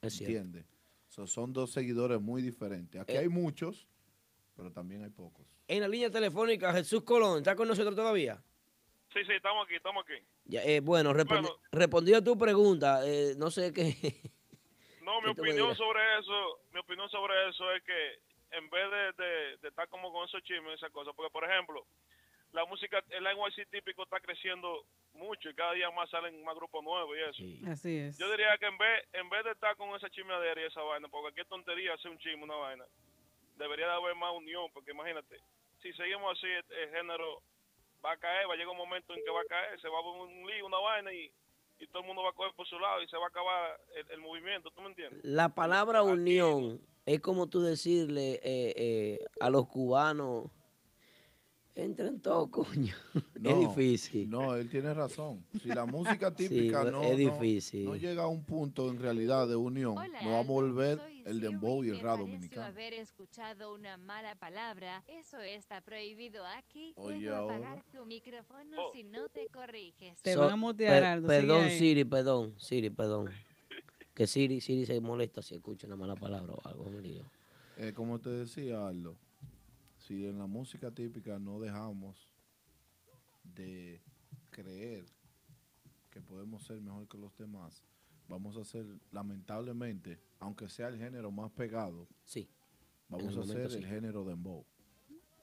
A: Es cierto.
P: ¿Entiendes? So, son dos seguidores muy diferentes. Aquí
A: Eh.
P: hay muchos, pero también hay pocos.
A: En la línea telefónica, Jesús Colón, ¿está con nosotros todavía?
S: Sí, sí, estamos aquí, estamos aquí.
A: Ya, eh, bueno, respondi-
S: Bueno.
A: respondido a tu pregunta, eh, no sé qué.
S: No, mi
A: ¿Qué tú me
S: opinión sobre eso, mi opinión sobre eso es que en vez de, de- de estar como con esos chismes y esas cosas, porque por ejemplo, la música, el NYC típico está creciendo mucho y cada día más salen más grupos nuevos y eso.
B: Así es.
S: Yo diría que en vez, en vez de estar con esa chismeadera y esa vaina, porque qué tontería hacer un chisme, una vaina, debería de haber más unión, porque imagínate, si seguimos así, el, el género va a caer, va a llegar un momento en que va a caer, se va a poner un lío, una vaina y, y todo el mundo va a coger por su lado y se va a acabar el, el movimiento, ¿tú me entiendes?
A: La palabra unión es como tú decirle eh, eh, a los cubanos, entren todos, coño. es
P: No,
A: difícil.
P: No, él tiene razón. Si la música
A: Sí,
P: típica
A: pero
P: no,
A: es
P: no-
A: difícil.
P: no llega a un punto en realidad de unión, no vamos a volver el dembow y el rap dominicano.
R: haber escuchado una mala palabra. Eso está prohibido aquí.
P: Oye,
R: apagar tu micrófono si no te corriges.
B: Te
A: So-
B: van a mutear,
A: per-
B: Aldo,
A: Perdón,
B: ahí.
A: Siri, perdón, Siri, perdón. Que Siri, Siri se molesta si escucha una mala palabra o algo.
P: Eh, como te decía, Aldo, si en la música típica no dejamos de creer que podemos ser mejor que los demás, vamos a ser, lamentablemente, aunque sea el género más pegado,
A: sí.
P: vamos a ser
A: momento
P: el
A: sí.
P: género dembow.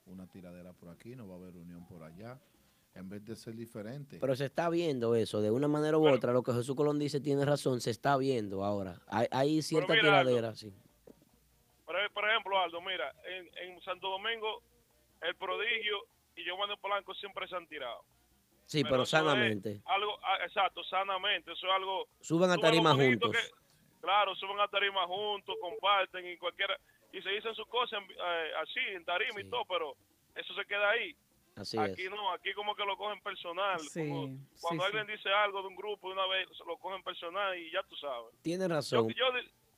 P: Una tiradera por aquí, no va a haber unión por allá, en vez de ser diferente.
A: Pero se está viendo eso, de una manera u otra, lo que Jesús Colón dice tiene razón, se está viendo ahora. Hay, hay cierta tiradera, sí.
S: Por, ej- por ejemplo, Aldo, mira, en, en Santo Domingo, el prodigio y Giovanni Polanco siempre se han tirado.
A: Sí, pero, sanamente.
S: algo, ah, exacto, sanamente. Eso es algo.
A: Suban a tarima juntos.
S: que- claro, suben a tarima juntos, comparten y cualquiera. Y se dicen sus cosas en- eh, así, en tarima y todo, pero eso se queda ahí.
A: Así
S: aquí
A: es.
S: no, aquí como que lo cogen personal.
B: Sí,
S: como cuando
B: sí.
S: alguien dice algo de un grupo de una vez, se lo cogen personal y ya tú sabes.
A: Tiene
S: Yo,
A: razón.
S: yo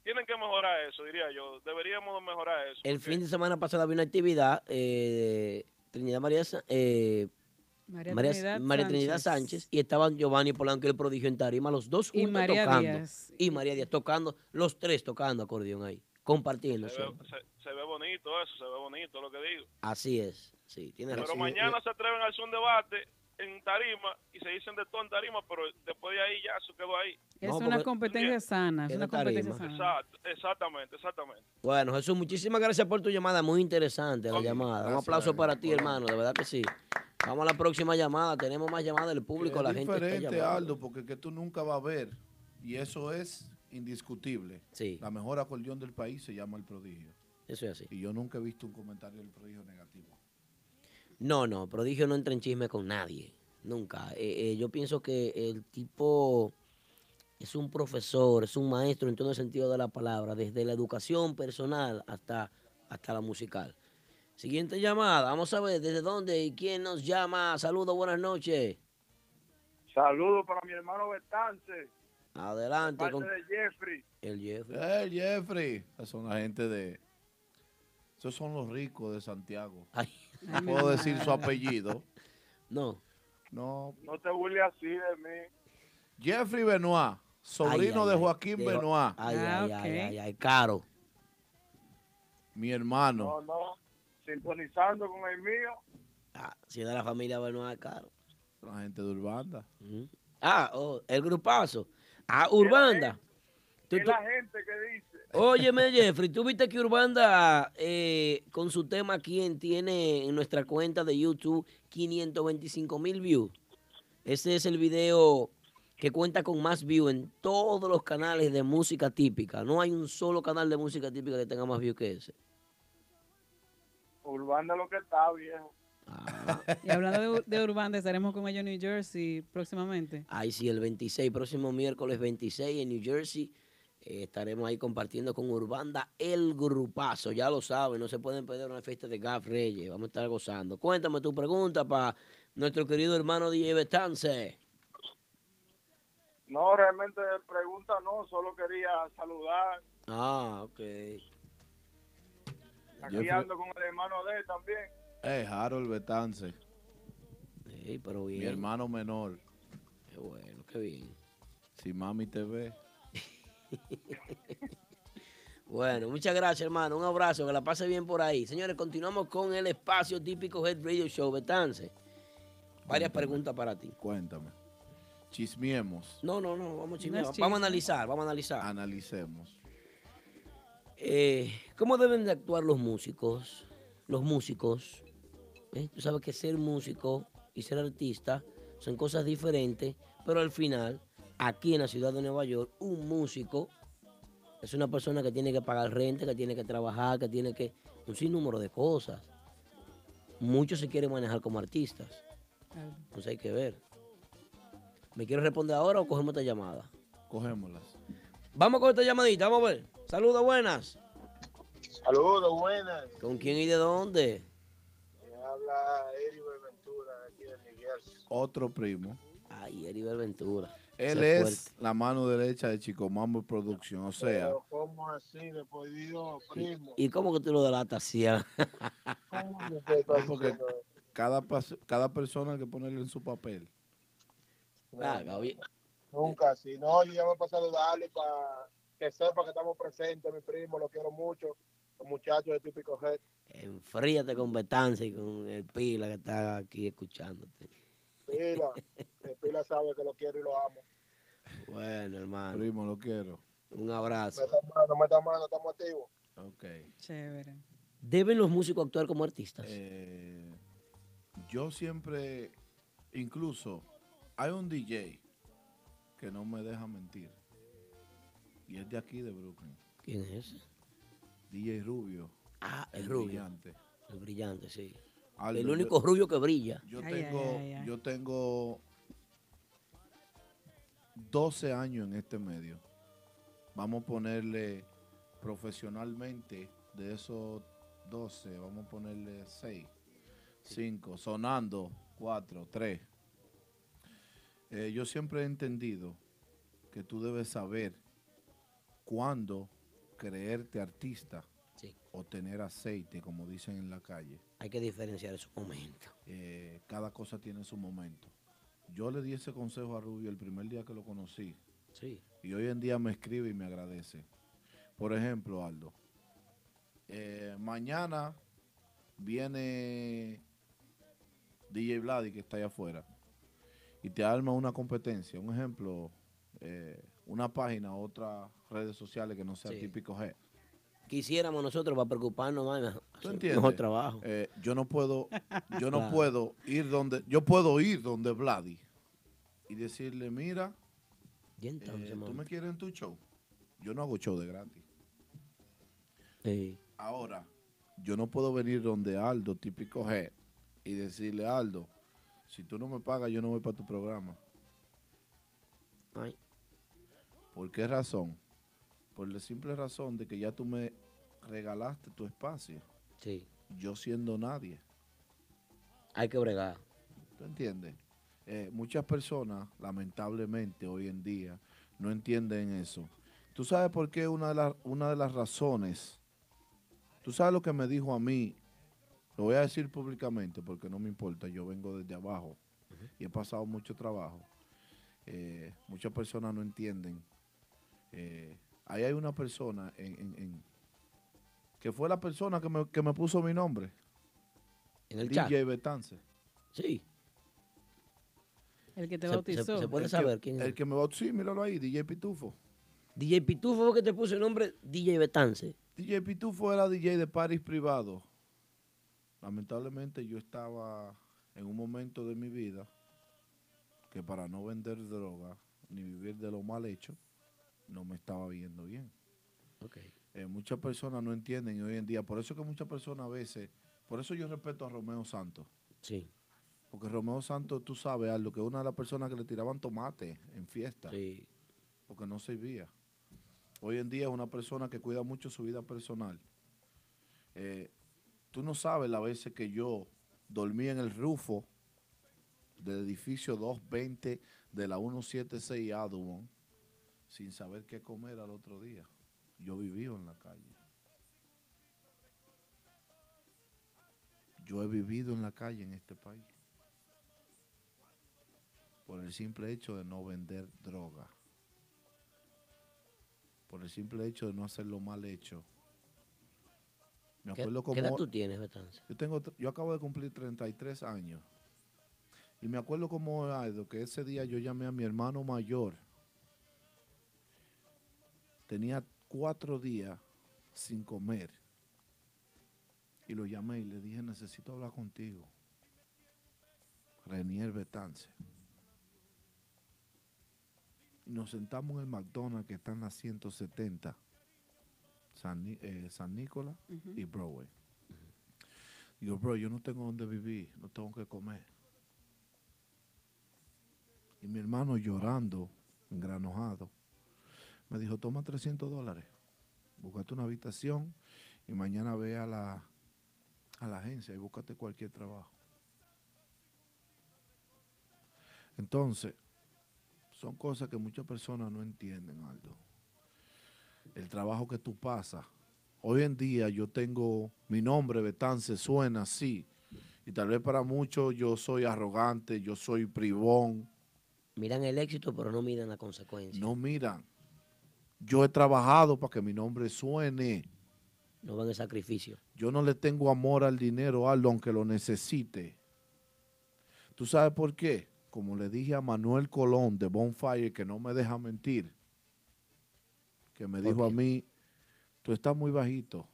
S: tienen que mejorar eso, diría yo. Deberíamos mejorar eso.
A: El fin de semana pasado había una actividad, eh, Trinidad María, eh,
B: María
A: María,
B: Trinidad
A: María Trinidad
B: Sánchez.
A: Sánchez y estaban Giovanni Polanco y el prodigio en tarima, los dos
B: Y
A: juntos
B: María
A: tocando.
B: Díaz.
A: Y María Díaz tocando, los tres tocando acordeón ahí, compartiendo.
S: Se ve,
A: siempre.
S: se- se ve bonito eso, se ve bonito lo que digo.
A: Así es, sí, tiene
S: Pero
A: razón.
S: mañana se atreven a hacer un debate en tarima y se dicen de todo en tarima, pero después de ahí ya eso quedó ahí.
B: Es una competencia sana, es una competencia sana.
S: Exacto, exactamente, exactamente.
A: Bueno, Jesús, muchísimas gracias por tu llamada, muy interesante la llamada. Un aplauso para ti, hermano, de verdad que sí. Vamos a la próxima llamada, tenemos más llamadas del público,
P: es
A: la gente está
P: diferente,
A: llamando.
P: Aldo, porque que tú nunca vas a ver, y eso es indiscutible.
A: Sí.
P: La mejor acordeón del país se llama El Prodigio.
A: Eso es así.
P: Y yo nunca he visto un comentario del Prodigio negativo.
A: No, no, Prodigio no entra en chisme con nadie, nunca. Eh, eh, yo pienso que el tipo es un profesor, es un maestro en todo el sentido de la palabra, desde la educación personal hasta, hasta la musical. Siguiente llamada, vamos a ver desde dónde y quién nos llama. Saludos, buenas noches.
T: Saludos para mi hermano Betance,
A: Adelante
T: parte
A: con
T: de Jeffrey.
A: el Jeffrey.
P: ¡Eh, Jeffrey! Esos son la gente de... Esos son los ricos de Santiago. No puedo decir su apellido.
A: No.
P: No.
T: No te burles así de mí.
P: Jeffrey Benoit, sobrino
A: Ay,
P: de
A: ay,
P: Joaquín
A: de-
P: Benoit.
A: Ay,
B: Ah,
A: ay, ay, ay, ay, caro.
P: Mi hermano.
T: No, no. Sintonizando con el mío.
A: Ah, si es de la familia Benoit, caro.
P: La gente de Urbanda.
A: Ah, oh, el grupazo. Ah, Urbanda. Tú-
T: Es
A: tú-
T: la gente que dice.
A: Óyeme, Jeffrey, tú viste que Urbanda eh, con su tema Quién tiene en nuestra cuenta de YouTube 525 mil views. Ese es el video que cuenta con más views en todos los canales de música típica. No hay un solo canal de música típica que tenga más views que ese.
T: Urbanda lo que está, viejo.
B: Y hablando de, de Urbanda, estaremos con ellos en New Jersey próximamente.
A: Ahí sí, el 26, próximo miércoles 26 en New Jersey. Eh, estaremos ahí compartiendo con Urbanda el grupazo. Ya lo saben, no se pueden perder una fiesta de Gaf Reyes. Vamos a estar gozando. Cuéntame tu pregunta para nuestro querido hermano DJ Betance.
T: No, realmente pregunta no, solo quería saludar.
A: Ah, ok.
T: Aquí ando con el hermano de él también.
P: Eh, Harold Betance.
A: Sí, pero bien.
P: Mi hermano menor.
A: Qué bueno, qué bien.
P: Si mami te ve.
A: Bueno, muchas gracias, hermano. Un abrazo, que la pase bien por ahí. Señores, continuamos con el espacio típico Head Radio Show, Betance. Varias preguntas para ti.
P: Cuéntame. Chismiemos.
A: No, no, no, vamos a chismear.
P: No
A: Vamos a analizar, vamos a analizar.
P: Analicemos.
A: Eh, ¿Cómo deben de actuar los músicos? Los músicos. ¿eh? Tú sabes que ser músico y ser artista son cosas diferentes, pero al final, aquí en la ciudad de Nueva York, un músico es una persona que tiene que pagar renta, que tiene que trabajar, que tiene que... un sinnúmero de cosas. Muchos se quieren manejar como artistas. Entonces hay que ver. ¿Me quieres responder ahora o cogemos esta llamada?
P: Cogémoslas.
A: Vamos con esta llamadita, vamos a ver. Saludos, buenas.
T: Saludos, buenas.
A: ¿Con quién y de dónde?
T: Me habla Eric Ventura aquí de Miguel.
P: Otro primo.
A: Ay, Eribel Ventura.
P: Él es
A: fuerte.
P: la mano derecha de Chico Mambo Producción. O sea,
T: Pero ¿cómo así? Después Dios, primo.
A: ¿Y cómo que tú lo delatas así?
P: porque cada, cada persona hay que ponerle en su papel.
A: Ah, Gaby.
T: Nunca así. No, yo llamo para saludarle, para que sepa que estamos presentes, mi primo, lo quiero mucho. Los muchachos de Típico Head.
A: Enfríate con Betance y con el Pila que está aquí escuchándote.
T: Pila, que Pila sabe que lo quiero y lo amo.
A: Bueno, hermano.
P: Primo, lo quiero.
A: Un abrazo.
T: Meta mano, meta mano, estamos activos.
P: Ok.
B: Chévere.
A: ¿Deben los músicos actuar como artistas?
P: Eh, yo siempre, incluso, hay un DJ que no me deja mentir. Y es de aquí, de Brooklyn.
A: ¿Quién es ese?
P: DJ Rubio.
A: Ah, el
P: el
A: rubio.
P: brillante.
A: El brillante, sí.
P: Aldo,
A: el
P: yo-
A: único rubio que brilla.
P: Yo
B: Ay, ay,
P: tengo,
B: ay, ay.
P: yo tengo 12 años en este medio. Vamos a ponerle profesionalmente de esos 12, vamos a ponerle 6, 5, sonando 4, 3. yo siempre he entendido que tú debes saber cuándo creerte artista
A: Sí.
P: o tener aceite, como dicen en la calle.
A: Hay que diferenciar esos momentos.
P: Eh, cada cosa tiene su momento. Yo le di ese consejo a Rubio el primer día que lo conocí.
A: Sí.
P: Y hoy en día me escribe y me agradece. Por ejemplo, Aldo, eh, mañana viene DJ Vladi que está allá afuera y te arma una competencia. Un ejemplo, eh, una página, otras redes sociales que no sea
A: Sí.
P: típico G.
A: Quisiéramos nosotros para preocuparnos más,
P: ¿Tú
A: hacer
P: entiendes?
A: mejor trabajo.
P: Eh, yo no puedo, yo no
A: Claro.
P: puedo ir donde, yo puedo ir donde Vladi y decirle, mira,
A: Y entonces,
P: eh, tú me quieres en tu show. Yo no hago show de gratis.
A: Sí.
P: Ahora, yo no puedo venir donde Aldo, típico G, y decirle, Aldo, si tú no me pagas, yo no voy para tu programa.
A: Ay.
P: ¿Por qué razón? Por la simple razón de que ya tú me regalaste tu espacio.
A: Sí.
P: Yo siendo nadie.
A: Hay que bregar.
P: ¿Tú entiendes? Eh, muchas personas, lamentablemente, hoy en día, no entienden eso. ¿Tú sabes por qué una de, las una de las razones? ¿Tú sabes lo que me dijo a mí? Lo voy a decir públicamente porque no me importa. Yo vengo desde abajo y he pasado mucho trabajo. Eh, muchas personas no entienden. Eh, ahí hay una persona en, en- en- que fue la persona que me, que me puso mi nombre.
A: En el
P: DJ
A: chat.
P: Betance.
A: Sí.
B: El que te
A: Se-
B: bautizó.
A: se- se puede
P: El
A: saber
P: que-
A: quién es.
P: El que me bautizó, sí, míralo ahí, DJ Pitufo.
A: DJ Pitufo fue que te puso el nombre DJ Betance.
P: DJ Pitufo era DJ de Paris privado. Lamentablemente yo estaba en un momento de mi vida que para no vender droga ni vivir de lo mal hecho, no me estaba viendo bien. Eh, muchas personas no entienden hoy en día, por eso que muchas personas a veces, por eso yo respeto a Romeo Santos.
A: Sí.
P: Porque Romeo Santos, tú sabes, algo que una de las personas que le tiraban tomate en fiesta.
A: Sí.
P: Porque no servía. Hoy en día es una persona que cuida mucho su vida personal. Eh, tú no sabes las veces que yo dormí en el rufo del edificio 220 de la 176 Audubon sin saber qué comer al otro día. Yo viví en la calle. Yo he vivido en la calle en este país. Por el simple hecho de no vender droga. Por el simple hecho de no hacerlo mal hecho. Me
A: ¿Qué,
P: acuerdo
A: qué edad
P: como-
A: tú tienes, Betance?
P: yo, tengo, yo acabo de cumplir 33 años. Y me acuerdo como que ese día yo llamé a mi hermano mayor. Tenía cuatro días sin comer. Y lo llamé y le dije, necesito hablar contigo. Renier Betance. Y nos sentamos en el McDonald's que está en la 170, San, eh, San Nicolás y Broadway. Digo, bro, yo no tengo dónde vivir, no tengo que comer. Y mi hermano llorando, engranojado, me dijo, toma 300 dólares, búscate una habitación y mañana ve a la, a la agencia y búscate cualquier trabajo. Entonces, son cosas que muchas personas no entienden, Aldo. El trabajo que tú pasas. Hoy en día yo tengo, mi nombre, Betance, suena así. Y tal vez para muchos yo soy arrogante, yo soy privón.
A: Miran el éxito, pero no miran la consecuencia.
P: No miran. Yo he trabajado para que mi nombre suene.
A: No van el sacrificio.
P: Yo no le tengo amor al dinero, Aldo, aunque lo necesite. ¿Tú sabes por qué? Como le dije a Manuel Colón de Bonfire, que no me deja mentir, que me dijo a mí, tú estás muy bajito,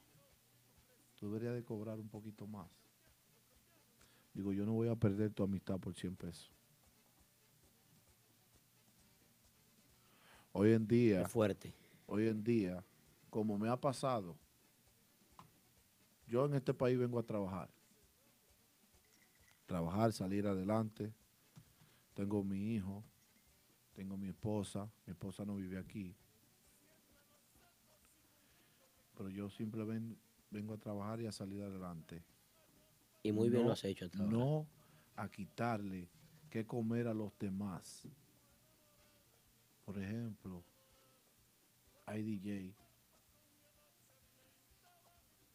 P: tú deberías de cobrar un poquito más. Digo, yo no voy a perder tu amistad por 100 pesos. Hoy en día,
A: Es fuerte.
P: hoy en día, como me ha pasado, yo en este país vengo a trabajar. Trabajar, salir adelante. Tengo mi hijo, tengo mi esposa, mi esposa no vive aquí. Pero yo simplemente vengo a trabajar y a salir adelante.
A: Y muy bien lo has hecho hasta ahora.
P: No a quitarle que comer a los demás. Por ejemplo, hay DJ.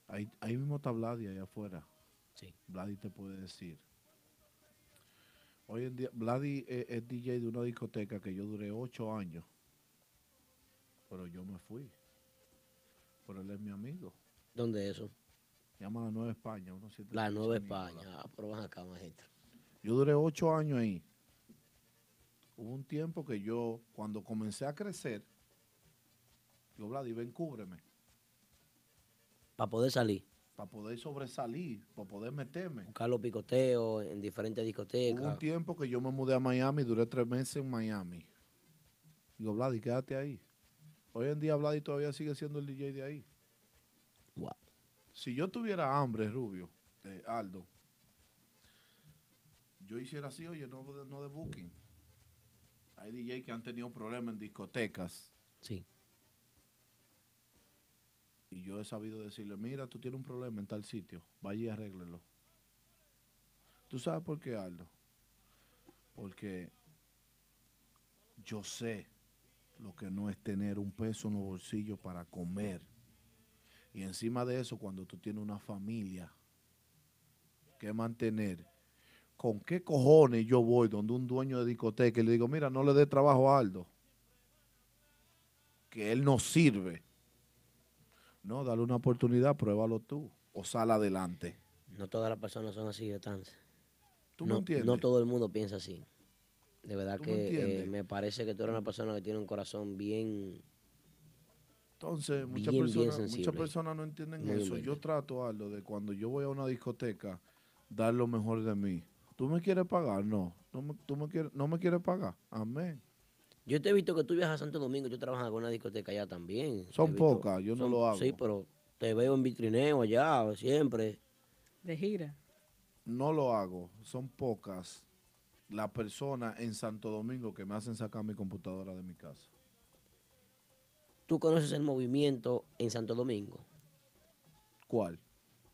P: Ahí, ahí mismo está Vladi allá afuera.
A: Sí.
P: Vladi te puede decir. Hoy en día, Vladi es, es DJ de una discoteca que yo duré ocho años. Pero yo me fui. Pero él es mi amigo.
A: ¿Dónde es eso?
P: Se llama La Nueva España. 173
A: La Nueva. España. Ah, pero van acá, maestro.
P: Yo duré ocho años ahí. Hubo un tiempo que yo, cuando comencé a crecer, yo, Vladi, ven, cúbreme.
A: Para poder salir.
P: Para poder sobresalir, para poder meterme.
A: Buscar los picoteos en diferentes
P: Hubo
A: discotecas.
P: un tiempo que yo me mudé a Miami, duré tres meses en Miami. Digo, Vladi, quédate ahí. Hoy en día Vladi todavía sigue siendo el DJ de ahí. Si yo tuviera hambre, Rubio, eh, Aldo, yo hiciera así, oye, no, no de booking. Hay DJ que han tenido problemas en discotecas.
A: Sí.
P: Y yo he sabido decirle, mira, tú tienes un problema en tal sitio, vaya y arréglelo. ¿Tú sabes por qué, Aldo? Porque yo sé lo que no es tener un peso en los bolsillos para comer. Y encima de eso, cuando tú tienes una familia que mantener, ¿con qué cojones yo voy donde un dueño de discoteca y le digo, mira, no le dé trabajo a Aldo? Que él no sirve. No, dale una oportunidad, pruébalo tú. O sal adelante.
A: No todas las personas son así de tan.
P: ¿Tú me
A: no,
P: entiendes?
A: no todo el mundo piensa así. De verdad
P: ¿Tú me
A: que eh, me parece que tú eres una persona que tiene un corazón bien.
P: Entonces, muchas personas, muchas
A: sensible.
P: personas no entienden
A: Muy
P: eso. Yo trato, Aldo, de cuando yo voy a una discoteca, dar lo mejor de mí. ¿Tú me quieres pagar? No. ¿No me, tú me quieres, no me quieres pagar? Amén.
A: Yo te he visto que tú viajas a Santo Domingo, yo trabajo en una discoteca allá también.
P: Son pocas, yo no
A: son-
P: lo hago.
A: Sí, pero te veo en vitrineo allá, siempre.
B: De gira.
P: No lo hago. Son pocas las personas en Santo Domingo que me hacen sacar mi computadora de mi casa.
A: ¿Tú conoces el movimiento en Santo Domingo?
P: ¿Cuál?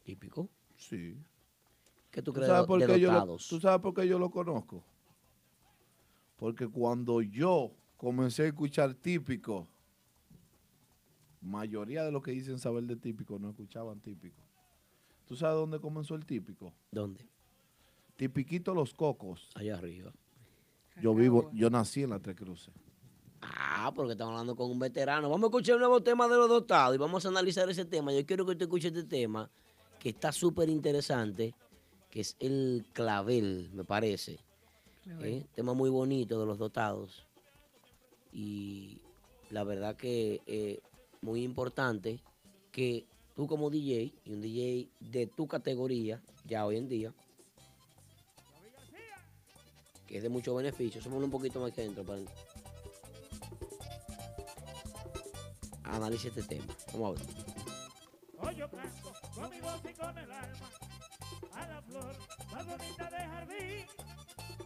A: Típico.
P: Sí.
A: ¿Qué tú
P: ¿Tú
A: crees
P: sabes,
A: de,
P: por
A: de
P: qué yo lo? ¿Tú sabes por qué yo lo conozco? Porque cuando yo comencé a escuchar típico, mayoría de los que dicen saber de típico no escuchaban típico. ¿Tú sabes dónde comenzó el típico?
A: ¿Dónde?
P: Tipiquito Los Cocos.
A: Allá arriba.
P: Yo vivo, yo nací en la Tres Cruces.
A: Ah, porque estamos hablando con un veterano. Vamos a escuchar un nuevo tema de los dotados y vamos a analizar ese tema. Yo quiero que usted escuche este tema, que está súper interesante, que es el clavel, me parece. ¿eh? Tema muy bonito de los dotados. Y la verdad que eh, muy importante que tú como DJ y un DJ de tu categoría, ya hoy en día, que es de mucho beneficio, somos un poquito más que dentro para analice este tema. Vamos a ver.
O: A la flor más bonita de jardín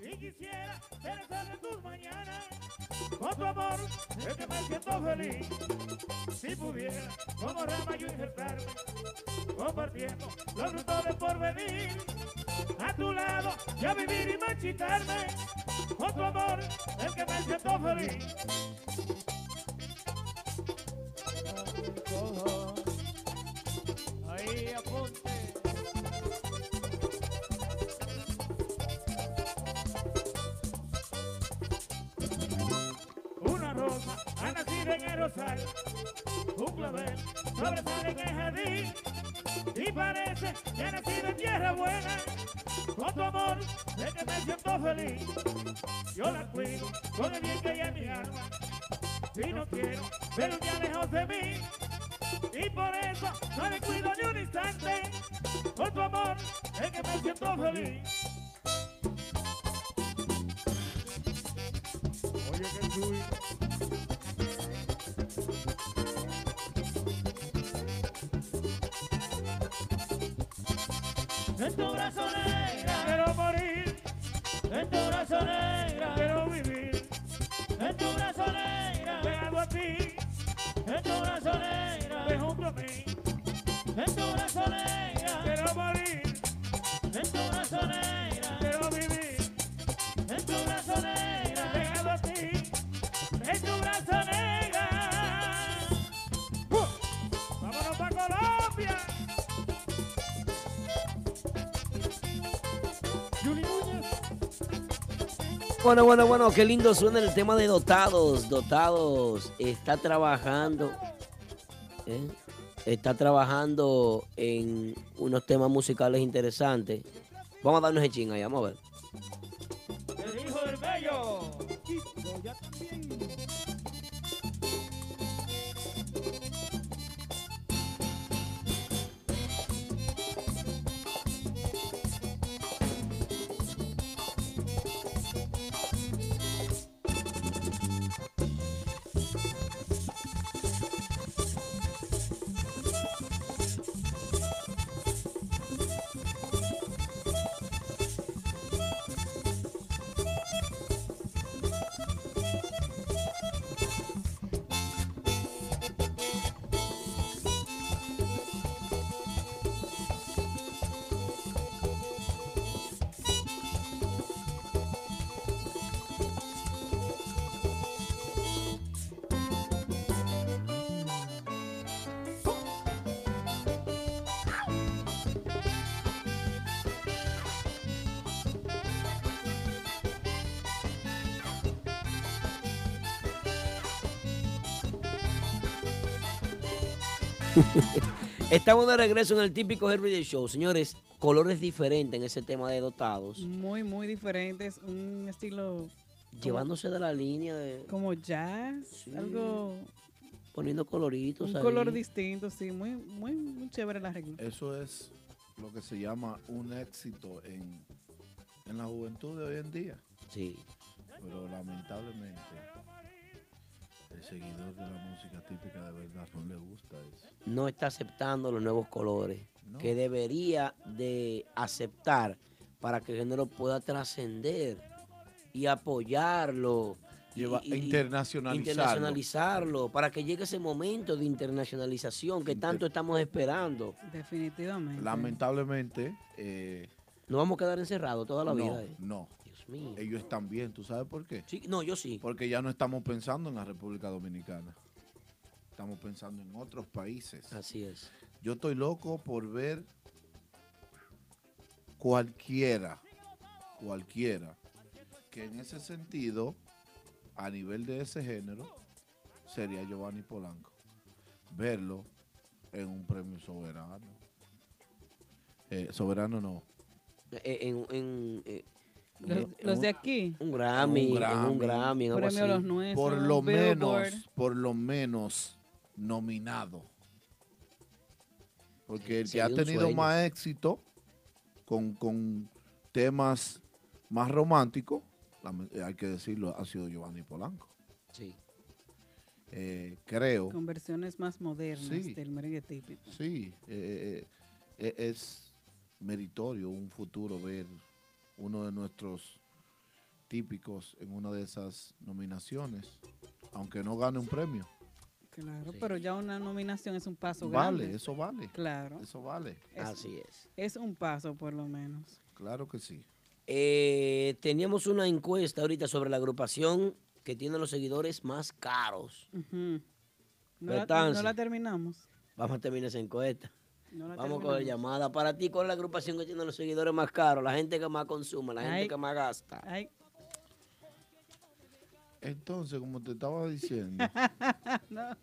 U: Y quisiera ser sol de tus mañanas. Con tu amor es que me siento feliz. Si pudiera, como rama yo injertarme, compartiendo los frutos de porvenir. A tu lado, yo vivir y marchitarme. Con tu amor es que me siento feliz. Ahí apunte. Rosal, un clavel sobresale en el jardín y parece que ha nacido en tierra buena. Con tu amor es que me siento feliz. Yo la cuido con el bien que hay en mi alma y no quiero un día lejos de mí. Y por eso no le cuido ni un instante. Con tu amor es que me siento feliz. Oye, que tuyo.
A: Bueno, bueno, bueno, qué lindo suena el tema de dotados. Dotados está trabajando, ¿eh? está trabajando en unos temas musicales interesantes. Vamos a darnos el ching ahí, vamos a ver. Estamos de regreso en el típico Everyday Show. Señores, colores diferentes en ese tema de dotados.
B: Muy, muy diferentes. Un estilo
A: Llevándose de la línea de
B: como jazz, algo,
A: poniendo coloritos.
B: un
A: ahí.
B: color distinto, sí, muy, muy, muy chévere la regla.
P: Eso es lo que se llama un éxito en, en la juventud de hoy en día.
A: Sí.
P: Pero lamentablemente el seguidor de la música típica de verdad no le gusta eso.
A: no está aceptando los nuevos colores
P: No.
A: que debería de aceptar para que el género pueda trascender y apoyarlo.
P: Lleva-
A: y- y-
P: internacionalizarlo.
A: internacionalizarlo, para que llegue ese momento de internacionalización que tanto estamos esperando.
B: Definitivamente.
P: Lamentablemente, eh,
A: No vamos a quedar encerrados toda la
P: no,
A: vida. eh.
P: no.
A: Mío.
P: Ellos están bien, ¿tú sabes por qué?
A: Sí, no, yo sí.
P: Porque ya no estamos pensando en la República Dominicana. Estamos pensando en otros países.
A: Así es.
P: Yo estoy loco por ver cualquiera, cualquiera, que en ese sentido, a nivel de ese género, sería Giovanni Polanco. Verlo en un premio soberano. Eh, soberano no.
A: Eh, en, en, eh,
B: Los,
A: un-
B: de aquí.
A: Un Grammy, un Grammy, algo
B: Premio
A: así.
B: Los Nuestros,
P: por lo
B: Billboard.
P: menos, por lo menos nominado. Porque el que
A: Sería
P: ha
A: un
P: tenido
A: sueño.
P: más éxito con, con temas más románticos, eh, hay que decirlo, ha sido Giovanni Polanco.
A: Sí.
P: Eh, creo,
B: Con versiones más modernas
P: Sí.
B: del merengue típico.
P: sí, eh, es meritorio un futuro ver uno de nuestros típicos en una de esas nominaciones, aunque no gane un premio.
B: Claro, pero ya una nominación es un paso grande.
P: Vale, eso vale.
B: Claro.
P: Eso vale.
A: Así es.
B: Es un paso, por lo menos.
P: Claro que sí.
A: Eh, teníamos una encuesta ahorita sobre la agrupación que tiene los seguidores más caros.
B: La, no la terminamos.
A: Vamos a terminar esa encuesta.
B: No
A: Vamos con la
B: terminamos.
A: llamada. Para ti, ¿cuál es la agrupación que tiene los seguidores más caros? La gente que más consume, la gente
B: Ay.
A: que más gasta.
B: Ay.
P: Entonces, como te estaba diciendo,
B: No.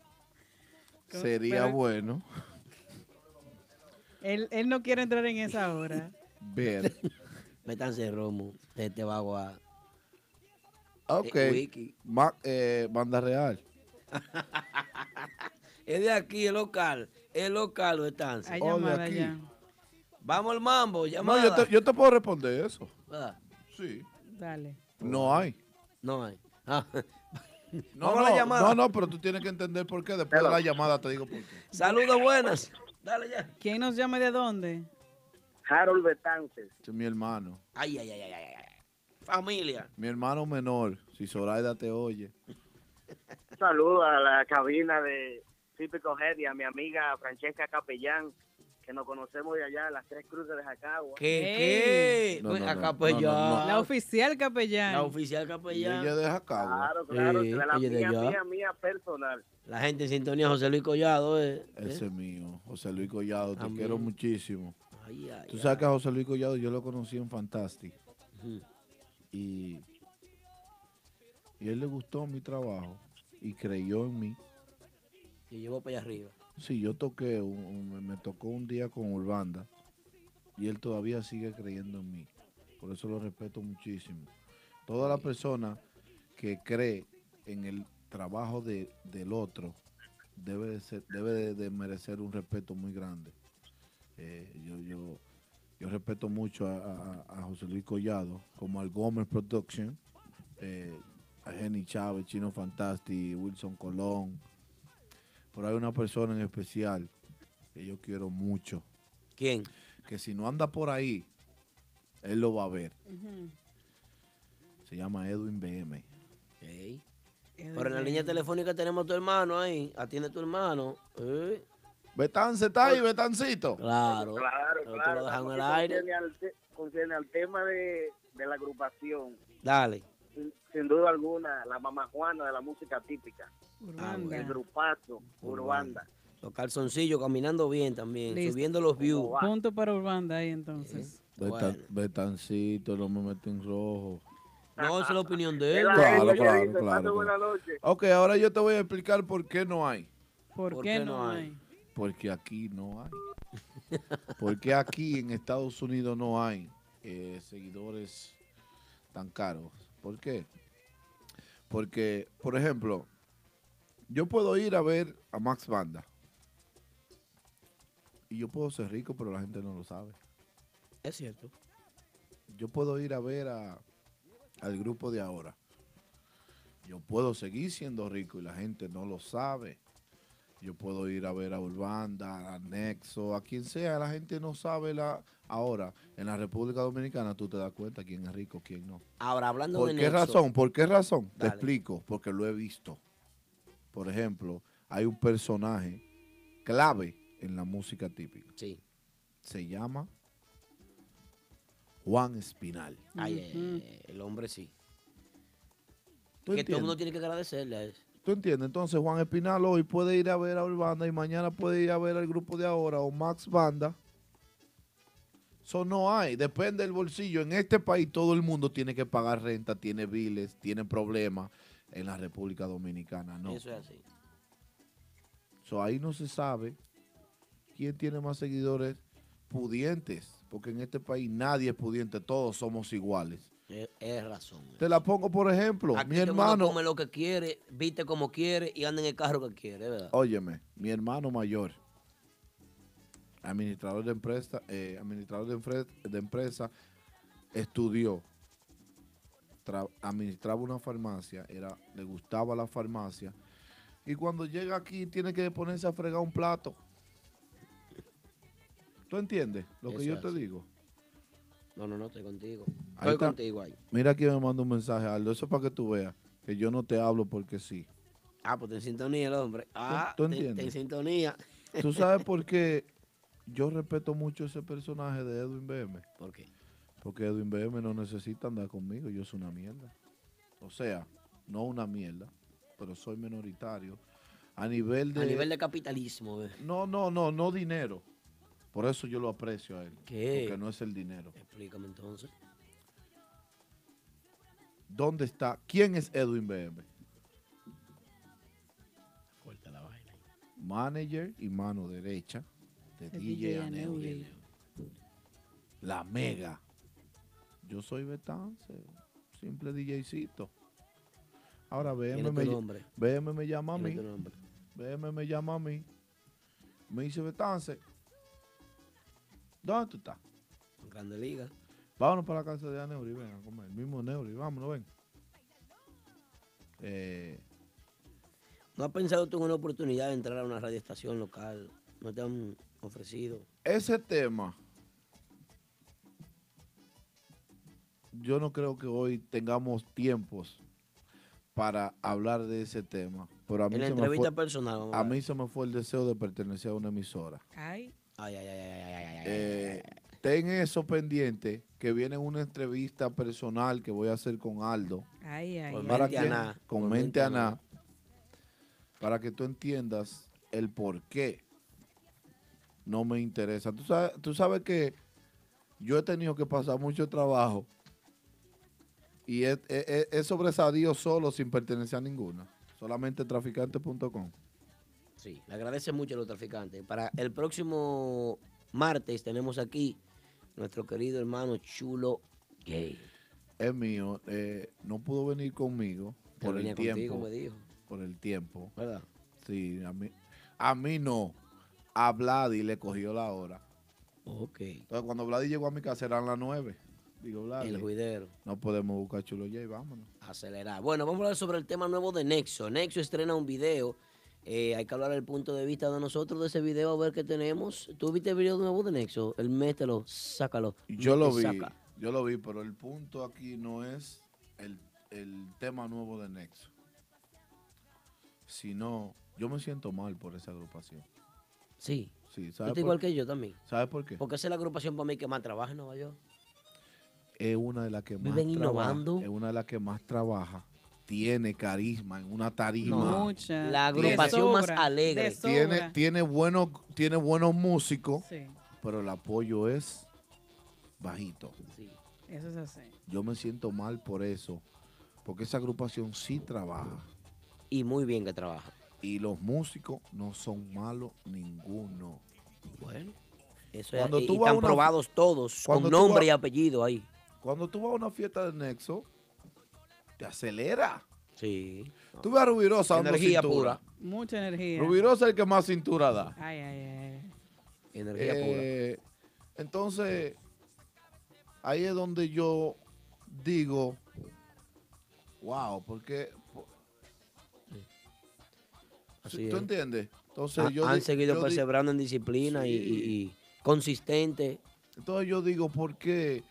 P: sería
B: Pero-
P: bueno
B: Él, él no quiere entrar en esa hora.
P: ver.
A: Métanse Romo, te, te va a aguar.
P: Ok.
A: Eh, Wiki.
P: Ma- eh, banda real.
A: Es de aquí, es local. Es local.
B: Hay llamada
P: aquí.
B: ya.
A: Vamos al mambo,
P: No, yo te, yo te puedo responder eso. Sí.
B: Dale.
P: No hay.
A: No hay. Ah.
P: No,
A: Vamos a la
P: no,
A: llamada.
P: no, no, pero tú tienes que entender por qué. Después de la llamada te digo por qué.
A: Saludos buenas. Dale ya.
B: ¿Quién nos llama de dónde?
J: Harold Betances.
P: Este es mi hermano.
A: Ay, ay, ay, ay, ay, ay. Familia.
P: Mi hermano menor. Si Zoraida te oye.
J: Un saludo a la cabina de Típico Head y a mi amiga Francesca Capellán, que nos conocemos de allá, las tres cruces de Jacagua.
A: ¿Qué? ¿Qué?
P: No, no,
A: a capellán.
P: no, no,
B: La oficial capellán.
A: La oficial
P: Y
A: capellán.
P: ella deja cabo.
J: Claro, claro,
A: Sí,
J: de la
A: de
J: mía, mía, mía personal.
A: La gente en sintonía, José Luis Collado. Eh.
P: Ese es mío. José Luis Collado. Te
A: Amén.
P: quiero muchísimo.
A: Ay, ay,
P: Tú
A: ay.
P: sabes que a José Luis Collado yo lo conocí en Fantastic.
A: Ujú.
P: Y, y él le gustó mi trabajo. Y creyó en mí.
A: Y llevó para allá arriba.
P: Sí, yo toqué, me- tocó un día con Urbanda y él todavía sigue creyendo en mí. Por eso lo respeto muchísimo. Toda la persona que cree en el trabajo de, del otro debe de, ser- debe de, de merecer un respeto muy grande. Eh, yo, yo, yo respeto mucho a, José Luis Collado, como al Gómez Production, eh, a Jenny Chávez, Chino Fantastic, Wilson Colón, pero hay una persona en especial que yo quiero mucho.
A: ¿Quién?
P: Que si no anda por ahí, él lo va a ver. Se llama Edwin BM.
B: Edwin
A: Pero en la línea telefónica tenemos a tu hermano ahí. Atiende a tu hermano. Eh.
P: Betance está ahí, Betancito.
A: Claro.
J: Claro,
A: Pero
J: claro.
A: lo dejas en el
J: Porque
A: aire.
J: Concierne al, te- al tema de, de la agrupación.
A: Dale.
J: Sin, duda alguna, la mamá Juana de la música típica.
B: Urbanda.
J: El grupazo, Urbanda.
A: Los calzoncillos caminando bien también.
B: Listo.
A: Subiendo los views.
B: Punto para Urbanda ahí entonces.
A: Bueno.
P: Betancito, no me mete en rojo.
A: No, esa es la opinión de él.
J: La
P: Claro, claro, claro,
J: "Pase
P: claro.
J: buena noche".
P: Ok, ahora yo te voy a explicar por qué no hay.
B: ¿Por,
A: ¿Por
B: qué, no hay?
A: hay?
P: Porque aquí no hay. Porque aquí en Estados Unidos no hay eh, seguidores tan caros. ¿Por qué? Porque, por ejemplo, yo puedo ir a ver a Max Banda. Y yo puedo ser rico, pero la gente no lo sabe.
A: Es cierto.
P: Yo puedo ir a ver a, al grupo de ahora. Yo puedo seguir siendo rico y la gente no lo sabe. Yo puedo ir a ver a Urbanda, a Nexo, a quien sea. La gente no sabe la. Ahora, en la República Dominicana tú te das cuenta quién es rico, quién no.
A: Ahora, hablando
P: ¿Por
A: de
P: qué
A: Nexo,
P: razón? ¿Por qué razón? Te explico. Porque lo he visto. Por ejemplo, hay un personaje clave en la música típica.
A: Sí.
P: Se llama Juan Espinal.
A: Ay, eh, el hombre sí.
P: ¿Tú
A: Que todo el mundo tiene que agradecerle a eso.
P: ¿Tú entiendes? Entonces Juan Espinal hoy puede ir a ver a Urbanda y mañana puede ir a ver al grupo de ahora o Max Banda. Eso no hay, depende del bolsillo. En este país todo el mundo tiene que pagar renta, tiene biles, tiene problemas. En la República Dominicana no.
A: Eso es así.
P: So, ahí no se sabe quién tiene más seguidores pudientes, porque en este país nadie es pudiente, todos somos iguales.
A: Es, es razón.
P: Te la pongo por ejemplo,
A: Aquí
P: mi hermano,
A: come lo que quiere, viste como quiere y anda en el carro que quiere, ¿verdad?
P: óyeme, mi hermano mayor, administrador de empresa, eh, administrador de, empresa, estudió, tra- administraba una farmacia, era, le gustaba la farmacia, y cuando llega aquí tiene que ponerse a fregar un plato. ¿Tú entiendes lo que yo te digo?
A: No, no, no, estoy contigo. Estoy contigo ahí.
P: Mira quién me manda un mensaje, Aldo. Eso es para que tú veas que yo no te hablo porque sí.
A: Ah, pues en sintonía el hombre. Ah,
P: tú entiendes?
A: está en sintonía.
P: ¿Tú sabes por qué yo respeto mucho ese personaje de Edwin BM?
A: ¿Por qué?
P: Porque Edwin BM no necesita andar conmigo, yo soy una mierda. O sea, no una mierda, pero soy minoritario. A nivel de...
A: A nivel de capitalismo. eh.
P: No, no, no, no dinero. Por eso yo lo aprecio a él.
A: ¿Qué?
P: Porque no es el dinero.
A: Explícame entonces.
P: ¿Dónde está? ¿Quién es Edwin BM?
A: Fuerte la vaina.
P: Manager y mano derecha de
B: De
P: DJ. Aneuri. La mega. Yo soy Betance, simple DJcito. Ahora BM me,
A: nombre.
P: BM me llama a mí. BM me llama a mí. Me dice Betance. ¿Dónde tú estás?
A: Grande Liga.
P: Vámonos para la casa de Aneuri, ven a comer. El mismo Neuri, vámonos, ven. Eh,
A: ¿No has pensado tú en una oportunidad de entrar a una radioestación local? ¿No te han ofrecido?
P: ese tema, yo no creo que hoy tengamos tiempos para hablar de ese tema. Pero a mí,
A: En la
P: se me,
A: entrevista
P: fue,
A: personal, vamos a
P: mí se me fue el deseo de pertenecer a una emisora.
B: Ay.
A: Ay, ay, ay, ay, ay, ay, ay,
P: Eh, ten eso pendiente, que viene una entrevista personal que voy a hacer con Aldo.
B: Ay, ay,
A: Con
B: ay.
P: para
A: mente
P: que,
A: aná,
P: con mente aná. para que tú entiendas el por qué no me interesa. Tú sabes, tú sabes que yo he tenido que pasar mucho trabajo y he, he- he- he sobresalido solo sin pertenecer a ninguna. Solamente traficante.com.
A: Sí, le agradece mucho a los traficantes. Para el próximo martes tenemos aquí nuestro querido hermano Chulo Gay.
P: Es mío. eh, no pudo venir conmigo por el
A: contigo,
P: tiempo.
A: me dijo.
P: Por el tiempo.
A: ¿Verdad?
P: Sí, a mí, a mí no. A Vladi le cogió la hora.
A: Ok.
P: Entonces, cuando Vladi llegó a mi casa eran las 9. Digo, Vladi,
A: El juidero.
P: no podemos buscar Chulo J, vámonos.
A: Acelerar. Bueno, vamos a hablar sobre el tema nuevo de Nexo. Nexo estrena un video. Eh, hay que hablar del punto de vista de nosotros de ese video, a ver qué tenemos. ¿Tú viste el video nuevo de Nexo? El mételo, sácalo.
P: Yo lo vi,
A: Saca.
P: yo lo vi, pero el punto aquí no es el, el tema nuevo de Nexo. Sino, yo me siento mal por esa agrupación.
A: Sí.
P: Sí, ¿sabes
A: estás igual que yo también.
P: ¿Sabes por qué?
A: Porque esa es la agrupación para mí que más trabaja en Nueva York.
P: Es una de las que más
A: Viven
P: trabaja.
A: innovando.
P: Es una de las que más trabaja. Tiene carisma en una tarima.
A: No, Mucha. la agrupación más alegre.
P: Tiene, tiene, buenos, tiene buenos músicos,
B: Sí,
P: pero el apoyo es bajito.
B: eso es así.
P: Yo me siento mal por eso, porque esa agrupación sí trabaja.
A: Y muy bien que trabaja.
P: Y los músicos no son malos ninguno.
A: Bueno, eso es,
P: Cuando
A: y,
P: tú
A: y
P: vas
A: están
P: una-
A: probados todos, con nombre
P: vas-
A: y apellido ahí.
P: Cuando tú vas a una fiesta de Nexo, te acelera.
A: Sí.
P: Tú ves a Rubirosa dando
A: Energía
P: cintura.
B: Mucha energía.
P: Rubirosa es el que más cintura da.
B: Ay, ay, ay.
A: Energía
P: Eh, Entonces, ahí es donde yo digo, wow, porque...
A: Así
P: ¿Tú
A: es.
P: entiendes? Entonces,
A: Ha-
P: yo
A: han seguido
P: yo
A: perseverando en disciplina y- y, y consistente.
P: Entonces yo digo, ¿por qué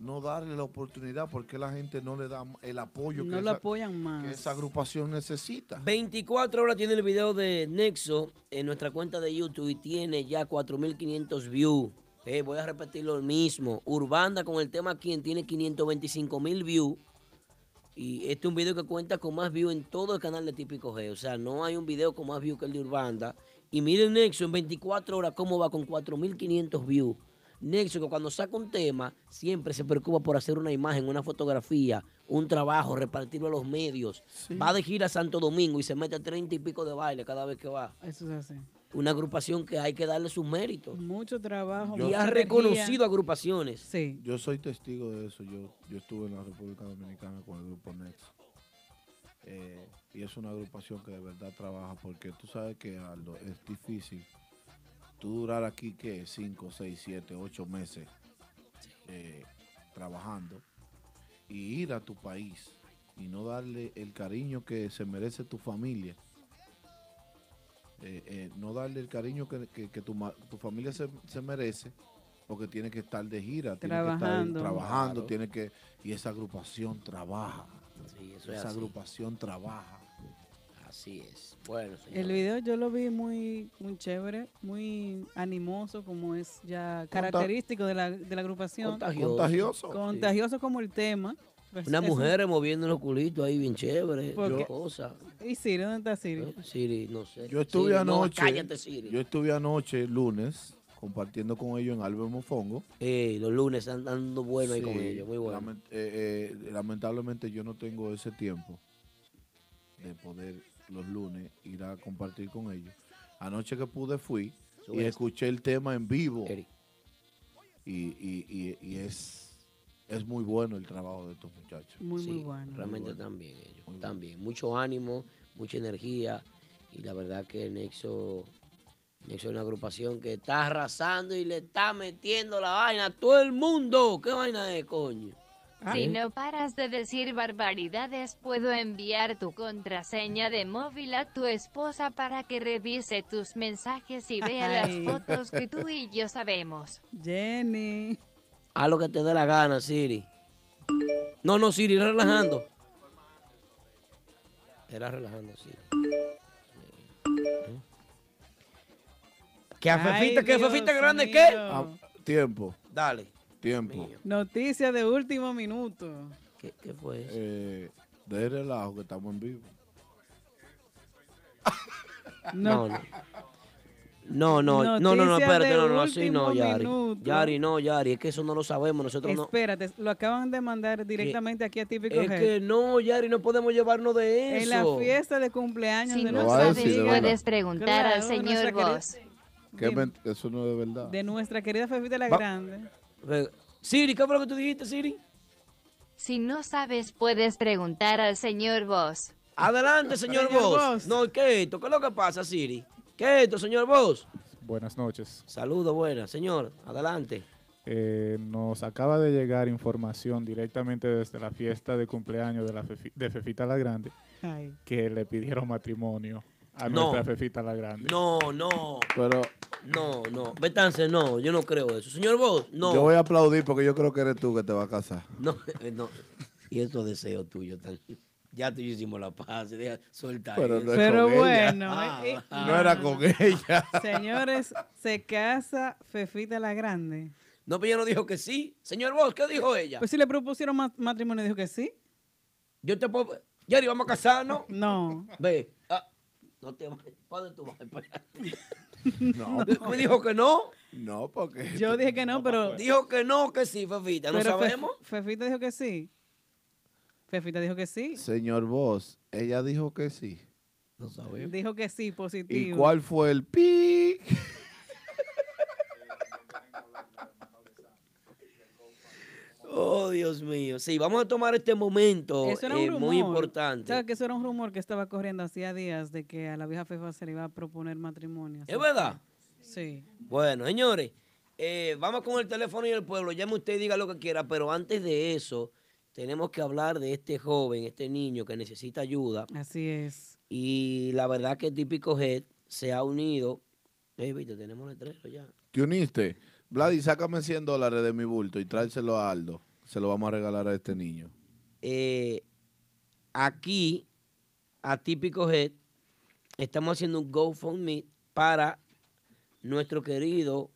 P: no darle la oportunidad? ¿Por qué la gente no le da el apoyo
B: No
P: que,
B: lo
P: esa,
B: apoyan más.
P: que esa agrupación necesita?
A: 24 horas tiene el video de Nexo en nuestra cuenta de YouTube y tiene ya 4.500 views. Eh, voy a repetir lo mismo. Urbanda con el tema quien tiene 525.000 views. Y este es un video que cuenta con más views en todo el canal de Típico G. O sea, no hay un video con más views que el de Urbanda. Y miren Nexo en 24 horas cómo va con 4.500 views. Nexo que cuando saca un tema siempre se preocupa por hacer una imagen, una fotografía, un trabajo, repartirlo a los medios. Va de gira a Santo Domingo y se mete a 30 y pico de baile cada vez que va.
B: Eso es así.
A: Una agrupación que hay que darle sus méritos.
B: Mucho trabajo.
A: y
B: mucha
A: ha reconocido agrupaciones.
B: Sí.
P: Yo soy testigo de eso. Yo, yo estuve en la República Dominicana con el grupo Nexo. Eh, y es una agrupación que de verdad trabaja porque tú sabes que Aldo, es difícil tú durar aquí que 5, 6, 7, 8 meses eh, trabajando y ir a tu país y no darle el cariño que se merece tu familia. Eh, eh, no darle el cariño que, que- que tu, familia se, se merece porque tiene que estar de gira,
B: Trabajando.
P: tiene que estar trabajando,
A: Claro.
P: tiene que y esa agrupación trabaja.
A: Sí, eso es
P: esa agrupación trabaja.
A: Así es. Bueno, señor.
B: El video yo lo vi muy, muy chévere, muy animoso, como es ya característico de la, de la agrupación.
A: Contagioso. Contagioso.
B: Contagioso como el tema. Pues eso-
A: mujeres moviendo los culitos ahí bien chévere. Cosa.
B: ¿Y Siri? ¿Dónde está Siri?
A: Siri, no sé.
P: Yo estuve
A: Siri, no,
P: anoche.
A: cállate, Siri.
P: Yo estuve anoche, lunes, compartiendo con ellos en Albert Mofongo.
A: Eh, los lunes están dando bueno ahí con ellos, muy bueno.
P: lament- eh, eh, lamentablemente yo no tengo ese tiempo de poder los lunes ir a compartir con ellos. Anoche que pude fui
A: Sube
P: y escuché el tema en vivo. Y, y- y- y es, es muy bueno el trabajo de estos muchachos.
A: Sí, Realmente también ellos. También. Mucho ánimo, mucha energía. Y la verdad que Nexo, Nexo es una agrupación que está arrasando y le está metiendo la vaina a todo el mundo. ¿Qué vaina es, coño?
R: Si no paras de decir barbaridades, puedo enviar tu contraseña de móvil a tu esposa para que revise tus mensajes y vea
B: Ay.
R: las fotos que tú y yo sabemos.
B: Jenny.
A: Haz lo que te dé la gana, Siri. No, no, Siri, relajando. Era relajando, Siri. ¿Qué a
B: Ay,
A: Fefita, qué
B: Dios
A: Fefita grande,
B: mío.
A: qué?
P: Ah, tiempo.
A: Dale.
P: Tiempo.
B: Noticias de último minuto.
A: ¿Qué, qué fue eso?
P: Eh, de relajo que estamos en vivo.
A: No, no. No, no, no, no, no, espérate,
B: de
A: no, no, así no, Yari.
B: minuto.
A: Yari, no, Yari, es que eso no lo sabemos, nosotros no.
B: Espérate, lo acaban de mandar directamente aquí a Típico
A: Es
B: Head.
A: que no, Yari, no podemos llevarnos de eso.
B: En la fiesta de cumpleaños
R: Si
B: de
R: no
B: nuestra
R: sabes, puedes preguntar al
B: Claro,
R: señor
B: nuestra querida-
P: men- eso no es verdad.
B: De nuestra querida Fefita la
A: Va-
B: Grande.
A: Siri, ¿qué fue lo que tú dijiste, Siri?
R: Si no sabes, puedes preguntar al señor Voss.
A: Adelante, señor. Boss. No, ¿qué es esto? ¿Qué es lo que pasa, Siri? ¿Qué es esto, señor Boss?
V: Buenas noches.
A: Saludos, buenas. Señor, adelante.
V: Eh, nos acaba de llegar información directamente desde la fiesta de cumpleaños de, la Fefi- de Fefita la Grande
B: Ay.
V: que le pidieron matrimonio a
A: No.
V: nuestra Fefita la Grande.
A: No, no.
P: Pero
A: No, no. Betance, no. Yo no creo eso. Señor Boss, no.
P: yo voy a aplaudir porque yo creo que eres tú que te vas a casar.
A: No, eh, no. Y esos deseos tuyos tan... Ya tú y yo hicimos la paz. Deja, suelta
P: Pero
A: eso.
P: no es
B: Pero bueno,
A: Ah,
B: eh,
A: ah.
P: No era con ella.
B: Señores, se casa Fefita la Grande.
A: No, pero ella no dijo que sí. Señor Boss, ¿qué dijo ella?
B: Pues si le propusieron ma- matrimonio, dijo que sí.
A: Yo te puedo... Yari, ¿vamos a casarnos?
B: No.
A: Ve. Ah, no te. ¿Para tú vas? Espera.
P: No,
A: Me dijo que no.
P: no, porque.
B: Yo dije que no, pero.
A: Dijo que no, que sí, Fefita. No
B: pero Fe-
A: sabemos.
B: Fefita dijo que sí. Fefita dijo que sí.
P: Señor Boss, ella dijo que sí.
A: No sabemos.
B: Dijo que sí,
P: ¿Y
B: positivo.
P: cuál fue el pi?
A: Oh, Dios mío. Sí, vamos a tomar este momento
B: Eso era un
A: eh,
B: rumor.
A: muy importante.
B: ¿Sabes que eso era un rumor que estaba corriendo hacía días de que a la vieja Fefa se le iba a proponer matrimonio?
A: ¿Es verdad?
B: Sí.
A: Bueno, señores, eh, vamos con el teléfono y el pueblo. Llame usted y diga lo que quiera, pero antes de eso, tenemos que hablar de este joven, este niño que necesita ayuda.
B: Así es.
A: Y la verdad que Típico Head se ha unido. Eh, viste, tenemos letrero ya.
P: ¿Te uniste? Vladi, sácame 100 dólares de mi bulto y tráeselo a Aldo. Se lo vamos a regalar a este niño.
A: Eh, aquí, a Típico Head, estamos haciendo un GoFundMe para nuestro querido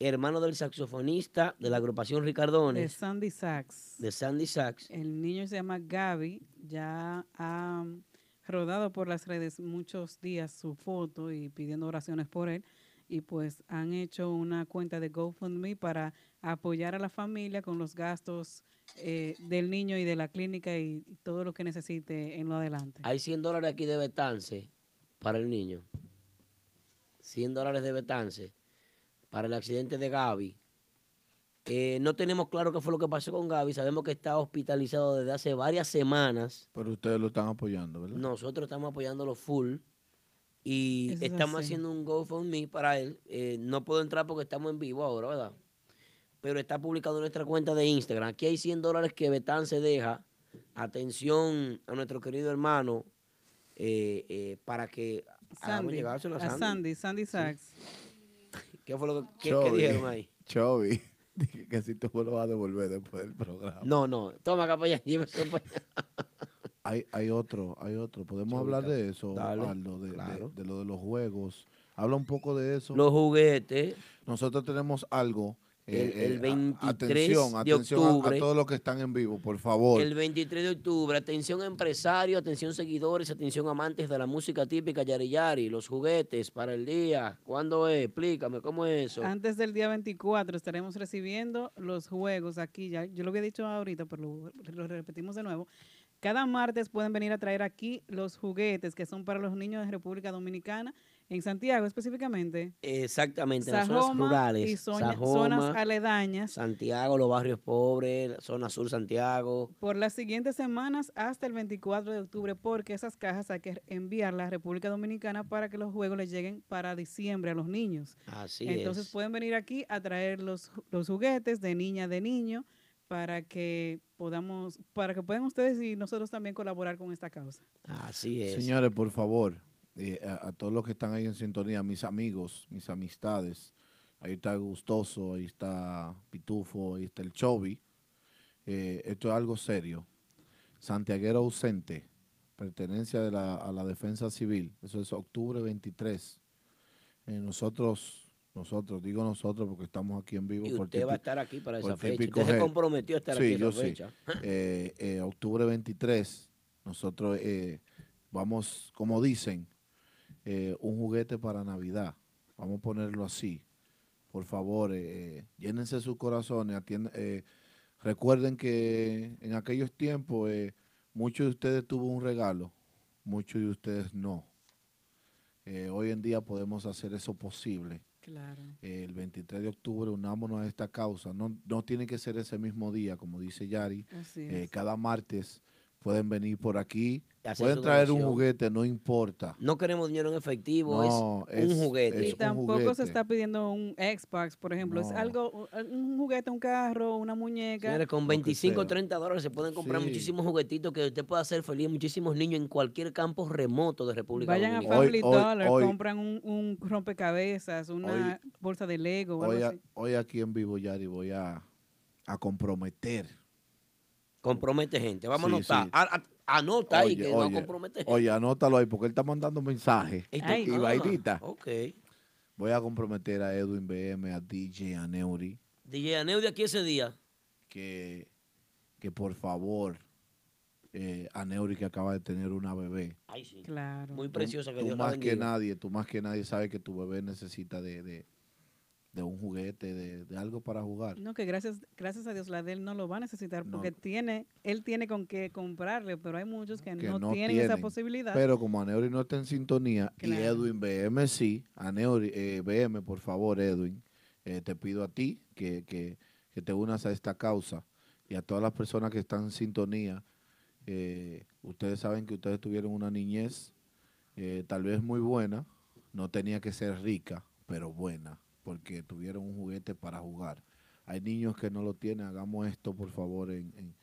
A: hermano del saxofonista de la agrupación
B: De
A: Ricardones,
B: Sandy Sachs.
A: de Sandy Sax.
B: El niño se llama Gaby. Ya ha rodado por las redes muchos días su foto y pidiendo oraciones por él. Y pues han hecho una cuenta de GoFundMe para apoyar a la familia con los gastos eh, del niño y de la clínica y todo lo que necesite en lo adelante.
A: Hay 100 dólares aquí de Betance para el niño. 100 dólares de Betance para el accidente de Gaby. Eh, no tenemos claro qué fue lo que pasó con Gaby. Sabemos que está hospitalizado desde hace varias semanas.
P: Pero ustedes lo están apoyando, ¿verdad?
A: Nosotros estamos apoyándolo full. Y
B: Eso
A: estamos
B: así.
A: haciendo un GoFundMe para él. Eh, no puedo entrar porque estamos en vivo ahora, ¿verdad? Pero está publicado en nuestra cuenta de Instagram. Aquí hay 100 dólares que Betán se deja. Atención a nuestro querido hermano eh, eh, para que
B: Sandy,
A: llegárselo a
B: a
A: Sandy.
B: Sandy, Sandy Sachs.
A: ¿Qué fue lo que, qué- qué dijeron ahí?
P: Chovy, dije que si tú me lo vas a devolver después del programa.
A: No, no, toma acá para allá, llévese para allá.
P: Hay, hay otro, hay otro. ¿Podemos hablar de eso,
A: dale,
P: Aldo? De, de-
A: claro.
P: de lo de los juegos. Habla un poco de eso.
A: Los juguetes.
P: Nosotros tenemos algo.
A: El-
P: eh,
A: el
P: eh, a-
A: 23
P: atención,
A: de
P: atención a- a,
A: octubre.
P: todos los que están en vivo, por favor.
A: El 23 de octubre, atención empresarios, atención seguidores, atención amantes de la música típica Yari Yari, los juguetes para el día. ¿Cuándo es? Explícame, ¿cómo es eso?
B: Antes del día 24 estaremos recibiendo los juegos aquí. Ya, yo lo había dicho ahorita, pero lo, lo repetimos de nuevo. Cada martes pueden venir a traer aquí los juguetes que son para los niños de República Dominicana, en Santiago específicamente.
A: Exactamente, en las zonas rurales.
B: y zonas-
A: Sajoma,
B: zonas aledañas.
A: Santiago, los barrios pobres, zona sur Santiago.
B: por las siguientes semanas hasta el 24 de octubre, porque esas cajas hay que enviarlas a República Dominicana para que los juegos les lleguen para diciembre a los niños.
A: Así
B: Entonces
A: es.
B: pueden venir aquí a traer los, los juguetes de niña, de niño, para que podamos, para que puedan ustedes y nosotros también colaborar con esta causa.
A: Así es.
P: Señores, por favor, eh, a, a todos los que están ahí en sintonía, mis amigos, mis amistades, ahí está Gustoso, ahí está Pitufo, ahí está el Chovi. Eh, esto es algo serio. Santiaguero ausente, pertenencia de la- a la defensa civil. Eso es octubre 23. Eh, nosotros, nosotros, digo nosotros porque estamos aquí en vivo.
A: Y usted va a estar aquí para esa fecha. Usted se comprometió a estar
P: Sí,
A: aquí
P: yo
A: esa
P: sí.
A: fecha.
P: Octubre 23, nosotros eh, vamos, como dicen, eh, un juguete para Navidad. Vamos a ponerlo así. Por favor, eh, llénense sus corazones. atiend- eh, recuerden que en aquellos tiempos eh, muchos de ustedes tuvo un regalo, muchos de ustedes no. Eh, hoy en día podemos hacer eso posible.
B: Claro.
P: Eh, el 23 de octubre unámonos a esta causa. No, no tiene que ser ese mismo día, como dice Yari.
B: Así
P: Eh,
B: es.
P: cada martes pueden venir por aquí. Pueden traer un juguete, no importa.
A: No queremos dinero en efectivo,
P: No,
A: es,
P: es-
A: un juguete.
B: Y tampoco se está pidiendo un Xbox, por ejemplo. Es algo, un juguete, un carro, una muñeca.
A: Señores, con 25 o 30 dólares se pueden comprar
B: Sí.
A: muchísimos juguetitos que usted pueda hacer feliz a muchísimos niños en cualquier campo remoto de República
B: Vayan a
A: Dominicana.
B: Family
P: Hoy- hoy-
B: Dollar,
P: hoy-
B: compran un, un rompecabezas, una bolsa de Lego o algo
P: Hoy, a-
B: así.
P: hoy aquí en vivo, Yari, voy a, a comprometer.
A: Compromete gente. Vamos
P: Sí,
A: a anotar.
P: sí.
A: Anota ahí que va a
P: oye,
A: comprometer gente.
P: Oye, anótalo ahí porque él está mandando mensajes y
A: ah,
P: vainita.
A: Ok.
P: Voy a comprometer a Edwin BM, a DJ, a Neuri,
A: DJ Aneu de aquí ese día.
P: que, que por favor, eh, a Neuri que acaba de tener una bebé.
A: Ay, sí.
B: Claro.
A: Muy
P: Tú-
A: preciosa que
P: tú
A: Dios la
P: más que nadie, tú más que nadie sabes que tu bebé necesita de, de, de un juguete, de, de algo para jugar.
B: No, que gracias, gracias a Dios la de él no lo va a necesitar porque tiene, él tiene con qué comprarle, pero hay muchos que,
P: que
B: no,
P: no
B: tienen, esa posibilidad.
P: Pero como Aneuri no está en sintonía y. Edwin BM sí, Aneuri, eh, BM, por favor, Edwin, eh, te pido a ti que, que, que te unas a esta causa y a todas las personas que están en sintonía. eh, ustedes saben que ustedes tuvieron una niñez eh, tal vez muy buena, no tenía que ser rica, pero buena, porque tuvieron un juguete para jugar. Hay niños que no lo tienen, hagamos esto por favor en, en-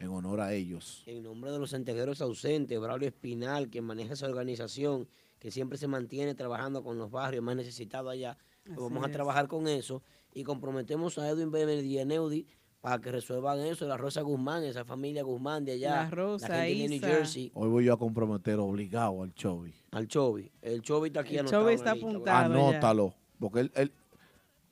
P: en honor a ellos.
A: En nombre de los santiagueros ausentes, Braulio Espinal, que maneja esa organización, que siempre se mantiene trabajando con los barrios más necesitados allá, pues vamos a trabajar con eso y comprometemos a Edwin Bemer y a Neudi para que resuelvan eso, la Rosa Guzmán, esa familia Guzmán de allá,
B: La Rosa,
A: gente de New. Jersey,
P: Hoy voy yo a comprometer obligado al Chovy.
A: al Chovi. El Chovi está aquí
B: El
A: anotado
B: Chovi
A: la
B: está
A: lista,
B: apuntado.
A: ¿verdad?
P: Anótalo. Porque él, él-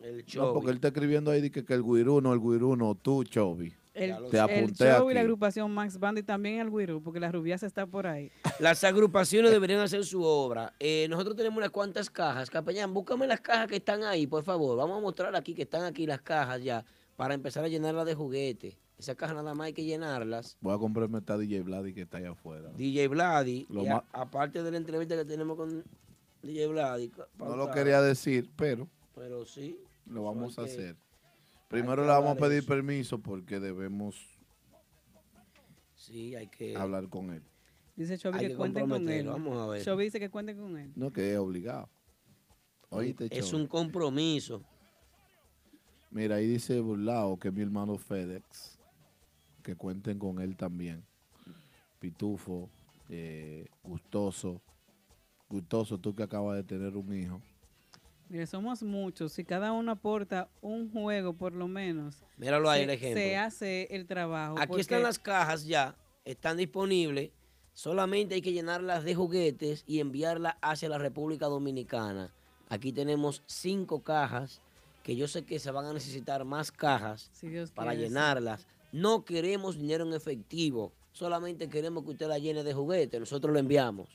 A: El
P: no, porque él está escribiendo ahí que, que el guiruno, el guiruno, tú, Chovy.
B: El,
P: Te
B: el
P: apunté
B: y la agrupación Max Band y también el Guiru, porque la rubiasa está por ahí.
A: Las agrupaciones deberían hacer su obra. Eh, nosotros tenemos unas cuantas cajas. Capellán, búscame las cajas que están ahí, por favor. Vamos a mostrar aquí que están aquí las cajas ya, para empezar a llenarlas de juguetes. Esas cajas nada más hay que llenarlas.
P: Voy a comprometer a DJ Vladi que está allá afuera.
A: DJ Vladi, aparte de la entrevista que tenemos con DJ Vladi.
P: No lo quería decir, pero
A: Pero sí.
P: lo vamos a
A: que-
P: hacer. Primero le vamos a pedir
A: eso.
P: permiso porque debemos
A: Sí, hay que.
P: hablar con él.
B: Dice Chovy que,
A: que
B: cuenten con él.
A: vamos a ver.
B: Chovy dice que cuenten con él.
P: No, que es obligado. Oíste,
A: Es
P: Chovy.
A: un compromiso.
P: Mira, ahí dice Burlao que es mi hermano FedEx. Que cuenten con él también. Pitufo, eh, gustoso. Gustoso, tú que acabas de tener un hijo.
B: Mire, somos muchos. Si cada uno aporta un juego, por lo menos.
A: Míralo ahí
B: se,
A: el ejemplo.
B: Se hace el trabajo.
A: Aquí
B: porque-
A: están las cajas ya, están disponibles. Solamente hay que llenarlas de juguetes y enviarlas hacia la República Dominicana. Aquí tenemos cinco cajas que yo sé que se van a necesitar más cajas
B: Si Dios
A: para
B: quiere, sí.
A: llenarlas. No queremos dinero en efectivo, solamente queremos que usted la llene de juguetes. Nosotros lo enviamos.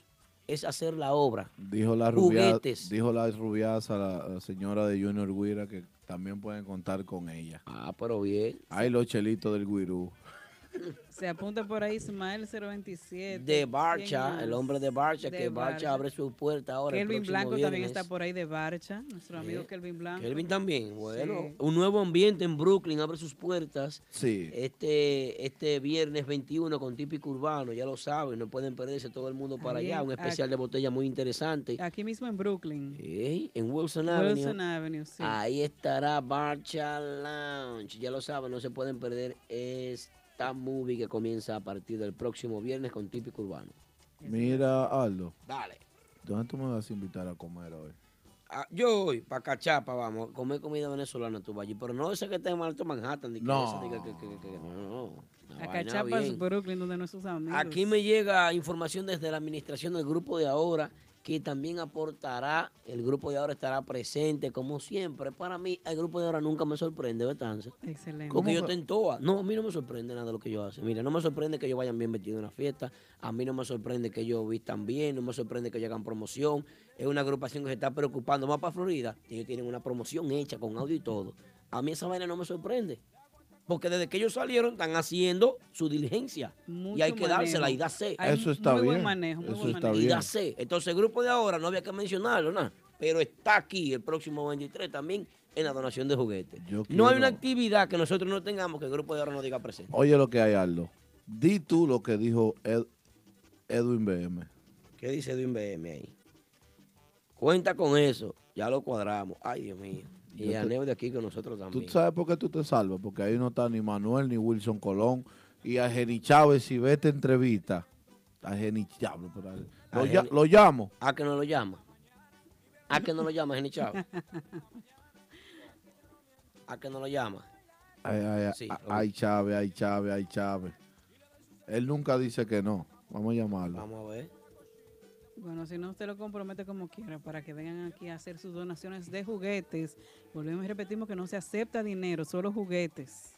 A: Es hacer la obra.
P: Dijo la, rubia,
A: Juguetes.
P: dijo la rubiaza, la, la señora de Junior Guira, que también pueden contar con ella.
A: Ah, pero bien.
P: Hay los chelitos del Guirú.
B: Se apunta por ahí Ismael 027.
A: De Barcha,
B: ¿Quién
A: el hombre de Barcha,
B: De
A: que Barcha,
B: Barcha.
A: abre su puerta ahora. el
B: Kelvin Blanco también está por ahí de Barcha. Nuestro amigo Kelvin Blanco.
A: Kelvin también, bueno,
B: Sí.
A: un nuevo ambiente en Brooklyn abre sus puertas.
P: Sí.
A: Este, este viernes 21 con típico urbano, ya lo saben, no pueden perderse todo el mundo para
B: Ahí
A: allá. Un especial de botella muy interesante.
B: Aquí mismo en Brooklyn.
A: Ey, en Wilson Avenue.
B: Wilson Avenue, sí.
A: Ahí estará Barcha Lounge. Ya lo saben, no se pueden perder movie que comienza a partir del próximo viernes con típico urbano.
P: Mira, Aldo.
A: Dale.
P: ¿Dónde tú me vas a invitar a comer hoy?
A: Ah, yo voy para Cachapa, vamos, a comer comida venezolana tú vas allí, pero no ese que está en Alto Manhattan. ni que
P: No.
A: que- que- que- que- no,
B: A. Brooklyn, donde nuestros amigos.
A: Aquí me llega información desde la administración del grupo de ahora que también aportará, el grupo de ahora estará presente como siempre. Para mí, el grupo de ahora nunca me sorprende, ¿verdad?
B: Excelente.
A: Porque yo en toa. No, a mí no me sorprende nada de lo que yo hace. Mira, no me sorprende que ellos vayan bien vestidos en una fiesta. A mí no me sorprende que ellos vistan bien. No me sorprende que ellos hagan promoción. Es una agrupación que se está preocupando más para Florida. Ellos tienen una promoción hecha con audio y todo. A mí esa vaina no me sorprende. Porque desde que ellos salieron están haciendo su diligencia. y hay que dársela
B: manejo.
A: y da C.
B: Hay Eso está muy buen bien. manejo, muy Eso buen está manejo.
A: Y da
B: bien.
A: C. Entonces el grupo de ahora no había que mencionarlo, nada. Pero está aquí el próximo 23 también en la donación de juguetes.
P: Yo
A: No hay una actividad que nosotros no tengamos que el grupo de ahora no diga presente.
P: Oye lo que hay, Aldo. Di tú lo que dijo Ed- Edwin BM.
A: ¿Qué dice Edwin BM ahí? Cuenta con eso. Ya lo cuadramos. Ay, Dios mío. Y
P: te-
A: Aneo de aquí con nosotros
P: ¿Tú
A: también.
P: sabes por qué tú te salvas? Porque ahí no está ni Manuel ni Wilson Colón. Y a Jenny Chávez, si ve esta entrevista, a Jenny Chávez, lo, llamo.
A: ¿A que no lo llama? ¿A que no lo llama, Jenny Chávez? ¿A que no lo llama?
P: Ay, ay,
A: Sí,
P: ay, Chávez, ay, Chávez, ay, Chávez. Él nunca dice que no. Vamos a llamarlo.
A: Vamos a ver.
B: Bueno, si no, usted lo compromete como quiera para que vengan aquí a hacer sus donaciones de juguetes. Volvemos y repetimos que no se acepta dinero, solo juguetes.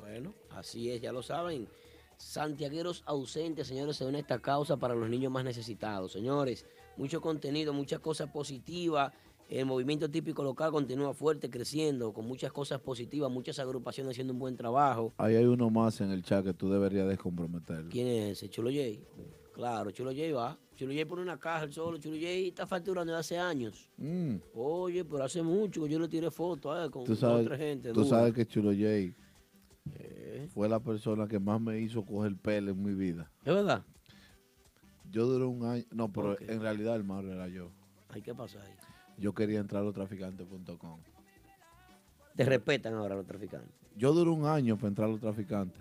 A: Bueno, así es, ya lo saben. Santiagueros ausentes, señores, se une a esta causa para los niños más necesitados. Señores, mucho contenido, muchas cosas positivas. El movimiento típico local continúa fuerte, creciendo, con muchas cosas positivas, muchas agrupaciones haciendo un buen trabajo.
P: Ahí hay uno más en el chat que tú deberías descomprometerlo.
A: ¿Quién es ese? Chulo J. Claro, Chulo J va. Chulo J pone una caja el solo. Chulo J está facturando desde hace años.
P: Mm,
A: Oye, pero hace mucho que yo le tiré fotos eh, con
P: tú
A: dos
P: sabes,
A: otra gente.
P: tú
A: dura.
P: sabes que Chulo J fue la persona que más me hizo coger pelo en mi vida.
A: ¿Es verdad?
P: Yo duré un año. No, pero en realidad el malo era yo.
A: Ay, ¿qué pasa ahí?
P: Yo quería entrar a lostraficantes.com.
A: Te respetan ahora los traficantes.
P: Yo duré un año para entrar a los traficantes.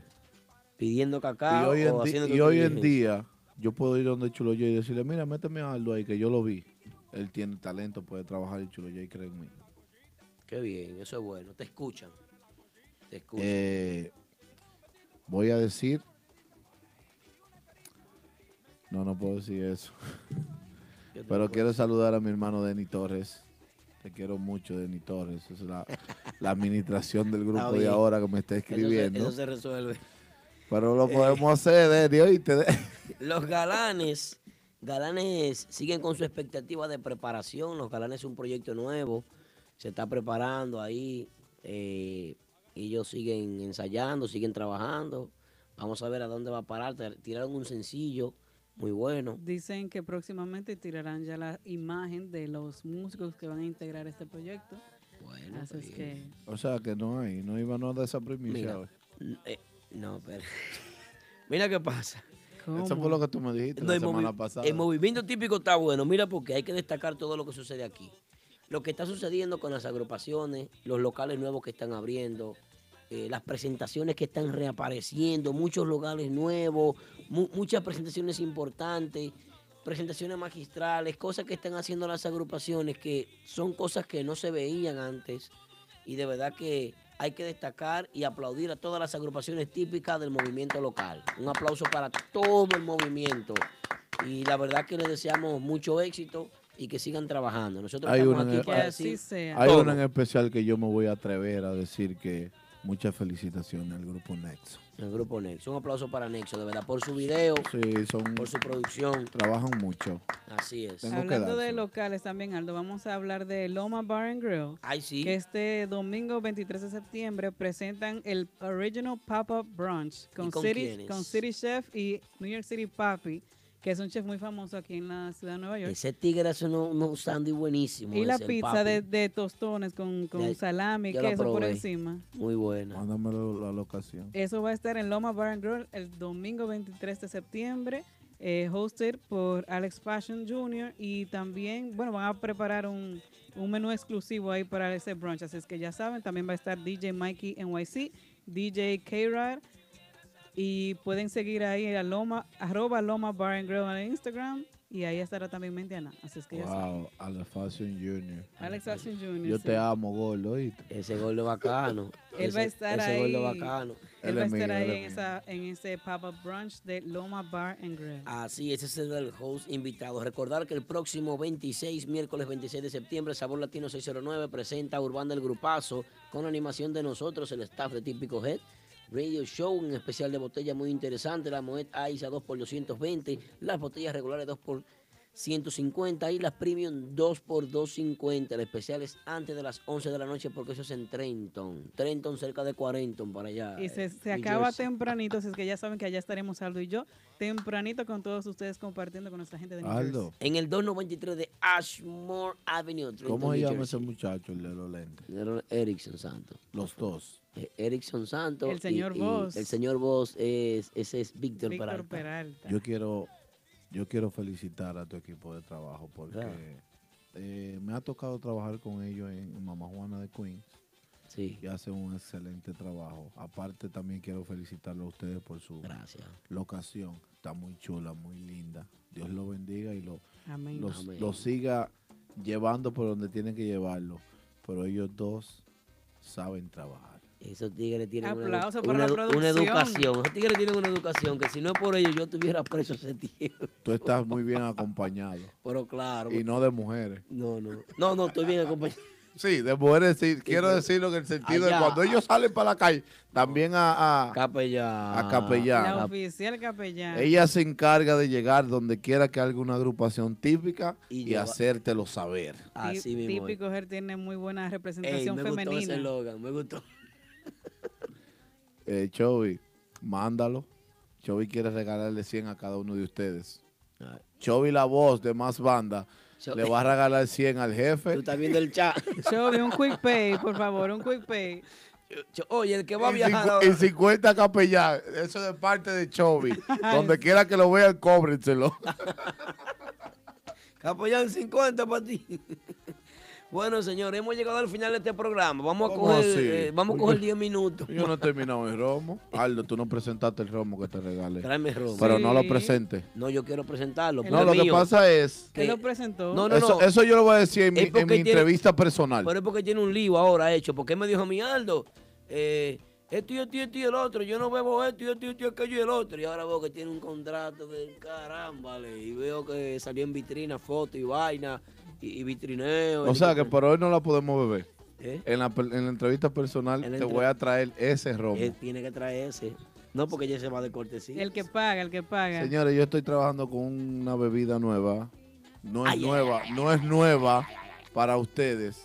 A: Pidiendo
P: Y
A: cacao
P: hoy, en,
A: o
P: di-
A: haciendo
P: y hoy en día yo puedo ir donde Chulo J y decirle, mira, méteme a Aldo ahí, que yo lo vi. Él tiene talento, puede trabajar y Chulo J cree en mí.
A: Qué bien, eso es bueno. Te escuchan. Te escuchan.
P: Eh, voy a decir... No, no puedo decir eso. Pero quiero saludar a mi hermano Denny Torres. Te quiero mucho, Denny Torres. Es la, la administración del grupo de ahora que me está
A: Eso se-
P: escribiendo.
A: Eso se, resuelve.
P: Pero lo
A: Eh.
P: podemos hacer, Denny, oíste.
A: Los galanes, galanes siguen con su expectativa de preparación. Los galanes es un proyecto nuevo. Se está preparando ahí. eh, ellos siguen ensayando, siguen trabajando. Vamos a ver a dónde va a parar. Tir- Tiraron un sencillo muy bueno.
B: Dicen que próximamente tirarán ya la imagen de los músicos que van a integrar este proyecto.
A: Bueno,
B: Así es que
P: O sea que no hay, no iban a dar esa primicia
A: Mira,
P: hoy.
A: eh, no, pero. Mira qué pasa.
P: Eso fue lo que tú me dijiste
A: No,
P: la
A: el,
P: semana
A: movi-
P: pasada.
A: el movimiento típico está bueno. Mira, porque hay que destacar todo lo que sucede aquí. Lo que está sucediendo con las agrupaciones, los locales nuevos que están abriendo, eh, las presentaciones que están reapareciendo, muchos lugares nuevos, mu- muchas presentaciones importantes, presentaciones magistrales, cosas que están haciendo las agrupaciones que son cosas que no se veían antes y de verdad que hay que destacar y aplaudir a todas las agrupaciones típicas del movimiento local. Un aplauso para todo el movimiento y la verdad que les deseamos mucho éxito y que sigan trabajando. Nosotros
P: Hay
A: estamos
P: una,
A: aquí
P: en,
A: para
P: hay-
A: decir
P: hay una en especial que yo me voy a atrever a decir que muchas felicitaciones al grupo Nexo.
A: El grupo Nexo. Un aplauso para Nexo, de verdad, por su video,
P: Sí, son,
A: por su producción.
P: trabajan mucho.
A: Así es.
P: Tengo
B: Hablando de locales también, Aldo, vamos a hablar de Loma Bar and Grill.
A: Ay, sí.
B: Que este domingo 23 de septiembre presentan el Original Pop-Up Brunch con
A: con
B: City,
A: quiénes?
B: con City Chef y New York City Papi, que es un chef muy famoso aquí en la ciudad de Nueva York.
A: Ese tigre hace unos, unos sándwiches buenísimos.
B: Y la pizza de, de tostones con, con
A: Ya-
B: salami y queso por encima.
A: Muy buena.
P: Mándame la, la locación.
B: Eso va a estar en Loma Bar and Grill el domingo 23 de septiembre, eh, hosted por Alex Passion Jr. Y también, bueno, van a preparar un, un menú exclusivo ahí para ese brunch. Así es que ya saben, también va a estar DJ Mikey NYC, DJ K-Rad. Y pueden seguir ahí a Loma, arroba Loma Bar and Grill en Instagram. Y ahí estará también Mentiana. Así es que ya saben.
P: Wow, Alex Fashion Jr.
B: Alex Passion Jr.
P: Yo
B: sí.
P: te amo, gordo, ¿oíste?
A: Ese gordo bacano.
B: Él va a
A: Ese-
B: estar
A: ese
B: ahí.
A: gordo bacano.
B: Él
P: Él
B: va a
P: es
B: estar
P: mío,
B: ahí en,
P: es
B: esa, en ese pop-up brunch de Loma Bar and Grill.
A: Así, ese es el host invitado. Recordar que el próximo 26, miércoles 26 de septiembre, Sabor Latino 609 presenta Urbana el Grupazo con animación de nosotros, el staff de Típico Head. Radio Show, un especial de botella muy interesante, la Moet Ice a 2 por 220, las botellas regulares 2 por 150 y las Premium 2 por 250. El especial es antes de las 11 de la noche porque eso es en Trenton. Trenton cerca de Quarenton para allá.
B: Y se,
A: eh,
B: se acaba
A: Jersey.
B: tempranito, así es que ya saben que allá estaremos Aldo y yo, tempranito con todos ustedes compartiendo con nuestra gente de New
P: Aldo.
B: Jersey.
A: En el 293 de Ashmore Avenue. Trenton,
P: ¿Cómo se llama ese muchacho, el de los lentes?
A: Erickson Santos.
P: Los dos.
A: Eh, Erickson Santos.
B: El señor
A: y- y
B: Voss.
A: El señor Voss es, ese es Víctor
B: Víctor
A: Peralta.
B: Peralta.
P: Yo quiero, yo quiero felicitar a tu equipo de trabajo porque
A: Claro.
P: eh, me ha tocado trabajar con ellos en Mamá Juana de Queens.
A: Sí.
P: Y hacen un excelente trabajo. Aparte también quiero felicitarlo a ustedes por su
A: Gracias.
P: locación. Está muy chula, muy linda. Dios lo bendiga y lo,
B: Amén.
P: los-
A: Amén.
P: lo siga llevando por donde tienen que llevarlo. Pero ellos dos saben trabajar.
A: Esos tigres tienen una,
B: Aplauso para
A: educación. Esos tigres tienen una educación que si no es por ellos yo estuviera preso hace tiempo.
P: Tú estás muy bien acompañado.
A: Pero claro.
P: Y no de mujeres.
A: No, no. No, no, estoy bien acompañado.
P: Sí, de mujeres sí. Quiero decirlo en el sentido
A: Allá.
P: de cuando ellos salen para la calle, también a, a,
A: Capellán.
P: a capellán.
B: La oficial capellán.
P: Ella se encarga de llegar donde quiera que haya una agrupación típica y,
A: lleva-
P: hacértelo saber.
A: Así mismo.
B: Típico Ger tiene muy buena
A: Ey,
B: representación
A: me gustó ese
B: femenina.
A: eslogan, me gustó.
P: Eh, Chovy, mándalo. Chovy quiere regalarle 100 a cada uno de ustedes. Chovy, la voz de más banda, le va a regalar 100 al jefe.
A: Tú estás viendo el chat.
B: Chovy, un quick pay, por favor, un quick pay.
A: Oye, el que va a
P: Y,
A: viajar ahora-
P: y 50 capellán. Eso de parte de Chovy. Donde quiera que lo vean, cóbrenselo.
A: Capellán 50 para ti. Bueno, señores, hemos llegado al final de este programa. Vamos a
P: ¿Cómo
A: coger, eh, vamos a coger 10 minutos.
P: Yo no he terminado el romo. Aldo, tú no presentaste el romo que te regalé.
A: Tráeme romo.
P: Pero no lo
B: Sí.
P: presente.
A: No, yo quiero presentarlo.
P: No, lo que pasa es.
B: Él lo presentó.
A: No, no,
P: eso,
A: no.
P: eso yo lo voy a decir en mi, en mi
A: tiene-
P: entrevista personal.
A: Pero es porque tiene un lío ahora hecho. Porque él me dijo a mí, Aldo, eh, esto y esto y esto y el otro. Yo no bebo esto y esto y esto y aquello y el otro. Y ahora veo que tiene un contrato de caramba. Y veo que salió en vitrina, foto y vaina. Y, y vitrineo.
P: O
A: y-
P: sea que por hoy no la podemos beber.
A: ¿Eh?
P: En, la, per- en la entrevista personal
A: En la
P: te
A: entre-
P: voy a traer ese romo.
A: Él tiene que traerse. No, porque ya se va de cortesía.
B: El que paga, el que paga.
P: Señores, yo estoy trabajando con una bebida nueva. No es
A: Ay, ay,
P: nueva, no es nueva para ustedes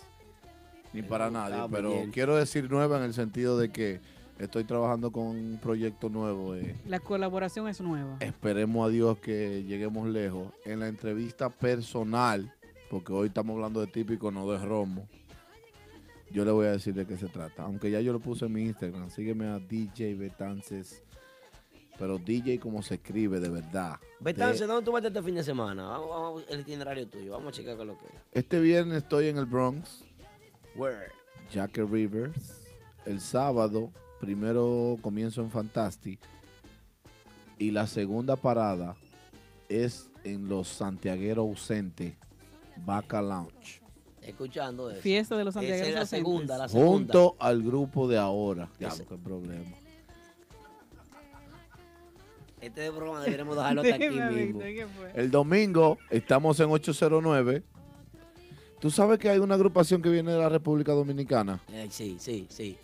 P: ni para nadie, pero
A: bien.
P: quiero decir nueva en el sentido de que estoy trabajando con un proyecto nuevo. eh.
B: La colaboración es nueva.
P: Esperemos a Dios que lleguemos lejos. En la entrevista personal, porque hoy estamos hablando de típico, no de romo, yo le voy a decir de qué se trata. Aunque ya yo lo puse en mi Instagram, sígueme a DJ Betances. Pero DJ como se escribe de verdad.
A: Betance,
P: De-
A: ¿dónde tú vas este fin de semana? Vamos, vamos, el itinerario tuyo. Vamos a checar es lo que es.
P: Este viernes estoy en el Bronx,
A: Where?
P: Jacket Rivers. El sábado primero comienzo en Fantastic y la segunda parada es en los santiagueros ausentes, Baca Lounge.
A: Escuchando eso.
B: Fiesta de los
A: Esa
B: santiagueros
A: es la segunda, la segunda.
P: Junto al grupo de ahora. Diablo, qué problema.
A: Este programa deberíamos dejarlo hasta aquí mismo.
P: El domingo estamos en 809. ¿Tú sabes que hay una agrupación que viene de la República Dominicana?
A: Eh, sí, sí, sí.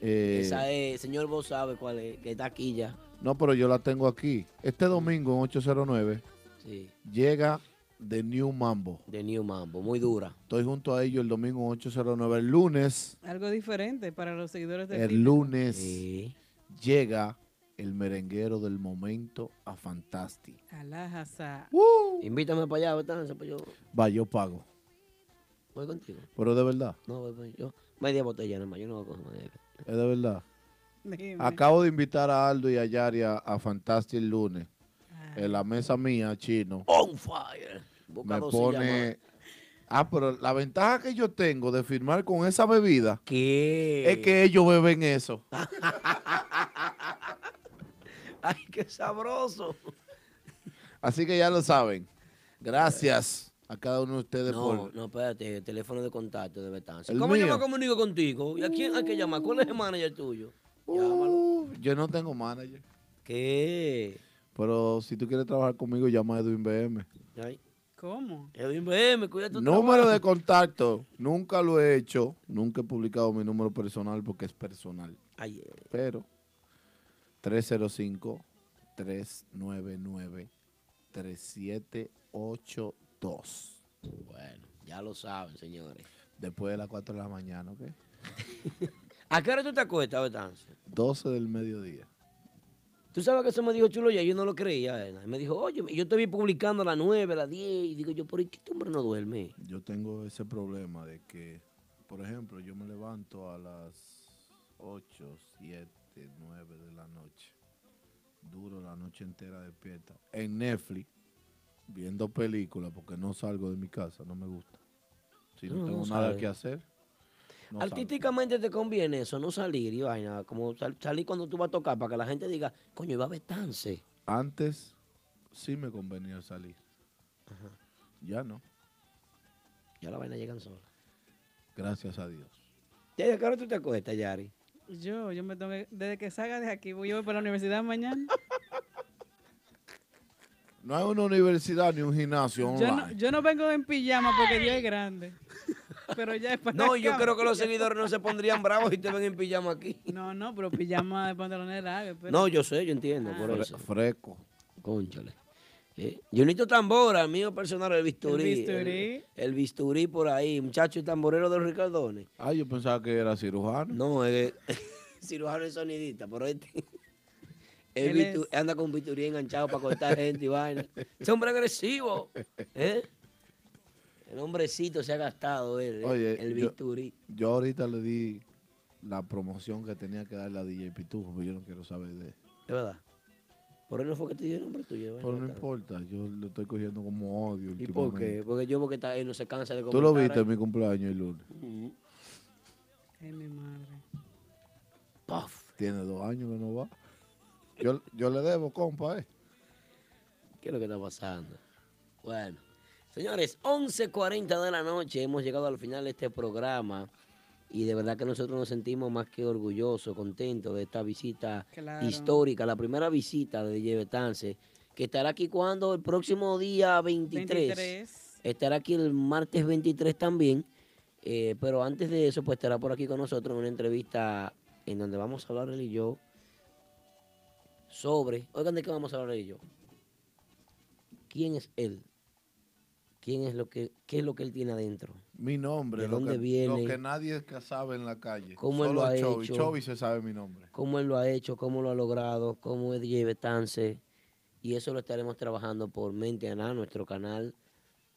P: Eh,
A: Esa es, señor, vos sabe cuál es, que está aquí ya.
P: No, pero yo la tengo aquí. Este domingo en 809
A: Sí,
P: llega The New Mambo.
A: de New Mambo, muy dura.
P: Estoy junto a ellos el domingo en 809. El lunes,
B: Algo diferente para los seguidores de
P: el lunes llega el merenguero del momento a Fantastic.
B: Alajasa.
A: Invítame para allá, ¿verdad? Pues yo
P: Va, yo pago.
A: voy contigo.
P: Pero de verdad,
A: No, voy, voy, yo. Media botella nada más, yo no voy a coger media.
P: es de verdad.
B: Dime.
P: Acabo de invitar a Aldo y a Yari a, a Fantastic el lunes.
B: Ah.
P: En la mesa mía, chino.
A: On fire. Boca
P: me pone. Ah, pero la ventaja que yo tengo de firmar con esa bebida
A: ¿Qué?
P: es que ellos beben eso.
A: Ay, qué sabroso.
P: Así que ya lo saben. Gracias a cada uno de ustedes
A: No,
P: por.
A: no, espérate, teléfono de contacto de Betanza.
P: ¿El
A: ¿Cómo yo me comunico contigo? ¿Y a quién hay que llamar? ¿Cuál es el manager tuyo?
P: Uh, yo no tengo manager.
A: ¿Qué?
P: Pero si tú quieres trabajar conmigo, llama a Edwin BM.
A: Ay,
B: ¿Cómo?
A: Edwin BM, cuida tu
P: Número
A: trabajo.
P: de contacto. Nunca lo he hecho. Nunca he publicado mi número personal porque es personal.
A: Ay, eh,
P: Pero 305-399-3782.
A: Bueno, ya lo saben, señores.
P: Después de las 4 de la mañana, ¿ok?
A: ¿A qué hora tú te acuestas, Betanza?
P: 12 del mediodía.
A: Tú sabes que eso me dijo Chulo ya, yo no lo creía. Me dijo, oye, yo te vi publicando a las 9, a las 10, y digo yo, ¿por qué este hombre no duerme?
P: Yo tengo ese problema de que, por ejemplo, yo me levanto a las 8, 7, 9 de la noche. Duro la noche entera despierta. En Netflix, viendo películas, porque no salgo de mi casa, no me gusta. Si no,
A: No,
P: tengo
A: no
P: nada
A: sale.
P: que hacer, no.
A: Artísticamente te conviene eso, no salir y vaina, como sal- salir cuando tú vas a tocar para que la gente diga, coño, iba a Betance.
P: Antes sí me convenía salir. Ya no,
A: Ya la vaina llegan sola.
P: gracias a Dios.
A: ¿Desde qué hora tú te acuestas, Yari?
B: Yo, yo me tengo que- desde que salga de aquí, voy yo voy para la universidad mañana.
P: No hay una universidad ni un gimnasio
B: Yo
P: online.
B: no, yo no vengo en pijama porque Dios es grande. Pero ya es para
A: No, yo creo que los seguidores no se pondrían bravos si te ven en pijama aquí.
B: No, no, pero pijama de pantalones largos. pero-
A: No, yo sé, yo entiendo, por
P: Fre-
A: eso.
P: Fresco.
A: Conchale. Eh, Junito Tambora, el mío personal, el bisturí.
B: El bisturí.
A: El, el bisturí por ahí, muchacho y tamborero de los Ricardones.
P: Ah, yo pensaba que era cirujano.
A: No, es cirujano y sonidista, pero este. él anda con bisturí enganchado para cortar gente y vaina. Ese hombre agresivo. ¿eh? El hombrecito se ha gastado él, eh,
P: Oye,
A: el bisturí.
P: Yo ahorita le di la promoción que tenía que darle a DJ Pitufo, pero yo no quiero saber de él.
A: De verdad. Por él no fue que te dio el nombre tuyo.
P: Pero no importa, yo lo estoy cogiendo como odio.
A: ¿Y por qué? Porque yo porque está, él no se cansa de
P: Tú lo
A: comentar
P: viste en mi cumpleaños el lunes.
A: Ujú.
B: Ay, mi madre.
P: Tiene dos años que no va. Yo, yo le debo, compa, eh.
A: ¿Qué es lo que está pasando? Bueno, señores, 11.40 de la noche, hemos llegado al final de este programa y de verdad que nosotros nos sentimos más que orgullosos, contentos de esta visita
B: Claro.
A: histórica, la primera visita de DJ Betance, que estará aquí cuando el próximo día 23.
B: 23.
A: Estará aquí el martes 23 también, eh, pero antes de eso, pues estará por aquí con nosotros en una entrevista en donde vamos a hablar él y yo sobre, oigan de qué vamos a hablar él y yo. ¿Quién es él? ¿Quién es lo que, qué es lo que él tiene adentro?
P: Mi nombre,
A: ¿De
P: lo,
A: dónde
P: que,
A: viene?
P: lo que nadie sabe en la calle.
A: ¿Cómo él
P: Solo
A: lo ha
P: Chovy.
A: hecho?
P: Chovy se sabe mi nombre.
A: cómo él lo ha hecho, cómo lo ha logrado, cómo es DJ Betance. Y eso lo estaremos trabajando por Mente Ana, nuestro canal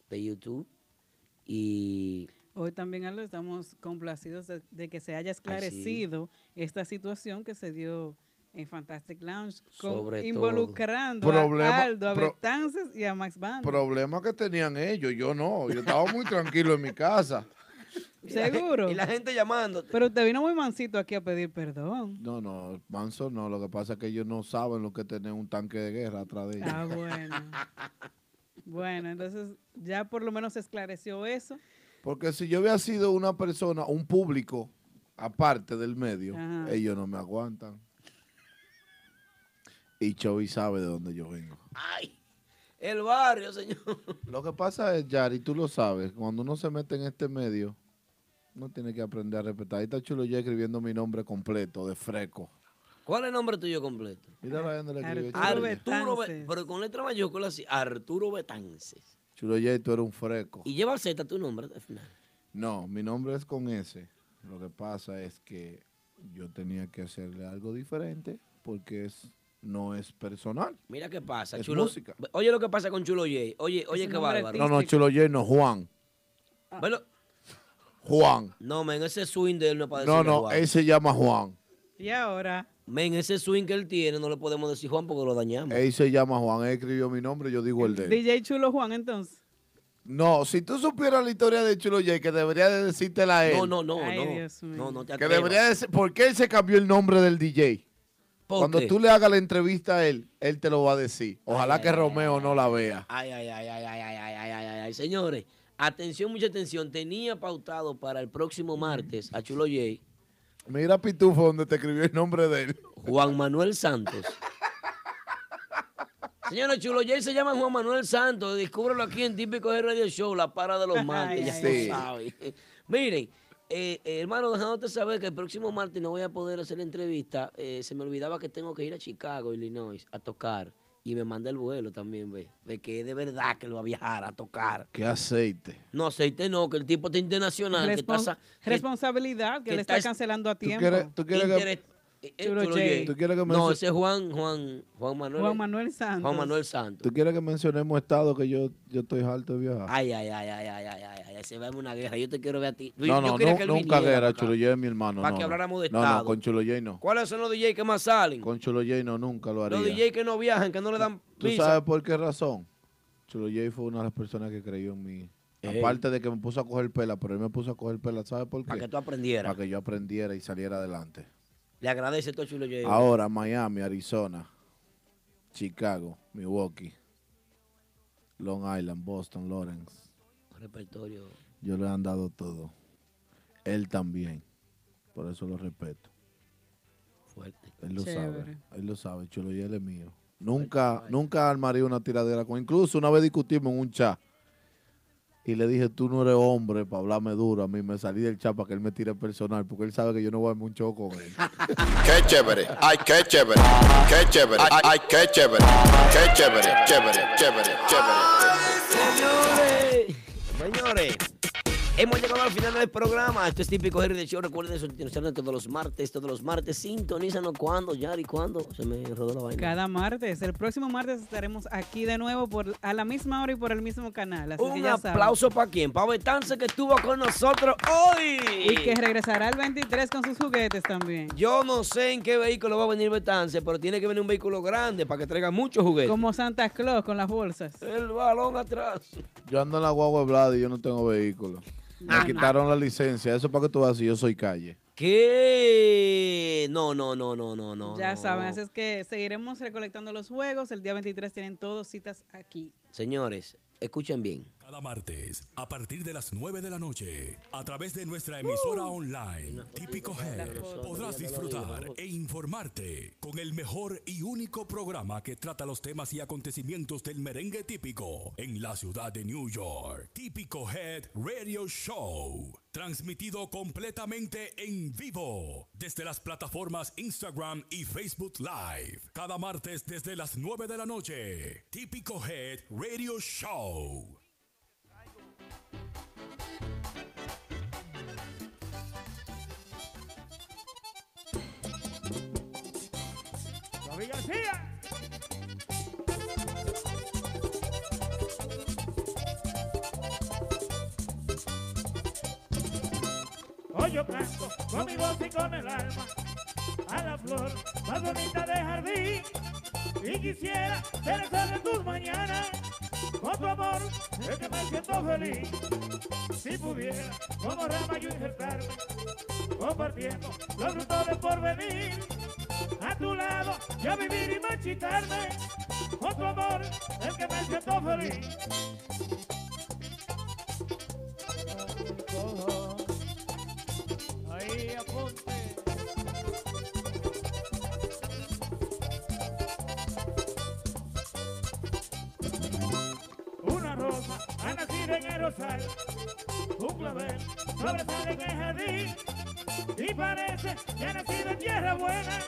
A: de YouTube. Y
B: Hoy también, Aldo, estamos complacidos de, de que se haya esclarecido esta situación que se dio en Fantastic Lounge, con-
P: Sobre todo.
B: involucrando
P: Problema-
B: a Aldo, a
P: pro-
B: Betances y a Max Band.
P: Problema que tenían ellos, yo no. Yo estaba muy tranquilo en mi casa.
A: Y la gen-
B: Seguro.
A: Y la gente llamándote.
B: Pero usted vino muy mansito aquí a pedir perdón.
P: No, no, Manso no. Lo que pasa es que ellos no saben lo que es tener un tanque de guerra atrás de ellos.
B: Ah, bueno. Bueno, entonces ya por lo menos se esclareció eso.
P: Porque si yo hubiera sido una persona, un público, aparte del medio,
B: Ajá.
P: ellos no me aguantan. Y Chovy sabe de dónde yo vengo.
A: Ay, el barrio, señor.
P: Lo que pasa es, Yari, tú lo sabes, cuando uno se mete en este medio, uno tiene que aprender a respetar. Ahí está Chulo ya escribiendo mi nombre completo, de Freco.
A: ¿Cuál es el nombre tuyo completo?
P: Mira ahí donde le escribió
A: Arturo,
P: Chulo Ye.
A: Be- pero con letra mayúscula así, Arturo Betances.
P: Chulo Ye, tú eres un freco.
A: Y lleva Z tu nombre al final.
P: No, mi nombre es con S. Lo que pasa es que yo tenía que hacerle algo diferente porque es no es personal.
A: Mira qué pasa,
P: Es
A: Chulo.
P: música.
A: Oye lo que pasa con Chulo J. Oye, oye qué bárbaro.
P: No, no, Chulo Ye no, Juan.
A: Bueno,
P: Juan.
A: no, men, ese swing de él no es para
P: No,
A: decirle
P: no,
A: Juan.
P: él se llama Juan.
B: Y ahora,
A: Men, ese swing que él tiene no le podemos decir Juan porque lo dañamos.
P: Él se llama Juan. Él escribió mi nombre, yo digo el de él.
B: DJ Chulo Juan, entonces.
P: No, si tú supieras la historia de Chulo Ye, que debería de decírtela a él.
A: No, no, no,
B: Ay,
A: no.
B: Dios mío.
A: No, no te
P: Que
A: atrevas.
P: debería de ser- ¿Por qué él se cambió el nombre del DJ?
A: ¿Por
P: Cuando tú le hagas la entrevista a él, él te lo va a decir. Ojalá
A: Ay,
P: que
A: ay,
P: Romeo no la vea.
A: Ay, ay, ay, ay, ay, ay, ay, ay, ay, ay, ay. Señores, atención, mucha atención. Tenía pautado para el próximo martes a Chulo J.
P: Mira Pitufo donde te escribió el nombre de él.
A: Juan Manuel Santos. Señores, Chulo J se llama Juan Manuel Santos. Descúbrelo aquí en Típico de Radio Show, la para de los martes. Ya
P: ay,
A: lo
P: ay.
A: saben. Miren, eh, eh, hermano, dejándote saber que el próximo martes no voy a poder hacer la entrevista. eh, se me olvidaba que tengo que ir a Chicago, Illinois, a tocar. Y me manda el vuelo también, ve. De que es de verdad que lo va a viajar a tocar.
P: Qué aceite.
A: No, aceite no, que el tipo está internacional. que está
B: responsabilidad que,
A: que
B: le está
A: está-
B: cancelando a
P: ¿Tú
B: tiempo.
P: quieres, tú quieres que,
A: Eh, eh,
B: Chulo
A: Chulo
B: J.
A: J.
P: ¿Tú quieres que
A: No, ese es Juan, Juan, Juan Manuel.
B: Juan Manuel Santos.
A: Juan Manuel Santos.
P: ¿Tú quieres que mencionemos estado que yo, yo estoy harto de viajar?
A: Ay, ay, ay, ay, ay, ay, ay, ay, se va a una guerra. Yo te quiero ver a ti. Yo
P: no, no,
A: quería
P: no,
A: que él
P: nunca guerra.
A: para acá.
P: Chulo Ye es mi hermano.
A: Para
P: no,
A: que
P: no.
A: habláramos de
P: No, no,
A: estado.
P: con Chulo Ye no.
A: ¿Cuáles son los DJ que más salen?
P: Con Chulo Ye no, nunca lo haría.
A: Los DJ que no viajan, que no le dan
P: ¿Tú sabes por qué razón? Chulo J fue una de las personas que creyó en mí.
A: Ey.
P: Aparte de que me puso a coger pela, pero él me puso a coger pela, ¿sabes por qué?
A: Para que tú aprendieras.
P: Para que yo aprendiera y saliera adelante.
A: Le agradece todo Chulo J.
P: Ahora Miami, Arizona, Chicago, Milwaukee, Long Island, Boston, Lawrence.
A: Repertorio.
P: Yo le han dado todo. Él también. Por eso lo respeto.
A: Fuerte.
P: Él lo
B: Chévere.
P: sabe. Él lo sabe. Chulo y él es mío. Nunca, nunca armaría una tiradera con. Incluso una vez discutimos en un chat. Y le dije, tú no eres hombre para hablarme duro. A mí me salí del chat para que él me tire personal. Porque él sabe que yo no voy a un show con él.
W: Qué chévere, ay, qué chévere, qué chévere, ay, ay, qué chévere, qué chévere, chévere, chévere, chévere.
A: Señores, señores, hemos llegado al final del programa. Esto es típico Jerry de Show. Recuerden sintonizarnos todos los martes, todos los martes. Sintonízanos cuando, Yari, cuando. Se me rodó la vaina.
B: Cada martes. El próximo martes estaremos aquí de nuevo por a la misma hora y por el mismo canal. Así que
A: Un
B: ya
A: aplauso para quién? Para Betance que estuvo con nosotros hoy.
B: Y que regresará el 23 con sus juguetes también.
A: Yo no sé en qué vehículo va a venir Betance, pero tiene que venir un vehículo grande para que traiga muchos juguetes.
B: Como Santa Claus con las bolsas.
A: El balón atrás.
P: Yo ando en la guagua de Vlad y yo no tengo vehículo. Me
A: Ah,
P: quitaron la licencia. Eso para que tú veas si yo soy calle.
A: ¿Qué? No, no, no, no, no, no.
B: ya
A: no.
B: saben, así es que seguiremos recolectando los juegos. El día 23 tienen todos citas aquí.
A: Señores, escuchen bien.
D: Cada martes, a partir de las 9 de la noche, a través de nuestra emisora online, Típico Head, podrás disfrutar e informarte con el mejor y único programa que trata los temas y acontecimientos del merengue típico en la ciudad de New York. Típico Head Radio Show, transmitido completamente en vivo desde las plataformas Instagram y Facebook Live. Cada martes desde las 9 de la noche. Típico Head Radio Show.
U: Hoy yo canto con mi voz y con el alma a la flor más bonita de jardín. Y quisiera ser el sol de tus mañanas Con tu amor es que me siento feliz. Si pudiera, como rama yo injertarme, compartiendo los frutos de porvenir. A tu lado yo vivir y marchitarme. Con tu amor es que me siento feliz. Ahí apunte. Rosal, un clavel sobresale en el jardín y parece que ha nacido tierra buena.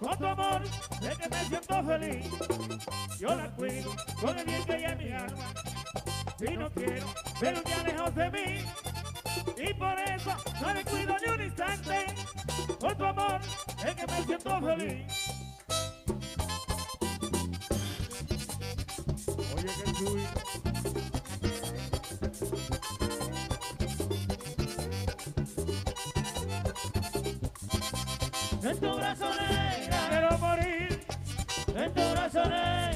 U: Con tu amor es que me siento feliz. Yo la cuido con el bien que hay en mi alma y no quiero un día lejos de mí. Y por eso no le cuido ni un instante. Con tu amor es que me siento feliz. Oye, que En tu brazo negra quiero morir. En tu brazo negra